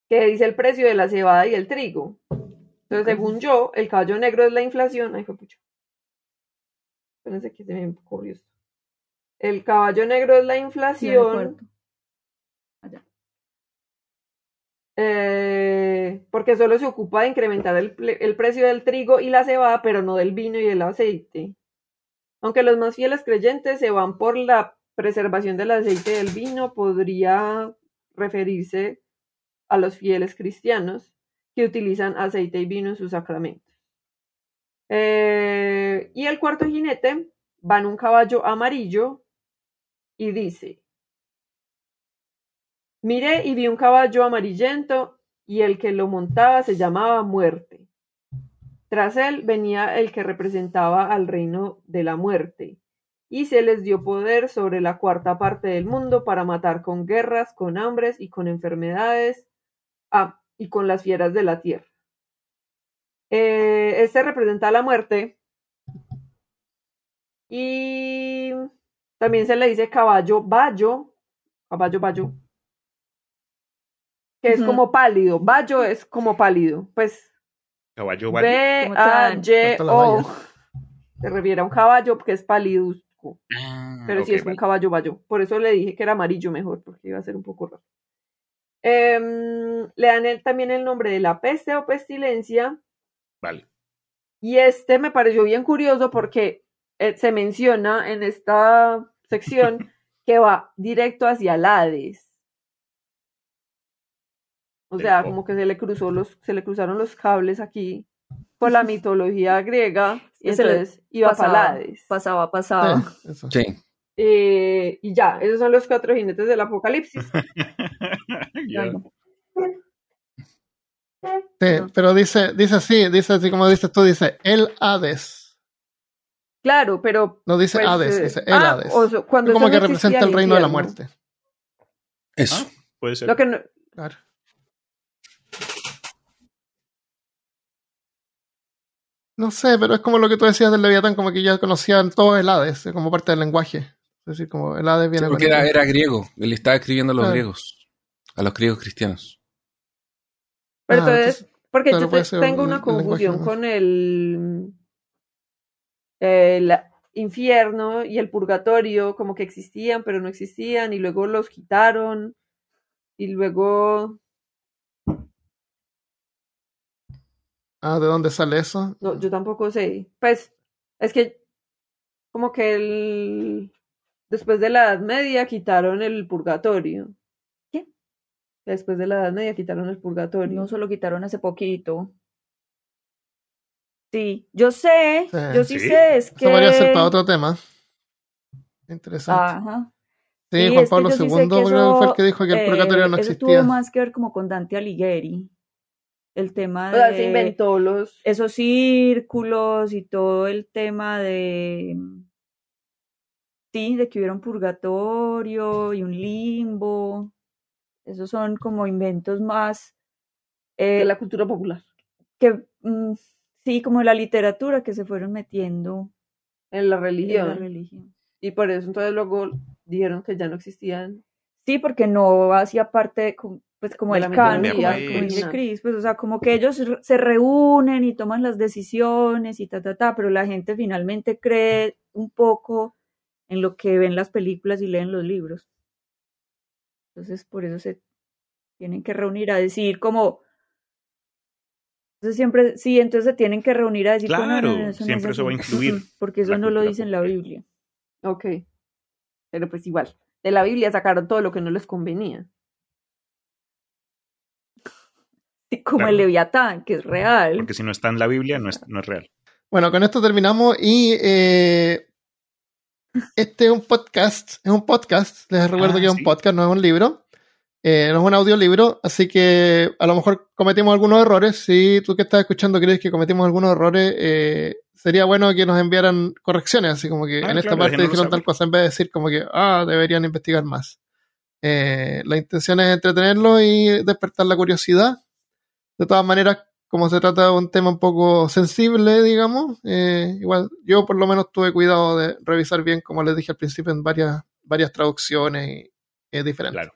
que dice el precio de la cebada y el trigo. Entonces, según yo, el caballo negro es la inflación. Ay, pucha. Espérense que se me ocurrió esto. El caballo negro es la inflación. puerto. Allá. Eh, porque solo se ocupa de incrementar el, precio del trigo y la cebada, pero no del vino y el aceite. Aunque los más fieles creyentes se van por la preservación del aceite del vino, podría referirse a los fieles cristianos que utilizan aceite y vino en sus sacramentos. Eh, y el cuarto jinete va en un caballo amarillo y dice, Miré y vi un caballo amarillento y el que lo montaba se llamaba Muerte. Tras él venía el que representaba al reino de la muerte, y se les dio poder sobre la cuarta parte del mundo para matar con guerras, con hambres y con enfermedades, ah, y con las fieras de la tierra. Eh, este representa la muerte, y también se le dice caballo bayo, caballo bayo, que es como pálido. Bayo es como pálido. Pues Caballo vale. B A Y O se refiere a un caballo que es paliduzco, Ah, pero sí es un caballo bayo. Por eso le dije que era amarillo mejor, porque iba a ser un poco raro. Em, le dan el- también el nombre de la peste o pestilencia. Vale. Y este me pareció bien curioso porque eh, se menciona en esta sección que va directo hacia el Hades. O sea, como que se le cruzó los, se le cruzaron los cables aquí por la mitología griega y entonces iba para pasaba, Hades. pasaba, pasaba. Sí, eso. Sí. Eh, y ya, esos son los cuatro jinetes del apocalipsis. Sí, pero dice, dice así, dice así como dices tú, dice el Hades. Claro, pero No dice pues, Hades, eh, dice el ah, Hades. o sea, cuando como que representa el reino de la muerte. Eso. Ah, puede ser. Lo que no- Claro. No sé, pero es como lo que tú decías del Leviatán, como que ya conocían todo el Hades, como parte del lenguaje. Es decir, como el Hades viene Porque con era, griego. Él estaba escribiendo a los Claro. griegos. A los griegos cristianos. pero Ah, entonces, porque claro, yo te- tengo una confusión con el, el infierno y el purgatorio, como que existían, pero no existían, y luego los quitaron, y luego, Ah, ¿de dónde sale eso? no, yo tampoco sé, pues, es que como que el, después de la Edad Media quitaron el purgatorio. ¿Qué? Después de la Edad Media quitaron el purgatorio. No solo quitaron hace poquito. Sí, yo sé, Sí. yo sí, Sí. sé, es que... Eso podría ser para otro tema. Interesante. Ajá. sí, Sí, Juan es que Pablo yo sí II creo que fue el eso, que dijo que el eh, purgatorio no Eso existía. tuvo más que ver como con Dante Alighieri. El tema O sea, de se inventó los... esos círculos y todo el tema de... Sí, de que hubiera un purgatorio y un limbo. Esos son como inventos más... eh, de la cultura popular. que mm, sí, como la literatura que se fueron metiendo En la en religión. la religión. Y por eso entonces luego dijeron que ya no existían. Sí, porque no hacía parte de, pues como el como dice pues. Chris, pues o sea, como que ellos se reúnen y toman las decisiones y ta, ta, ta, pero la gente finalmente cree un poco en lo que ven las películas y leen los libros. Entonces, por eso se tienen que reunir a decir como... Entonces siempre, sí, entonces se tienen que reunir a decir como, no, no, Claro, no, siempre es eso va a Ujú, Porque eso no lo dice en la. Biblia. Ok. Pero pues igual. De la Biblia sacaron todo lo que no les convenía. Sí, como Claro. el Leviatán, que es real. Porque si no está en la Biblia, no es, no es real. Bueno, con esto terminamos y eh, este es un podcast, es un podcast, les recuerdo Ah, que es un podcast, no es un libro, eh, no es un audiolibro, así que a lo mejor cometimos algunos errores, si tú que estás escuchando crees que cometimos algunos errores, eh, sería bueno que nos enviaran correcciones, así como que Ah, en esta parte dijeron tal cosa en vez de decir como que, ah, deberían investigar más. Eh, la intención es entretenerlo y despertar la curiosidad. De todas maneras, como se trata de un tema un poco sensible, digamos, eh, igual yo por lo menos tuve cuidado de revisar bien, como les dije al principio, en varias, varias traducciones y, eh, diferentes Claro.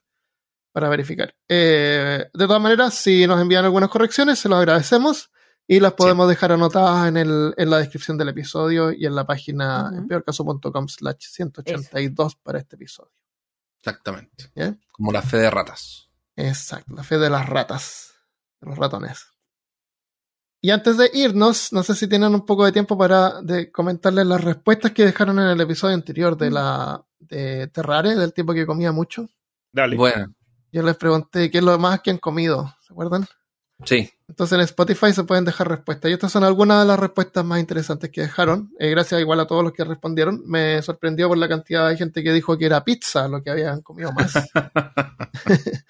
para verificar. Eh, de todas maneras, si nos envían algunas correcciones, se los agradecemos y las podemos dejar anotadas en, el, en la descripción del episodio y en la página Ujú. en peorcaso.com slash 182 para este episodio. Exactamente. Como la fe de ratas. Exacto, la fe de las ratas, los ratones. Y antes de irnos, no sé si tienen un poco de tiempo para de comentarles las respuestas que dejaron en el episodio anterior de la de Terrare, del tipo que comía mucho. Dale. Bueno, Yo les pregunté qué es lo más que han comido, ¿se acuerdan? sí. Entonces en Spotify se pueden dejar respuestas. Y estas son algunas de las respuestas más interesantes que dejaron. Eh, gracias igual a todos los que respondieron. Me sorprendió por la cantidad de gente que dijo que era pizza lo que habían comido más.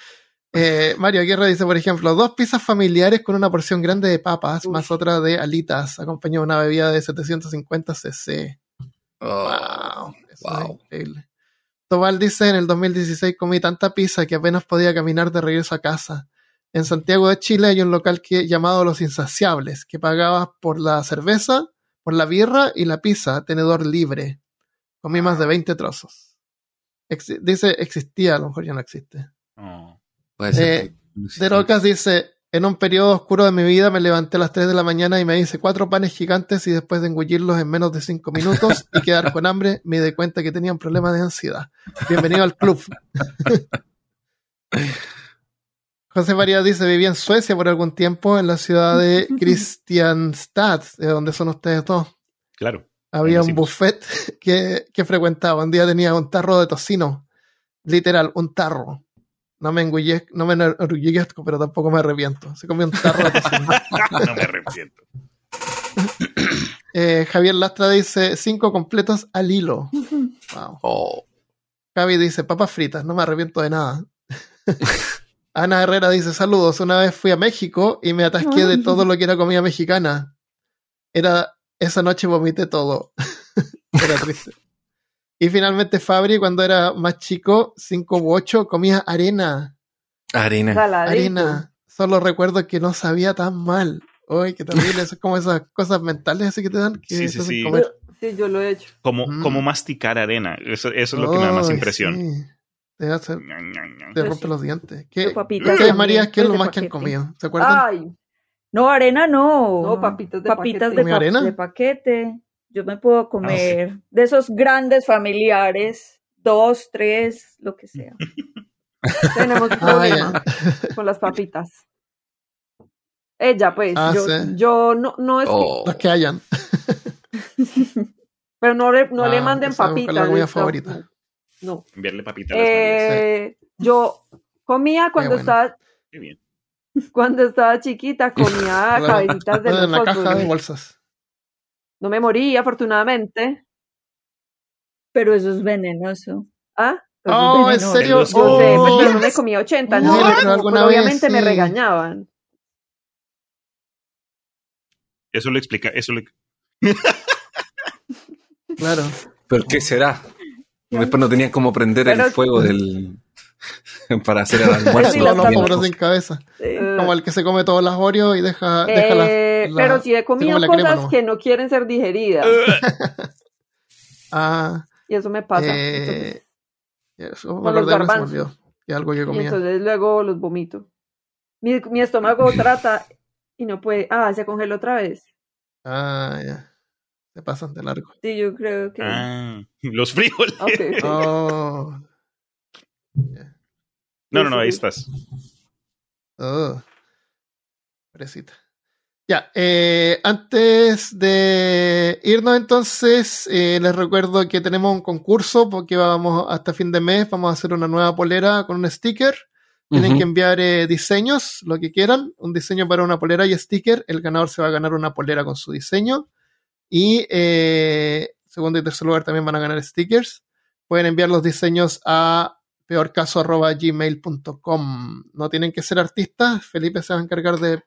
Eh, Mario Aguirre dice, por ejemplo, dos pizzas familiares con una porción grande de papas, Uf. más otra de alitas, acompañado de una bebida de 750 cc. Oh, Wow, eso es wow. increíble. Tobal dice, en el 2016 comí tanta pizza que apenas podía caminar de regreso a casa. En Santiago de Chile hay un local que, llamado Los Insaciables, que pagaba por la cerveza, por la birra y la pizza, tenedor libre. Comí más de 20 trozos. Exi- dice, existía, a lo mejor ya no existe. Oh. Puede ser. Eh, De Rocas dice, en un periodo oscuro de mi vida me levanté a las 3 de la mañana y me hice cuatro panes gigantes y después de engullirlos en menos de 5 minutos y quedar con hambre, me di cuenta que tenía un problema de ansiedad. Bienvenido al club. José María dice, viví en Suecia por algún tiempo, en la ciudad de Kristianstad, de donde son ustedes dos. Claro. Había un buffet que, que frecuentaba. Un día tenía un tarro de tocino Literal, un tarro. No me engullezco, no me enorgullezco, pero tampoco me arrepiento. Se comió un tarro de no me arrepiento. Eh, Javier Lastra dice cinco completos al hilo. Wow. Oh, Javi dice papas fritas, no me arrepiento de nada. Ana Herrera dice saludos, una vez fui a México y me atasqué de todo lo que era comida mexicana. Era, esa noche vomité todo. era triste. Y finalmente Fabri, cuando era más chico, cinco u ocho, comía arena. arena. Saladito. Arena. Solo recuerdo que no sabía tan mal. Uy, qué terrible. Eso es como esas cosas mentales así que te dan que Sí, sí, sí. comer. Sí, yo lo he hecho. Como, Mm. como masticar arena. Eso, eso es lo que me da más impresión. sí. Te, hace, te rompe sí. los dientes. ¿Qué, ustedes, María, qué es lo más que han paquete. comido? ¿Se acuerdan? Ay, No, arena no. No, papitas de Papitas paquete. de, ¿Comía pa- arena? de paquete. Yo me puedo comer de esos grandes familiares, dos, tres, lo que sea. tenemos un Ah, problema con las papitas. Ella, pues, Ah, yo, sí. yo no, no es que- Oh. Que hayan. pero no le, no le Ah, manden papitas. la favorita. No. Enviarle papitas. Eh, yo comía cuando bueno. estaba Qué bien. cuando estaba chiquita, comía cabecitas de en la caja fósforos. de bolsas. No me morí, afortunadamente. Pero eso es venenoso. ¿Ah? Oh, ¿en serio? Yo sé, pues, Oh. pero no me comía 80, Sí, ¿no? Pues, obviamente vez, me sí. regañaban. Eso lo explica. Eso lo... Claro. ¿Pero qué será? Después no tenían cómo prender Pero- el fuego del para hacer el almuerzo. Sí, tapas. pobres sin cabeza. Sí. Eh, Como el que se come todas las Oreos y deja, deja la- eh, la- pero sí he comido crema cosas nomás. que no quieren ser digeridas. Ah, y eso me pasa. Entonces- eh, eso me Con los pero se me garbanzos. olvidó. Que algo yo y comía. entonces luego los vomito. Mi, mi estómago trata y no puede. Ah, se congeló otra vez. Ah, ya. Se pasan de largo. Sí, yo creo que. Ah, los frijoles. Ok, ok. Oh. No, no, no, ahí estás. Oh. Pobrecita. Ya, eh, antes de irnos entonces, eh, les recuerdo que tenemos un concurso porque vamos hasta fin de mes, vamos a hacer una nueva polera con un sticker. Tienen que enviar eh, diseños, lo que quieran, un diseño para una polera y sticker. El ganador se va a ganar una polera con su diseño. Y segundo y tercer lugar también van a ganar stickers. Pueden enviar los diseños a peorcaso.gmail.com. No tienen que ser artistas, Felipe se va a encargar de,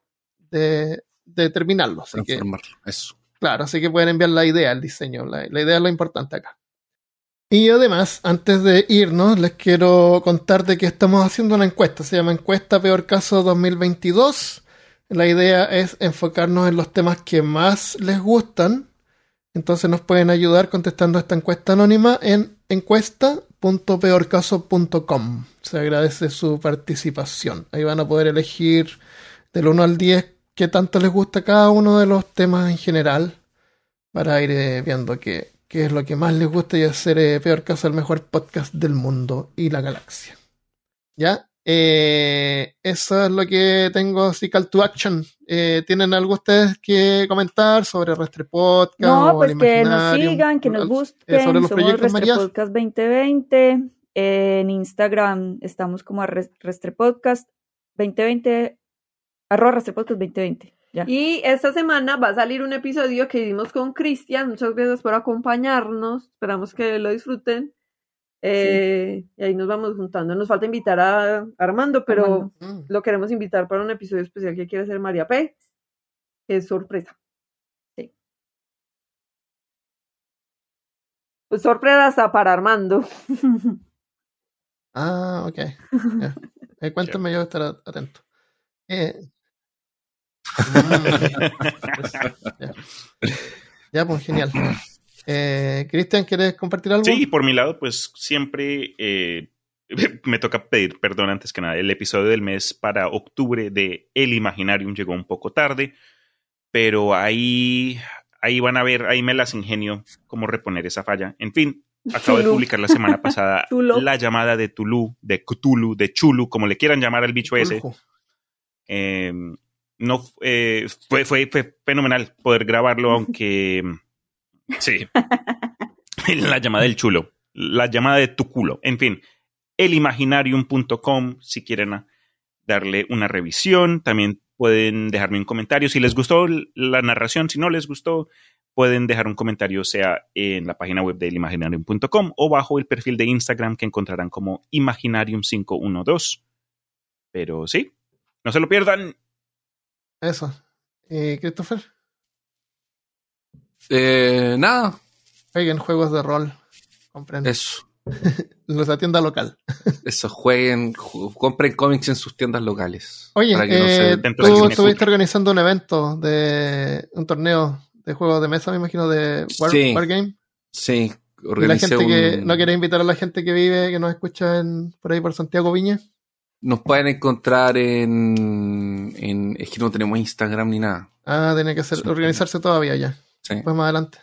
de, de terminarlo. Así que. Eso. claro, así que pueden enviar la idea, el diseño. La, la idea es lo importante acá. Y además, antes de irnos, les quiero contar de que estamos haciendo una encuesta. Se llama Encuesta Peor Caso 2022. La idea es enfocarnos en los temas que más les gustan. Entonces nos pueden ayudar contestando esta encuesta anónima en encuesta.peorcaso.com. Se agradece su participación. Ahí van a poder elegir del 1 al 10 qué tanto les gusta cada uno de los temas en general para ir eh, viendo qué, qué es lo que más les gusta y hacer eh, Peor Caso el mejor podcast del mundo y la galaxia. ¿Ya? Eh, eso es lo que tengo así call to action. ¿Tienen algo ustedes que comentar sobre Restre Podcast? No, o pues el que nos sigan, que nos eh, sobre los Somos proyectos, María. Restrepodcast 2020. En Instagram estamos como a Res- Restrepodcast 2020. Arroba Restrepodcast 2020. Ya. Y esta semana va a salir un episodio que hicimos con Cristian. Muchas gracias por acompañarnos. Esperamos que lo disfruten. Eh, Y ahí nos vamos juntando. Nos falta invitar a Armando, pero Armando. Mm. lo queremos invitar para un episodio especial que quiere hacer María P. Que es sorpresa. Sí. Pues sorpresa hasta para Armando. Ah, ok. Eh, cuéntame, yo voy a estar a- atento. Eh, ya. Ya, pues genial. Eh, Cristian, ¿quieres compartir algo? Sí, por mi lado, pues siempre eh, me toca pedir perdón antes que nada. El episodio del mes para octubre de El Imaginarium llegó un poco tarde, pero ahí, ahí van a ver, ahí me las ingenio cómo reponer esa falla. En fin, acabo de publicar la semana pasada la llamada de Tulu, de Cthulhu, de Chulu, como le quieran llamar al bicho ese. Eh, no eh, fue, fue, fue fenomenal poder grabarlo, aunque sí. la llamada del chulo, la llamada de tu culo, en fin. elimaginarium.com si quieren darle una revisión. También pueden dejarme un comentario si les gustó la narración, si no les gustó, pueden dejar un comentario sea en la página web de elimaginarium.com o bajo el perfil de Instagram que encontrarán como Imaginarium512. Pero sí, no se lo pierdan. Eso. ¿Y Christopher? Eh, nada, Jueguen juegos de rol. Compren. eso. En nuestra tienda local. Eso, jueguen, ju- compren cómics en sus tiendas locales. Oye, Para que no se- eh, tú estuviste organizando un evento de un torneo de juegos de mesa, me imagino, de War, Sí. Wargame. Sí, Y la gente que no quiere invitar a la gente que vive, que nos escucha en, por ahí por Santiago Viña. Nos pueden encontrar en, en... Es que no tenemos Instagram ni nada. Ah, tiene que ser, organizarse todavía ya. Sí. Pues más adelante.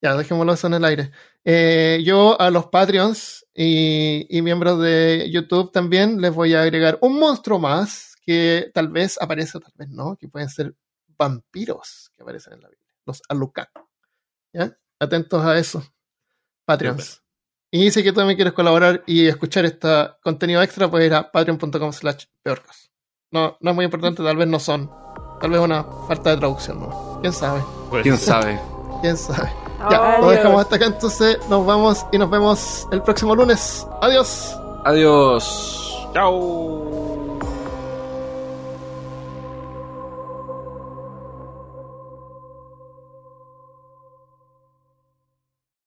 Ya, dejémoslo eso en el aire. Eh, yo a los Patreons y, y miembros de YouTube también les voy a agregar un monstruo más que tal vez aparece, tal vez no, que pueden ser vampiros que aparecen en la Biblia. Los Alucard. ¿Ya? Atentos a eso. Patreons. Y si que tú también quieres colaborar y escuchar este contenido extra, puedes ir a patreon.com slash peorcos. No, no es muy importante, tal vez no son. Tal vez una falta de traducción, ¿no? ¿Quién sabe? Pues, ¿Quién sabe? ¿Quién sabe? Ya, lo dejamos hasta acá entonces. Nos vamos y nos vemos el próximo lunes. Adiós. Adiós. Chao.